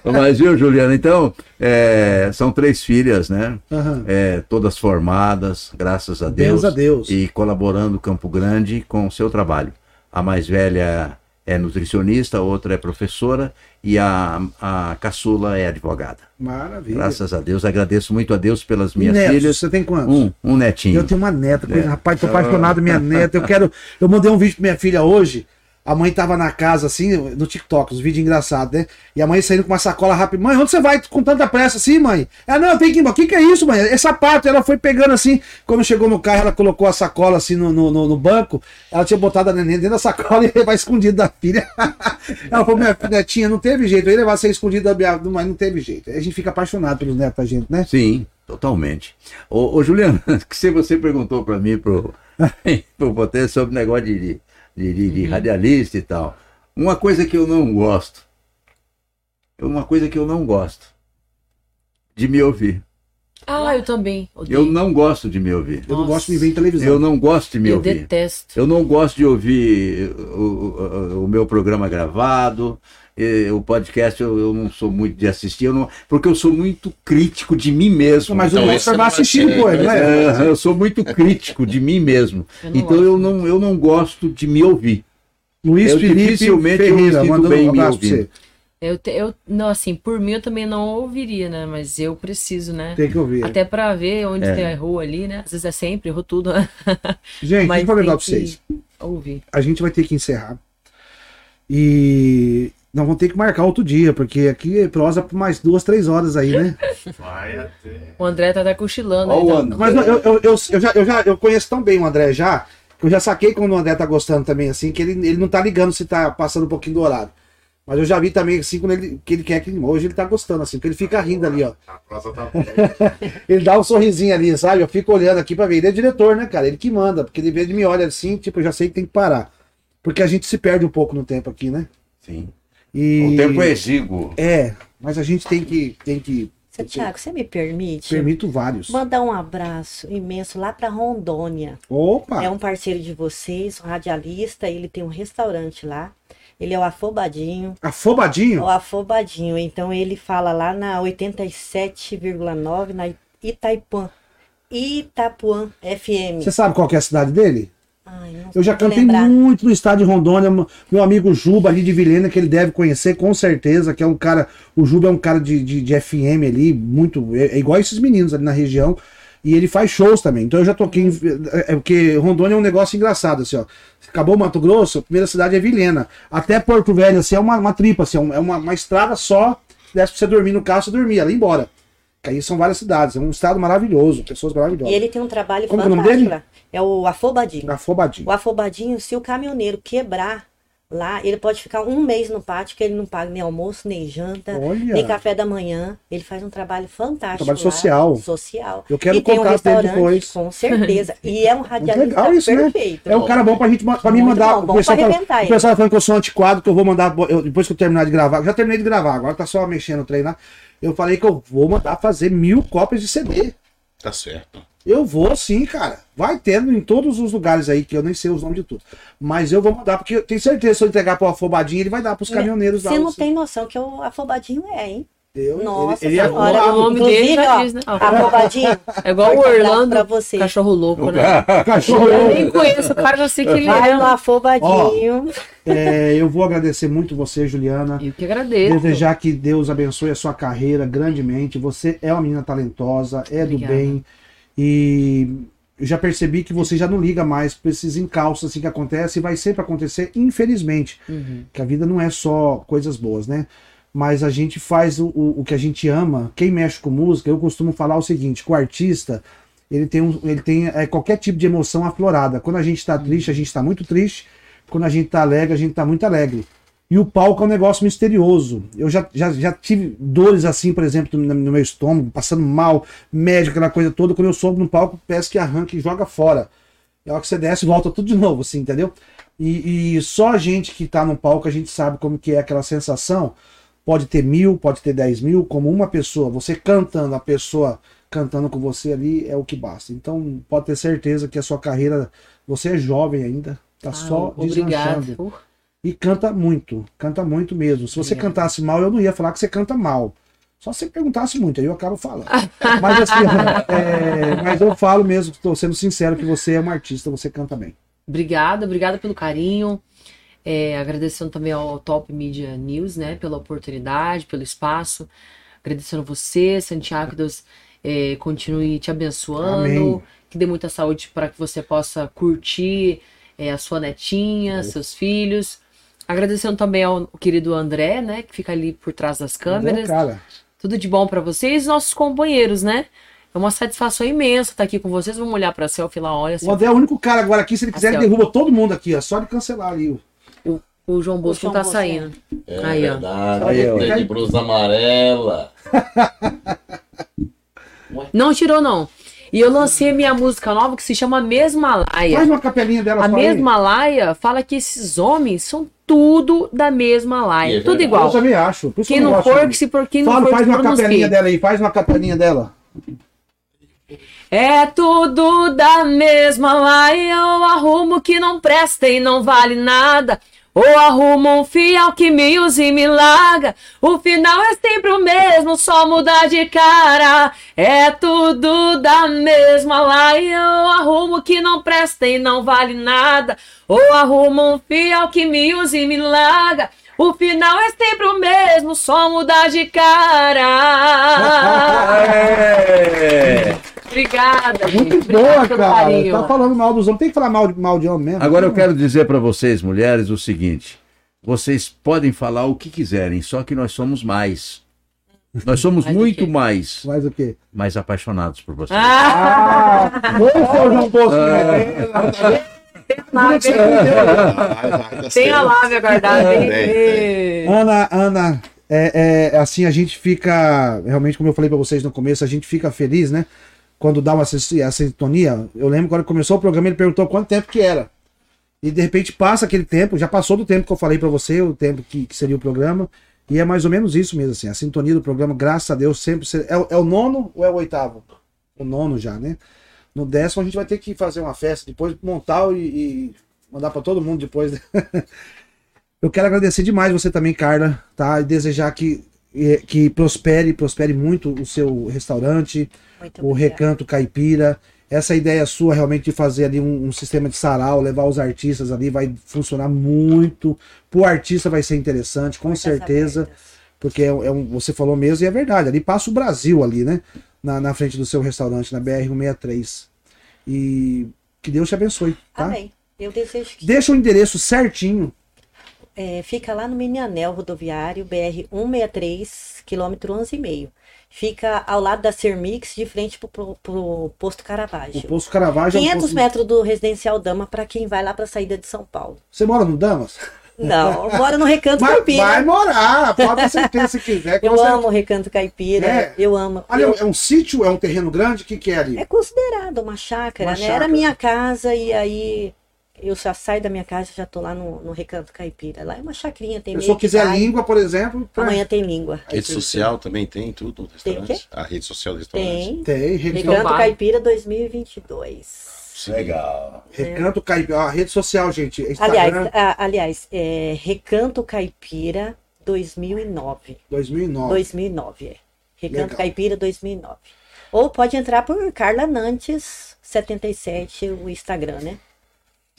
Mas viu, Juliana? Então, é, são três filhas, né? Aham. É, todas formadas, graças a Deus. Deus a Deus. E colaborando Campo Grande com o seu trabalho. A mais velha é nutricionista, a outra é professora e a, a caçula é advogada. Maravilha. Graças a Deus, agradeço muito a Deus pelas minhas netos, filhas. Você tem quantos? Um, um netinho. Eu tenho uma neta, É. rapaz, tô apaixonado minha neta. Eu quero. Eu mandei um vídeo pra minha filha hoje. A mãe tava na casa, assim, no TikTok, os vídeos engraçados, né? E a mãe saindo com uma sacola rápida. Mãe, onde você vai com tanta pressa assim, mãe? Ah, não, tenho que ir embora. O que, que é isso, mãe? É sapato. Ela foi pegando assim. Quando chegou no carro, ela colocou a sacola assim no, no, no- banco. Ela tinha botado a neném dentro da sacola *laughs* e vai escondido da filha. *laughs* ela falou, minha netinha, não teve jeito. Eu ia levar você escondido da minha. Mas não teve jeito. A gente fica apaixonado pelos netos da gente, né? Sim, totalmente. Ô, ô Juliano, *laughs* que se você perguntou para mim, pro, pro Potência, sobre o negócio de, de, de, de- de radialista e tal. Uma coisa que eu não gosto, uma coisa que eu não gosto, de me ouvir. Ah, eu também. Odeio. Eu não gosto de me ouvir. Eu não Nossa. gosto de me ver em televisão. Eu não gosto de me Eu ouvir. detesto. Eu não gosto de ouvir o, o- o meu programa gravado, o podcast eu, eu não sou muito de assistir, eu não- porque eu sou muito crítico de mim mesmo. Mas Então, o Oscar vai assistir depois, não é? É, eu sou muito crítico de mim mesmo. Eu não então gosto. eu não, eu não gosto de me ouvir. Luiz Eu Felipe dificilmente eu me Ferreira, sinto mandando bem um me você. Eu, te- eu, não, assim, por mim eu também não ouviria, né? Mas eu preciso, né? Tem que ouvir. Até pra ver onde É. que errou ali, né? Às vezes é sempre, errou tudo. *laughs* Gente, Mas deixa eu falar tem pra que vocês. Ouvir. A gente vai ter que encerrar. E nós vamos ter que marcar outro dia, porque aqui é prosa por mais duas, três horas aí, né? Vai até. O André tá até cochilando. Ó aí, o tá-. Mas eu, eu, eu, eu, eu já, eu já eu conheço tão bem o André já, que eu já saquei quando o André tá gostando também, assim, que ele, ele não tá ligando se tá passando um pouquinho do horário. Mas eu já vi também, assim, quando ele, que ele quer que hoje ele tá gostando, assim, porque ele fica rindo ali, ó. A prosa tá *laughs* boa. Ele dá um sorrisinho ali, sabe? Eu fico olhando aqui pra ver. Ele é diretor, né, cara? Ele que manda, porque ele vê, ele me olha assim, tipo, eu já sei que tem que parar. Porque a gente se perde um pouco no tempo aqui, né? Sim. E... O tempo é exíguo. É, mas a gente tem que, tem que Tiago, você me permite? Permito vários. Mandar um abraço imenso lá para Rondônia. Opa! É um parceiro de vocês, um radialista, ele tem um restaurante lá. Ele é o Afobadinho. Afobadinho? O Afobadinho. Então ele fala lá na 87,9 na Itaipuã. Itapuã FM. Você sabe qual é a cidade dele? Ai, eu já cantei lembrar. muito no estado de Rondônia. Meu amigo Juba ali de Vilhena, que ele deve conhecer com certeza, que é um cara. O Juba é um cara de, de, de FM ali, muito. É, é, igual esses meninos ali na região. E ele faz shows também. Então eu já toquei. Em, é, é, porque Rondônia é um negócio engraçado, assim, ó. Acabou Mato Grosso, a primeira cidade é Vilhena. Até Porto Velho, assim, é uma, uma tripa, assim, é uma, uma estrada só. Desse pra você dormir no carro, você dormia, ali embora. Que aí são várias cidades, é um estado maravilhoso, pessoas maravilhosas. E ele tem um trabalho Como fantástico. É o nome dele? É o afobadinho. Afobadinho. O afobadinho, se o caminhoneiro quebrar lá, ele pode ficar um mês no pátio, que ele não paga nem almoço, nem janta, Olha. nem café da manhã. Ele faz um trabalho fantástico. Trabalho lá, social. Social. Eu quero e tem um restaurante, depois. Com certeza. E é um *laughs* radialista legal isso, né? perfeito. Né? É um cara bom pra gente pra mim mandar. Bom, bom o pessoal, tá, o pessoal tá falando que eu sou antiquado, que eu vou mandar. Eu, depois que eu terminar de gravar. Já terminei de gravar, agora tá só mexendo, treinar. Eu falei que eu vou mandar fazer mil cópias de CD. Tá certo. Eu vou sim, cara. Vai tendo em todos os lugares aí, que eu nem sei os nomes de tudo. Mas eu vou mandar, porque eu tenho certeza que se eu entregar pro Afobadinho, ele vai dar pros caminhoneiros lá. Você não tem noção que o Afobadinho é, hein? Eu, Nossa ele, ele é o nome dele já diz, né? Afobadinho. *laughs* É igual o Orlando, pra você. cachorro louco, né? *laughs* cachorro louco. Eu nem conheço o cara, já sei que ele Vai é. Vai Afobadinho. Ó, é, eu vou agradecer muito você, Juliana. Eu que agradeço. Desejar que Deus abençoe a sua carreira grandemente. Você é uma menina talentosa, é Obrigada. do bem. E eu já percebi que você já não liga mais para esses encalços assim que acontece e vai sempre acontecer, infelizmente. Uhum. Que a vida não é só coisas boas, né? Mas a gente faz o, o, o, que a gente ama. Quem mexe com música, eu costumo falar o seguinte: o artista ele tem, um, ele tem é, qualquer tipo de emoção aflorada. Quando a gente está triste, a gente está muito triste. Quando a gente está alegre, a gente está muito alegre. E o palco é um negócio misterioso. Eu já, já, já tive dores assim, por exemplo, no, no meu estômago, passando mal, médico, aquela coisa toda. Quando eu soube no palco, peço que arranca e joga fora. É hora que você desce e volta tudo de novo, assim, entendeu? E, e, só a gente que tá no palco, a gente sabe como que é aquela sensação. Pode ter mil, pode ter dez mil, como uma pessoa. Você cantando, a pessoa cantando com você ali é o que basta. Então pode ter certeza que a sua carreira, você é jovem ainda, tá ah, só deslanchando. E canta muito, canta muito mesmo. Se você é. cantasse mal, eu não ia falar que você canta mal. Só se você perguntasse muito, aí eu acabo falando. *laughs* mas assim, é, mas eu falo mesmo, estou sendo sincero, que você é um artista, você canta bem. Obrigada, obrigada pelo carinho. É, agradecendo também ao Top Media News, né, pela oportunidade, pelo espaço. Agradecendo você, Santiago, que Deus é, continue te abençoando, Amém. que dê muita saúde para que você possa curtir é, a sua netinha, seus filhos. Agradecendo também ao querido André, né, que fica ali por trás das câmeras. cara. Tudo de bom para vocês, nossos companheiros, né? É uma satisfação imensa estar aqui com vocês. Vamos olhar para a selfie lá, olha. O André é o único cara agora aqui, se ele quiser, ele derruba todo mundo aqui, é só de cancelar ali. O, o João Bosco não tá saindo. É aí, verdade. Ó. Aí, ó. de blusa amarela. *laughs* não tirou, não. E eu lancei a minha música nova que se chama Mesma Laia. Faz uma capelinha dela A Mesma Laia fala que esses homens são tudo da mesma laia. É tudo igual. Eu também acho. Por quem não for, que se por quem não for, faz uma capelinha dela aí, faz uma capelinha dela. É tudo da mesma laia, eu arrumo que não presta e não vale nada. Ou arruma um fiel que me use e me larga. O final é sempre o mesmo, só muda de cara. É tudo da mesma laia. Eu arrumo que não presta e não vale nada. Ou arruma um fiel que me use e me larga. O final é sempre o mesmo, só mudar de cara. *laughs* Obrigada. Muito boa, cara. Tá falando mal dos homens. Tem que falar mal, mal de homem mesmo. Agora eu quero dizer para vocês, mulheres, o seguinte: vocês podem falar o que quiserem, só que nós somos mais. Nós somos mais muito mais. Mais o quê? Mais apaixonados por vocês. Ah! Vamos, João Bosco. Ah. Tem a lábia guardada. Ana, Ana, é, é, assim, a gente fica, realmente, como eu falei para vocês no começo, a gente fica feliz, né? Quando dá uma a sintonia. Eu lembro quando começou o programa, ele perguntou quanto tempo que era. E de repente passa aquele tempo, já passou do tempo que eu falei para você, o tempo que, que, seria o programa. E é mais ou menos isso mesmo, assim. A sintonia do programa, graças a Deus, sempre. É, é o nono ou é o oitavo? O nono já, né? No décimo a gente vai ter que fazer uma festa, depois montar e, e mandar para todo mundo depois. Né? *laughs* eu quero agradecer demais você também, Carla, tá? E desejar que, que prospere, prospere muito o seu restaurante, muito o Recanto Caipira essa ideia sua realmente de fazer ali um, um, sistema de sarau, levar os artistas ali, vai funcionar muito. Pro artista vai ser interessante, com Muitas certeza. Abertas. Porque é, é, um, você falou mesmo e é verdade. Ali passa o Brasil ali, né? Na, na frente do seu restaurante, na BR-163. E que Deus te abençoe. Tá? Amém. Eu desejo que. Deixa o endereço certinho. É, fica lá no Mini Anel Rodoviário, BR-163, quilômetro 11,5. Fica ao lado da Cermix, de frente pro, pro, pro posto Caravaggio. O posto Caravaggio 500 é um posto... metros do residencial Dama para quem vai lá para a saída de São Paulo. Você mora no Damas? Não, mora no Recanto Mas Caipira. Vai morar, pode ter certeza se quiser. eu você... amo o Recanto Caipira, é. eu amo. Ali eu... é um sítio, é um terreno grande, o que, que é ali? É considerado uma chácara, uma né? Chácara. Era minha casa e aí eu já saio da minha casa já tô lá no, no Recanto Caipira. Lá é uma chacrinha, tem Se eu quiser língua, por exemplo. Pra... Amanhã tem língua. Rede social também tem tudo no restaurante? A rede social do restaurante? Tem. Tem. Recanto Caipira 2022. Legal. Recanto Caipira. A rede social, gente. Instagram. Aliás, a, aliás é Recanto Caipira 2009. 2009. 2009, é. Recanto Legal. Caipira 2009. Ou pode entrar por Carla Nantes 77, o Instagram, né?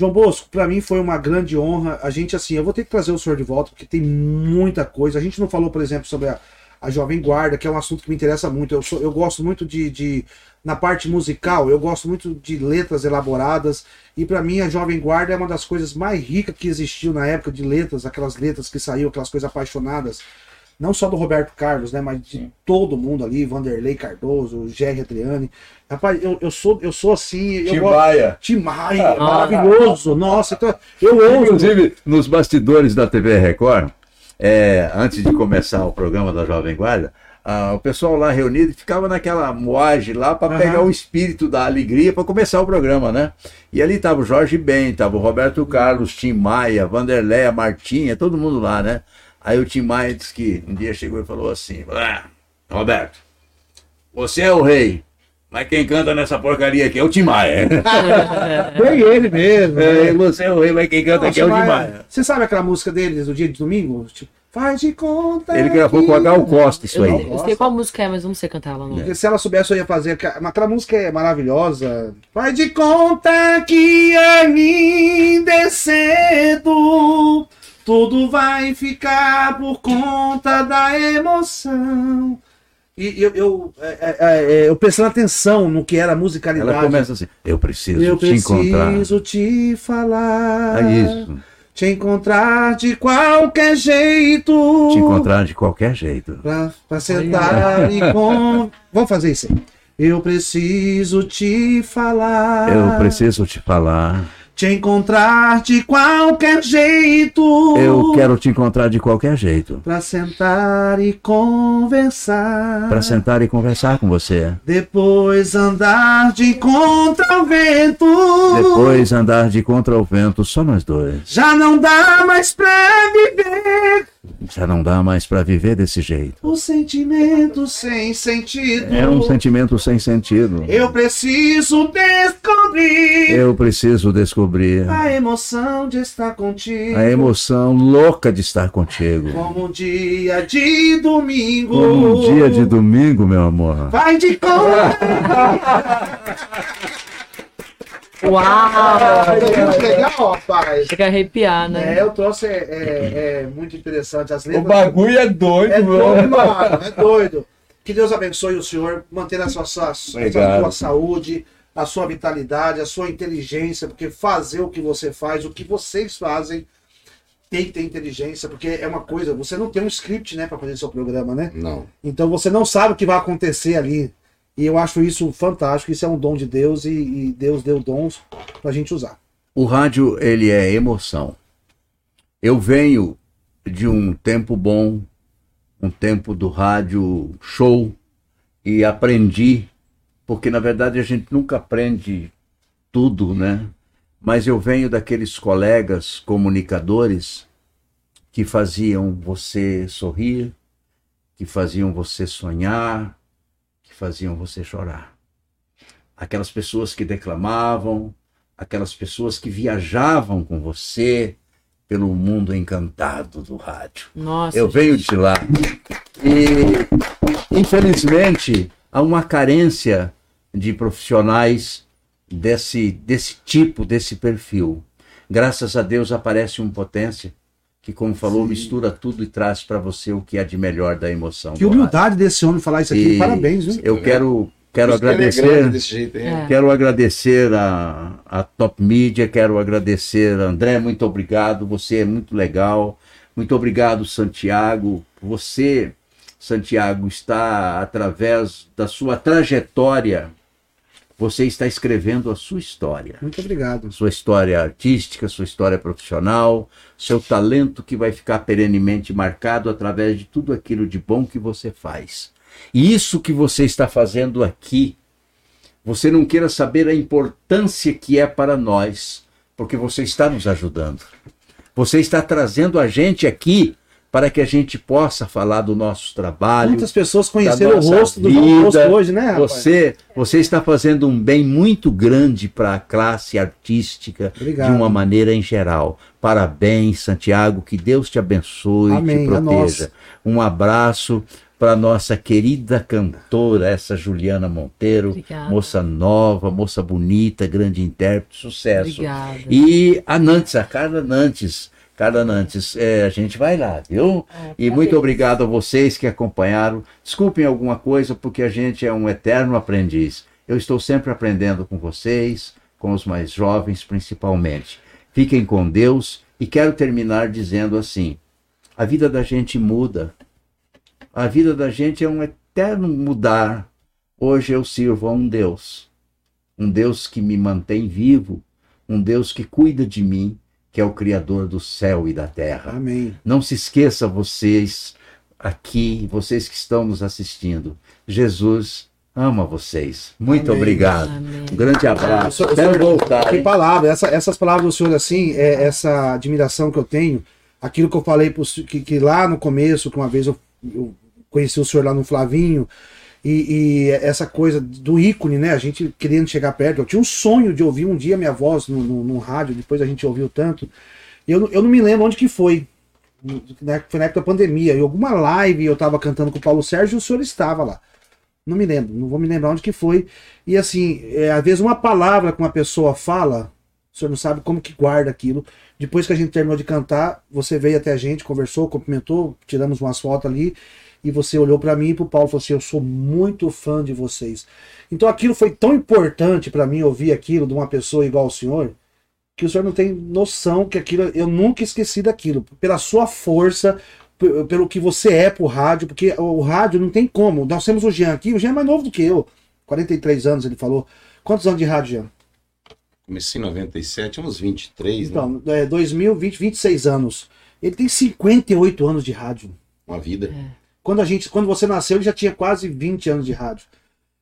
João Bosco, para mim foi uma grande honra. A gente, assim, eu vou ter que trazer o senhor de volta, porque tem muita coisa. A gente não falou, por exemplo, sobre a, a Jovem Guarda, que é um assunto que me interessa muito. Eu, sou, eu gosto muito de, de. Na parte musical, eu gosto muito de letras elaboradas. E para mim, a Jovem Guarda é uma das coisas mais ricas que existiu na época de letras, aquelas letras que saíram, aquelas coisas apaixonadas não só do Roberto Carlos, né, mas de Sim. todo mundo ali, Vanderlei Cardoso, Jerry Adriani. Rapaz, eu, eu sou eu sou assim, Timbaia. Timbaia, ah, maravilhoso. Nossa, então eu amo. Inclusive, nos bastidores da TV Record, é, antes de começar o programa da Jovem Guarda, ah, o pessoal lá reunido ficava naquela moagem lá para uhum. pegar o espírito da alegria para começar o programa, né? E ali tava o Jorge Ben, tava o Roberto Carlos, Tim Maia, Vanderlei, a Martinha, todo mundo lá, né? Aí o Tim Maia disse que um dia chegou e falou assim: ah, Roberto, você é o rei. Mas quem canta nessa porcaria aqui é o Tim Maia. *laughs* Foi ele mesmo. É, né? você é o rei, mas quem canta Não, aqui é o Tim Maia. Você sabe aquela música deles do dia de domingo? Tipo, Faz de conta. Ele gravou com a Gal Costa isso eu, aí. Eu sei qual música é, mas não sei cantar ela não. Porque se ela soubesse, eu ia fazer. Aquela música é maravilhosa. Faz de conta que ainda é cedo. Tudo vai ficar por conta da emoção. E eu, eu, é, é, é, eu prestando atenção no que era a musicalidade. Ela começa assim: Eu preciso eu te preciso encontrar. Eu preciso te falar. É isso. Te encontrar de qualquer jeito. Te encontrar de qualquer jeito. Pra, pra sentar e *laughs* com. Vamos fazer isso aí. Eu preciso te falar. Eu preciso te falar te encontrar de qualquer jeito. Eu quero te encontrar de qualquer jeito. Pra sentar e conversar. Pra sentar e conversar com você. Depois andar de contra o vento. Depois andar de contra o vento, só nós dois. Já não dá mais pra viver. Já não dá mais para viver desse jeito. O sentimento sem sentido. É um sentimento sem sentido. Eu preciso descobrir. Eu preciso descobrir. A emoção de estar contigo. A emoção louca de estar contigo. Como um dia de domingo. Como um dia de domingo, meu amor. Vai de conta. *laughs* Uau! É legal, rapaz. Chega a arrepiar, né? É, eu trouxe é, é, é muito interessante. As letras, o bagulho é doido, é doido, mano. É doido. Que Deus abençoe o senhor, manter a sua, sua, a sua saúde, a sua vitalidade, a sua inteligência, porque fazer o que você faz, o que vocês fazem, tem que ter inteligência, porque é uma coisa, você não tem um script, né, para fazer seu programa, né? Não. Então você não sabe o que vai acontecer ali. E eu acho isso fantástico, isso é um dom de Deus e, e Deus deu dons para a gente usar. O rádio, ele é emoção. Eu venho de um tempo bom, um tempo do rádio show, e aprendi, porque na verdade a gente nunca aprende tudo, né? mas eu venho daqueles colegas comunicadores que faziam você sorrir, que faziam você sonhar, faziam você chorar. Aquelas pessoas que declamavam, aquelas pessoas que viajavam com você pelo mundo encantado do rádio. Nossa, eu gente. venho de lá. E, infelizmente, há uma carência de profissionais desse, desse tipo, desse perfil. Graças a Deus aparece um potência que, como falou, Sim. mistura tudo e traz para você o que é de melhor da emoção. Que humildade desse homem falar isso aqui. E Parabéns, viu? Eu quero quero agradecer jeito, é. quero agradecer a, a Top Media quero agradecer André muito obrigado você é muito legal muito obrigado Santiago você Santiago está através da sua trajetória você está escrevendo a sua história. Muito obrigado. Sua história artística, sua história profissional, seu talento que vai ficar perenemente marcado através de tudo aquilo de bom que você faz. E isso que você está fazendo aqui, você não queira saber a importância que é para nós, porque você está nos ajudando. Você está trazendo a gente aqui para que a gente possa falar do nosso trabalho. Muitas pessoas conheceram o rosto do João Bosco hoje, né, rapaz? Você, você está fazendo um bem muito grande para a classe artística Obrigado. de uma maneira em geral. Parabéns, Santiago, que Deus te abençoe, Amém, te proteja. Um abraço para nossa querida cantora, essa Juliana Monteiro, Obrigada. moça nova, moça bonita, grande intérprete, sucesso. Obrigada. E a Nantes, a Carla Nantes, Carla Nantes, é, a gente vai lá, viu? É, e muito obrigado a vocês que acompanharam. Desculpem alguma coisa, porque a gente é um eterno aprendiz. Eu estou sempre aprendendo com vocês, com os mais jovens principalmente. Fiquem com Deus e quero terminar dizendo assim: a vida da gente muda. A vida da gente é um eterno mudar. Hoje eu sirvo a um Deus, um Deus que me mantém vivo, um Deus que cuida de mim, que é o Criador do céu e da terra. Amém. Não se esqueça, vocês aqui, vocês que estão nos assistindo, Jesus ama vocês. Muito Amém. obrigado. Amém. Um grande abraço. Ah, Quero voltar. Que palavra, essa, essas palavras do senhor, assim, é essa admiração que eu tenho, aquilo que eu falei pro, que, que lá no começo, que uma vez eu, eu conheci o senhor lá no Flavinho, e, e, essa coisa do ícone, né? A gente querendo chegar perto. Eu tinha um sonho de ouvir um dia minha voz no, no, no rádio, depois a gente ouviu tanto. Eu, eu não me lembro onde que foi. Né? Foi na época da pandemia. Em alguma live eu tava cantando com o Paulo Sérgio e o senhor estava lá. Não me lembro, não vou me lembrar onde que foi. E assim, é, às vezes uma palavra que uma pessoa fala, o senhor não sabe como que guarda aquilo. Depois que a gente terminou de cantar, você veio até a gente, conversou, cumprimentou, tiramos umas fotos ali e você olhou para mim e para o Paulo e falou assim: Eu sou muito fã de vocês. Então aquilo foi tão importante para mim ouvir aquilo de uma pessoa igual ao senhor, que o senhor não tem noção que aquilo, eu nunca esqueci daquilo. Pela sua força, pelo que você é pro rádio, porque o rádio não tem como. Nós temos o Jean aqui, o Jean é mais novo do que eu. 43 anos, ele falou. Quantos anos de rádio, Jean? Comecei em 97, uns 23, então, né? é, 2020, 26 anos. Ele tem 58 anos de rádio. Uma vida. É. Quando a gente, quando você nasceu, ele já tinha quase 20 anos de rádio.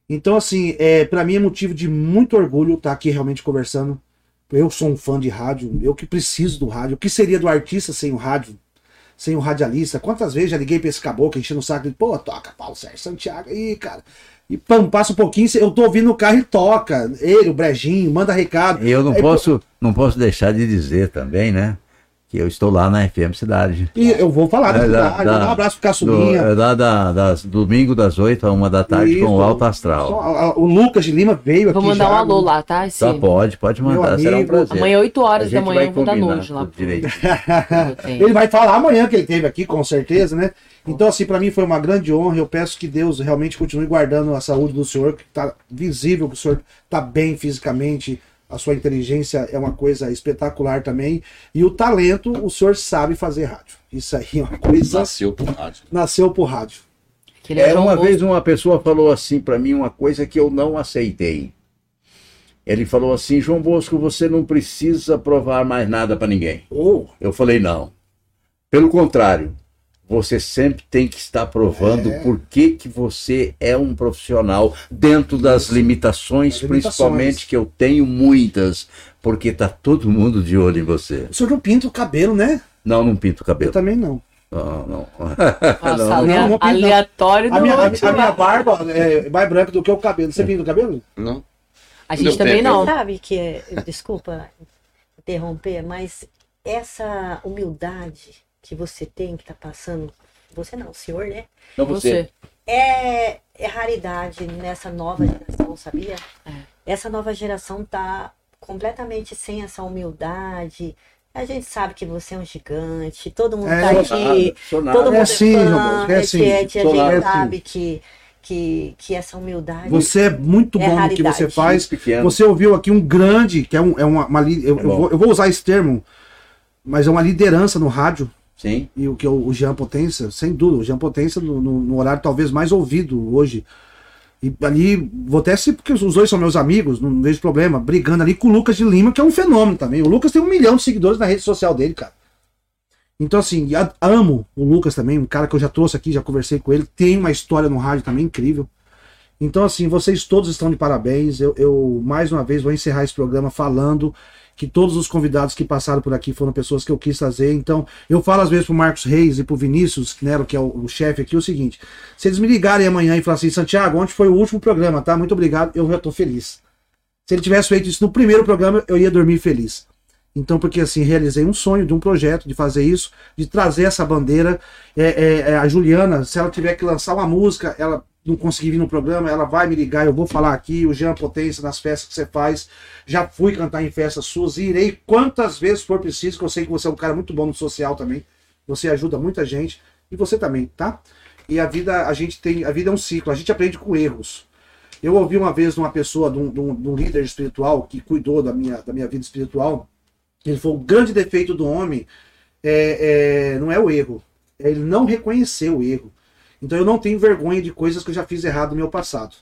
Então, assim, é, para mim é motivo de muito orgulho estar tá aqui realmente conversando. Eu sou um fã de rádio, eu que preciso do rádio. O que seria do artista sem o rádio? Sem o radialista? Quantas vezes já liguei pra esse caboclo enchendo o saco de, pô, toca Paulo Sérgio Santiago aí, cara. E pam, passa um pouquinho, eu tô ouvindo no carro e toca. Ele, o Brejinho, manda recado. Eu não aí, posso, pô... não posso deixar de dizer também, né? Que eu estou lá na FM Cidade. E eu vou falar da, é, da, da, um abraço pro Caçulinha. Do, é da, da, das, domingo das 8 a 1 da tarde Isso, com o Alto Astral. O Lucas de Lima veio vou aqui. Vou mandar já, um alô lá, tá? Esse... Tá, pode, pode mandar, será um prazer. Amanhã 8 horas da manhã eu vou dar noite lá. *laughs* ele vai falar amanhã que ele teve aqui, com certeza, né? Então, assim, para mim foi uma grande honra. Eu peço que Deus realmente continue guardando a saúde do senhor, que tá visível que o senhor tá bem fisicamente, a sua inteligência é uma coisa espetacular também. E o talento, o senhor sabe fazer rádio. Isso aí é uma coisa. Nasceu por rádio. Nasceu por rádio. É, uma vez uma pessoa falou assim para mim uma coisa que eu não aceitei. Ele falou assim: João Bosco, você não precisa provar mais nada para ninguém. Oh. Eu falei: não. Pelo contrário, você sempre tem que estar provando é. por que, que você é um profissional dentro das limitações, limitações, principalmente que eu tenho muitas, porque tá todo mundo de olho em você. O senhor não pinta o cabelo, né? Não, não pinto o cabelo. Eu também não. Não, não. Nossa, *laughs* não, não, não aleatório a minha, a, a, minha barba é mais branca do que o cabelo. Você pinta o cabelo? Não. A gente também não. Sabe que, é, desculpa interromper, mas essa humildade que você tem, que tá passando, você não, o senhor, né? Não, você. É, é raridade nessa nova geração, sabia? É. Essa nova geração tá completamente sem essa humildade. A gente sabe que você é um gigante, todo mundo é, tá aqui, todo mundo é, assim, é fã, é assim, a gente sabe que que, que essa humildade. Você é muito é bom no que você faz. Você ouviu aqui um grande, que é, um, é uma. uma eu, é eu, vou, eu, vou, usar esse termo, mas é uma liderança no rádio. Sim. E o que o, o Jean Potência, sem dúvida, o Jean Potência no, no, no, horário talvez mais ouvido hoje. E ali, vou até se, porque os dois são meus amigos, não vejo problema, brigando ali com o Lucas de Lima, que é um fenômeno também. O Lucas tem um milhão de seguidores na rede social dele, cara. Então, assim, amo o Lucas também, um cara que eu já trouxe aqui, já conversei com ele, tem uma história no rádio também incrível. Então, assim, vocês todos estão de parabéns. Eu, eu, mais uma vez, vou encerrar esse programa falando que todos os convidados que passaram por aqui foram pessoas que eu quis trazer. Então, eu falo às vezes pro Marcos Reis e pro Vinícius Nero, que é o, o chefe aqui, o seguinte: se eles me ligarem amanhã e falarem assim, Santiago, ontem foi o último programa, tá? Muito obrigado, eu já tô feliz. Se ele tivesse feito isso no primeiro programa, eu ia dormir feliz. Então, porque assim, realizei um sonho de um projeto, de fazer isso, de trazer essa bandeira. É, é, é, a Juliana, se ela tiver que lançar uma música, ela não conseguir vir no programa, ela vai me ligar, eu vou falar aqui, o Jean Potência nas festas que você faz. Já fui cantar em festas suas e irei quantas vezes for preciso, que eu sei que você é um cara muito bom no social também. Você ajuda muita gente. E você também, tá? E a vida, a gente tem. A vida é um ciclo, a gente aprende com erros. Eu ouvi uma vez de uma pessoa, de um, de um líder espiritual que cuidou da minha, da minha vida espiritual, ele falou: o grande defeito do homem é, é, não é o erro, é ele não reconhecer o erro. Então eu não tenho vergonha de coisas que eu já fiz errado no meu passado.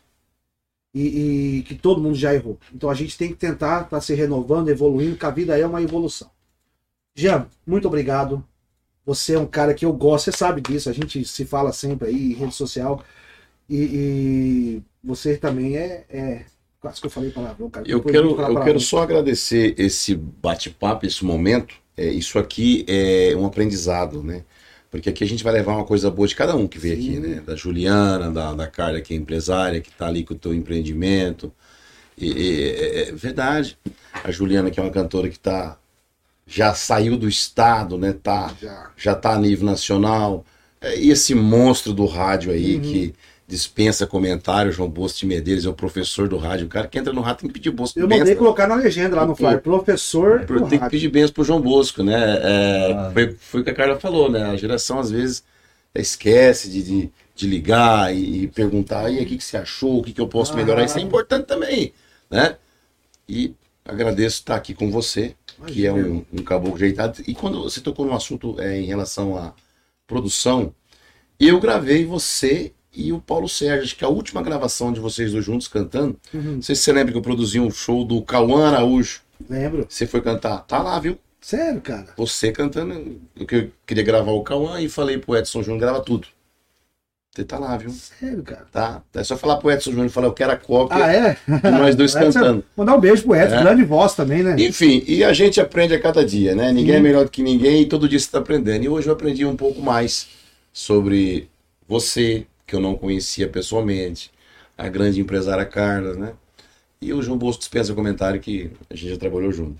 E, e que todo mundo já errou. Então a gente tem que tentar estar tá se renovando, evoluindo, que a vida é uma evolução. Jean, muito obrigado. Você é um cara que eu gosto, você sabe disso, a gente se fala sempre aí em rede social. E, e você também é, é Quase que eu falei palavrão, cara. Eu quero, eu quero só agradecer esse bate-papo, esse momento. É, isso aqui é um aprendizado, né? Porque aqui a gente vai levar uma coisa boa de cada um que veio Sim. aqui, né? Da Juliana, da, da Carla, que é empresária, que está ali com o teu empreendimento. E, e, é, é, verdade. A Juliana, que é uma cantora que tá, já saiu do estado, né? Tá, já. já tá a nível nacional. É, e esse monstro do rádio aí uhum. que dispensa comentário, João Bosco de Medeiros é o professor do rádio. O cara que entra no rádio tem que pedir Bosco. Eu mandei colocar na legenda lá no flyer, professor. Tem rádio. que pedir bênção pro João Bosco, né? É, ah. foi, foi o que a Carla falou, né? A geração às vezes esquece de, de, de ligar e, e perguntar, e aí, o que, que você achou, o que, que eu posso ah. melhorar. Isso é importante também, né? E agradeço estar aqui com você, Imagina. que é um, um caboclo jeitado. E quando você tocou no assunto é, em relação à produção, eu gravei você e o Paulo Sérgio. Acho que a última gravação de vocês dois juntos cantando. Uhum. Não sei se você lembra que eu produzi um show do Cauã Araújo. Lembro. Você foi cantar. Tá lá, viu? Sério, cara? Você cantando. Eu queria gravar o Cauã e falei pro Edson Júnior grava tudo. Você tá lá, viu? Sério, cara? Tá. É só falar pro Edson Júnior e falar, eu quero a cópia. Ah, é? De nós dois *laughs* cantando. Mandar um beijo pro Edson, é. grande voz também, né? Enfim, e a gente aprende a cada dia, né? Ninguém é melhor do que ninguém e todo dia você tá aprendendo. E hoje eu aprendi um pouco mais sobre você, que eu não conhecia pessoalmente, a grande empresária Carla, né? E o João Bosco dispensa comentário que a gente já trabalhou junto.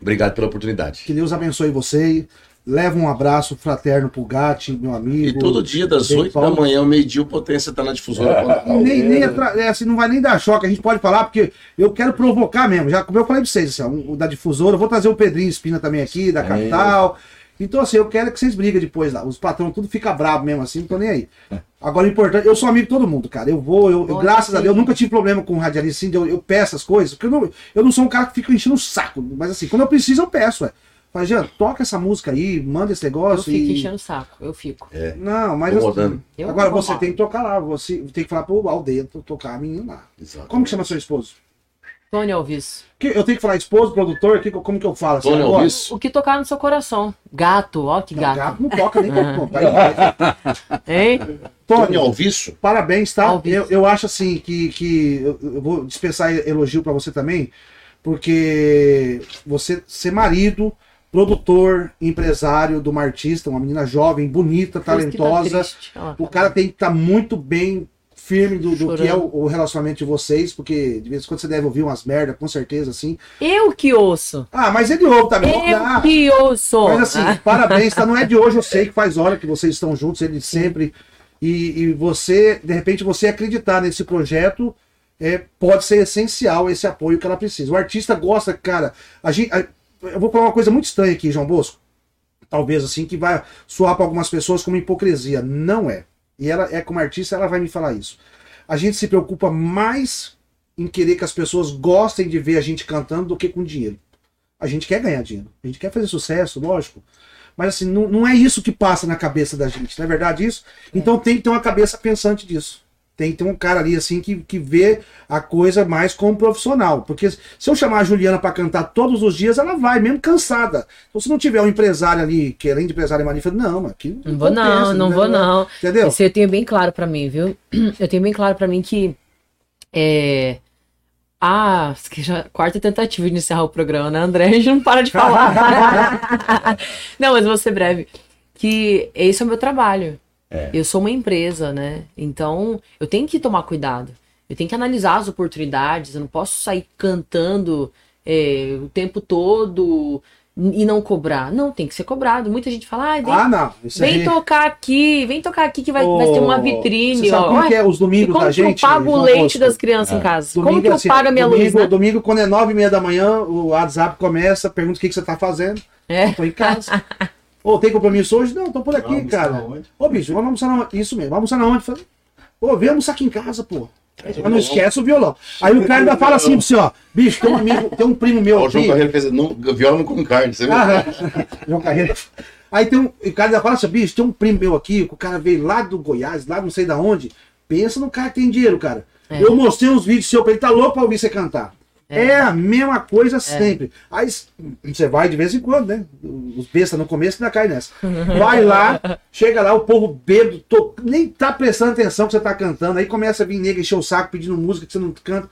Obrigado pela oportunidade. Que Deus abençoe você. Leva um abraço fraterno pro Gatti, meu amigo. E todo dia, das 8 Paulo. da manhã ao meio-dia, o Potência tá na difusora. É, nem, nem é, assim, não vai nem dar choque, a gente pode falar, porque eu quero provocar mesmo. Já como eu falei pra vocês, assim, o da difusora, eu vou trazer o Pedrinho Espina também aqui, da é. capital. Então, assim, eu quero que vocês briguem depois lá. Os patrões tudo fica bravo mesmo assim, não tô nem aí. Agora, o importante, eu sou amigo de todo mundo, cara. Eu vou, eu, eu graças a Deus, eu nunca tive problema com radialista, assim, eu, eu peço as coisas, porque eu não, eu não sou um cara que fica enchendo o saco. Mas assim, quando eu preciso, eu peço, ué. Fala, Jean, toca essa música aí, manda esse negócio. Eu fico e... enchendo o saco, eu fico. É. Não, mas assim, agora você tem que tocar lá, você tem que falar pro aldeia tocar a menina lá. Exato. Como que chama seu esposo? Tony Alves. Que, eu tenho que falar esposo, produtor, que, como que eu falo? Assim, Tony Alves. O que tocar no seu coração. Gato, ó que gato. Não, gato não toca nem *laughs* com Hein? Tony, Alves. Parabéns, tá? Eu, eu acho assim que, que eu, eu vou dispensar elogio para você também, Porque você ser marido, produtor, empresário de uma artista, uma menina jovem, bonita, tá talentosa, tá o cara tem que estar tá muito bem firme do, do que é o, o, relacionamento de vocês, porque de vez em quando você deve ouvir umas merda, com certeza, assim. Eu que ouço. Ah, mas ele ouve também. Eu ah, que ouço. Mas assim, parabéns, tá? Não é de hoje, eu sei *laughs* que faz hora que vocês estão juntos, ele sempre. E, e você, de repente, você acreditar nesse projeto é, pode ser essencial esse apoio que ela precisa. O artista gosta, cara. A gente, a, eu vou falar uma coisa muito estranha aqui, João Bosco. Talvez assim, que vai soar para algumas pessoas como hipocrisia. Não é. E ela é como artista, ela vai me falar isso. A gente se preocupa mais em querer que as pessoas gostem de ver a gente cantando do que com dinheiro. A gente quer ganhar dinheiro. A gente quer fazer sucesso, lógico. Mas assim, não, não é isso que passa na cabeça da gente, não é verdade isso? Então tem que ter uma cabeça pensante disso. Tem que ter um cara ali assim que, que vê a coisa mais como profissional. Porque se eu chamar a Juliana para cantar todos os dias, ela vai, mesmo cansada. Então, se não tiver um empresário ali, que além de empresário é magnífico, não, aqui não, não vou não, não vou não. Entendeu? Isso eu tenho bem claro para mim, viu? *clears throat* Eu tenho bem claro para mim que é, ah, já quarta tentativa de encerrar o programa, né, André? *laughs* A gente não para de falar. *laughs* não, mas vou ser breve. Que esse é o meu trabalho. É. Eu sou uma empresa, né? Então eu tenho que tomar cuidado. Eu tenho que analisar as oportunidades. Eu não posso sair cantando é, o tempo todo e não cobrar. Não, tem que ser cobrado. Muita gente fala, ah, vem, ah não. vem aí... tocar aqui, vem tocar aqui que vai, oh, vai ter uma vitrine. Ó. Como que é os domingos da gente? Como que eu pago o leite das crianças é. em casa? Domingo, como que eu assim, pago a minha domingo, luz? Né? Domingo, quando é nove e meia da manhã, o WhatsApp começa, pergunta o que, que você tá fazendo. É. Eu tô em casa. *laughs* Ô, oh, tem compromisso hoje? Não, tô por aqui, vamos cara. Ô, oh, bicho, vamos almoçar na onde? Isso mesmo, vamos almoçar na onde? Ô, oh, vem almoçar aqui em casa, pô. Mas não esquece o violão. Aí o cara ainda fala assim pra você, ó. Bicho, tem um amigo, tem um primo meu. O João Carreira fez. Não, viola não com carne, você viu? Ah, *laughs* João Carreira. Aí tem um. O cara ainda fala assim, bicho, tem um primo meu aqui, que o cara veio lá do Goiás, lá não sei da onde. Pensa no cara que tem dinheiro, cara. É. Eu mostrei uns vídeos seu pra ele, tá louco pra ouvir você cantar. É. é. a mesma coisa é. sempre. Aí você vai de vez em quando, né? Os bestas no começo ainda cai nessa. *laughs* Vai lá, chega lá, o povo bêbado, tô, nem tá prestando atenção que você tá cantando. Aí começa a vir nega encher o saco pedindo música que você não canta.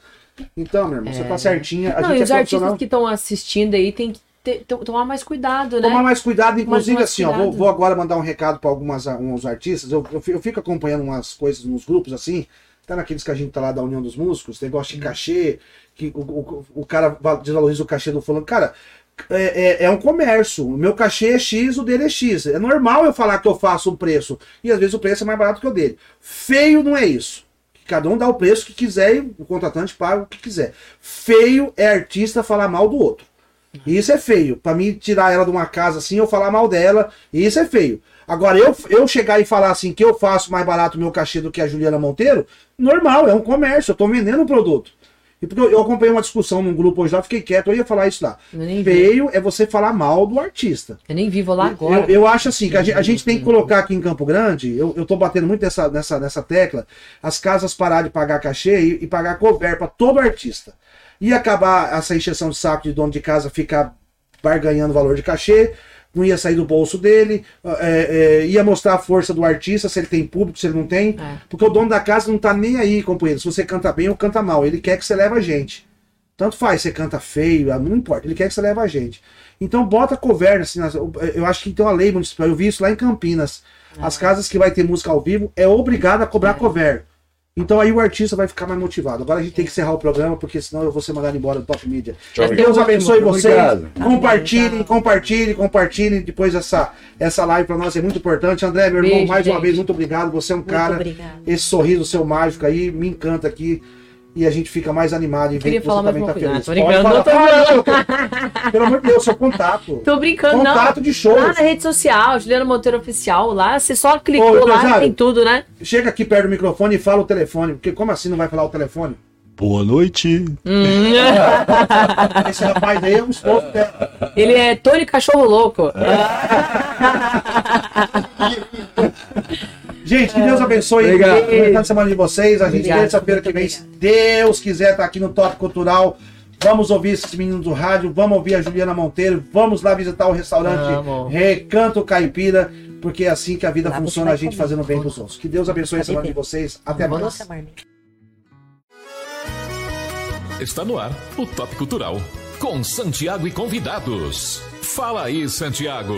Então, meu irmão, é. você tá certinha. A não, gente e é os artistas que estão assistindo aí tem que ter, tomar mais cuidado, né? Tomar mais cuidado, inclusive mais assim, cuidado. ó, vou, vou, agora mandar um recado para algumas uns artistas. Eu, eu fico acompanhando umas coisas nos grupos assim tá naqueles que a gente tá lá da União dos Músicos, negócio de cachê, que o, o, o cara desvaloriza o cachê do fulano. Cara, é, é, é, um comércio. O meu cachê é X, o dele é X. É normal eu falar que eu faço um preço. E às vezes o preço é mais barato que o dele. Feio não é isso. Cada um dá o preço que quiser e o contratante paga o que quiser. Feio é artista falar mal do outro. Isso é feio. Para mim, tirar ela de uma casa assim, eu falar mal dela, isso é feio. Agora, eu, eu chegar e falar assim que eu faço mais barato o meu cachê do que a Juliana Monteiro, normal, é um comércio, eu tô vendendo um produto. E porque eu, eu acompanhei uma discussão num grupo hoje lá, fiquei quieto, eu ia falar isso lá. Feio é você falar mal do artista. Eu nem vivo lá agora. Eu, eu acho assim, que a gente, a gente, tem que colocar aqui em Campo Grande, eu, eu tô batendo muito nessa, nessa, nessa tecla, as casas parar de pagar cachê e, e pagar cover para todo artista. E acabar essa encheção de saco de dono de casa ficar barganhando valor de cachê não ia sair do bolso dele, é, é, ia mostrar a força do artista, se ele tem público, se ele não tem. É. Porque o dono da casa não tá nem aí, companheiro, se você canta bem ou canta mal. Ele quer que você leve a gente. Tanto faz, você canta feio, não importa, ele quer que você leve a gente. Então bota cover, assim, eu acho que tem uma lei municipal, eu vi isso lá em Campinas. As é. casas que vai ter música ao vivo é obrigado a cobrar é. cover. Então aí o artista vai ficar mais motivado. Agora a gente tem que encerrar o programa, porque senão eu vou ser mandado embora do Top Media. Tchau, Deus abençoe vocês. Obrigado. Compartilhem, compartilhem, compartilhem depois essa, essa live para nós é muito importante. André, meu irmão, Beijo, mais gente. uma vez, muito obrigado. Você é um muito cara. Obrigado. Esse sorriso seu mágico aí me encanta aqui e a gente fica mais animado em ver que você também tá feliz. Tô brincando, não tô brincando. Pelo amor de Deus, seu contato. Tô brincando, contato não. Contato de show. Lá na rede social, Juliana Monteiro Oficial, lá, você só clicou Ô, lá tem tudo, né? Chega aqui perto do microfone e fala o telefone, porque como assim não vai falar o telefone? Boa noite. Hum. *laughs* Esse rapaz aí é um esposo dela. Ele é Tony Cachorro Louco. *laughs* Gente, que Deus abençoe. Obrigado. semana de vocês. A gente terça-feira que vem, se Deus quiser, tá aqui no Top Cultural. Vamos ouvir esses meninos do rádio, vamos ouvir a Juliana Monteiro, vamos lá visitar o restaurante. Recanto Caipira, porque é assim que a vida lá funciona, a gente fazendo bem pros outros. Que Deus abençoe a semana de vocês. Até mais. Está no ar o Top Cultural. com Santiago e convidados. Fala aí, Santiago.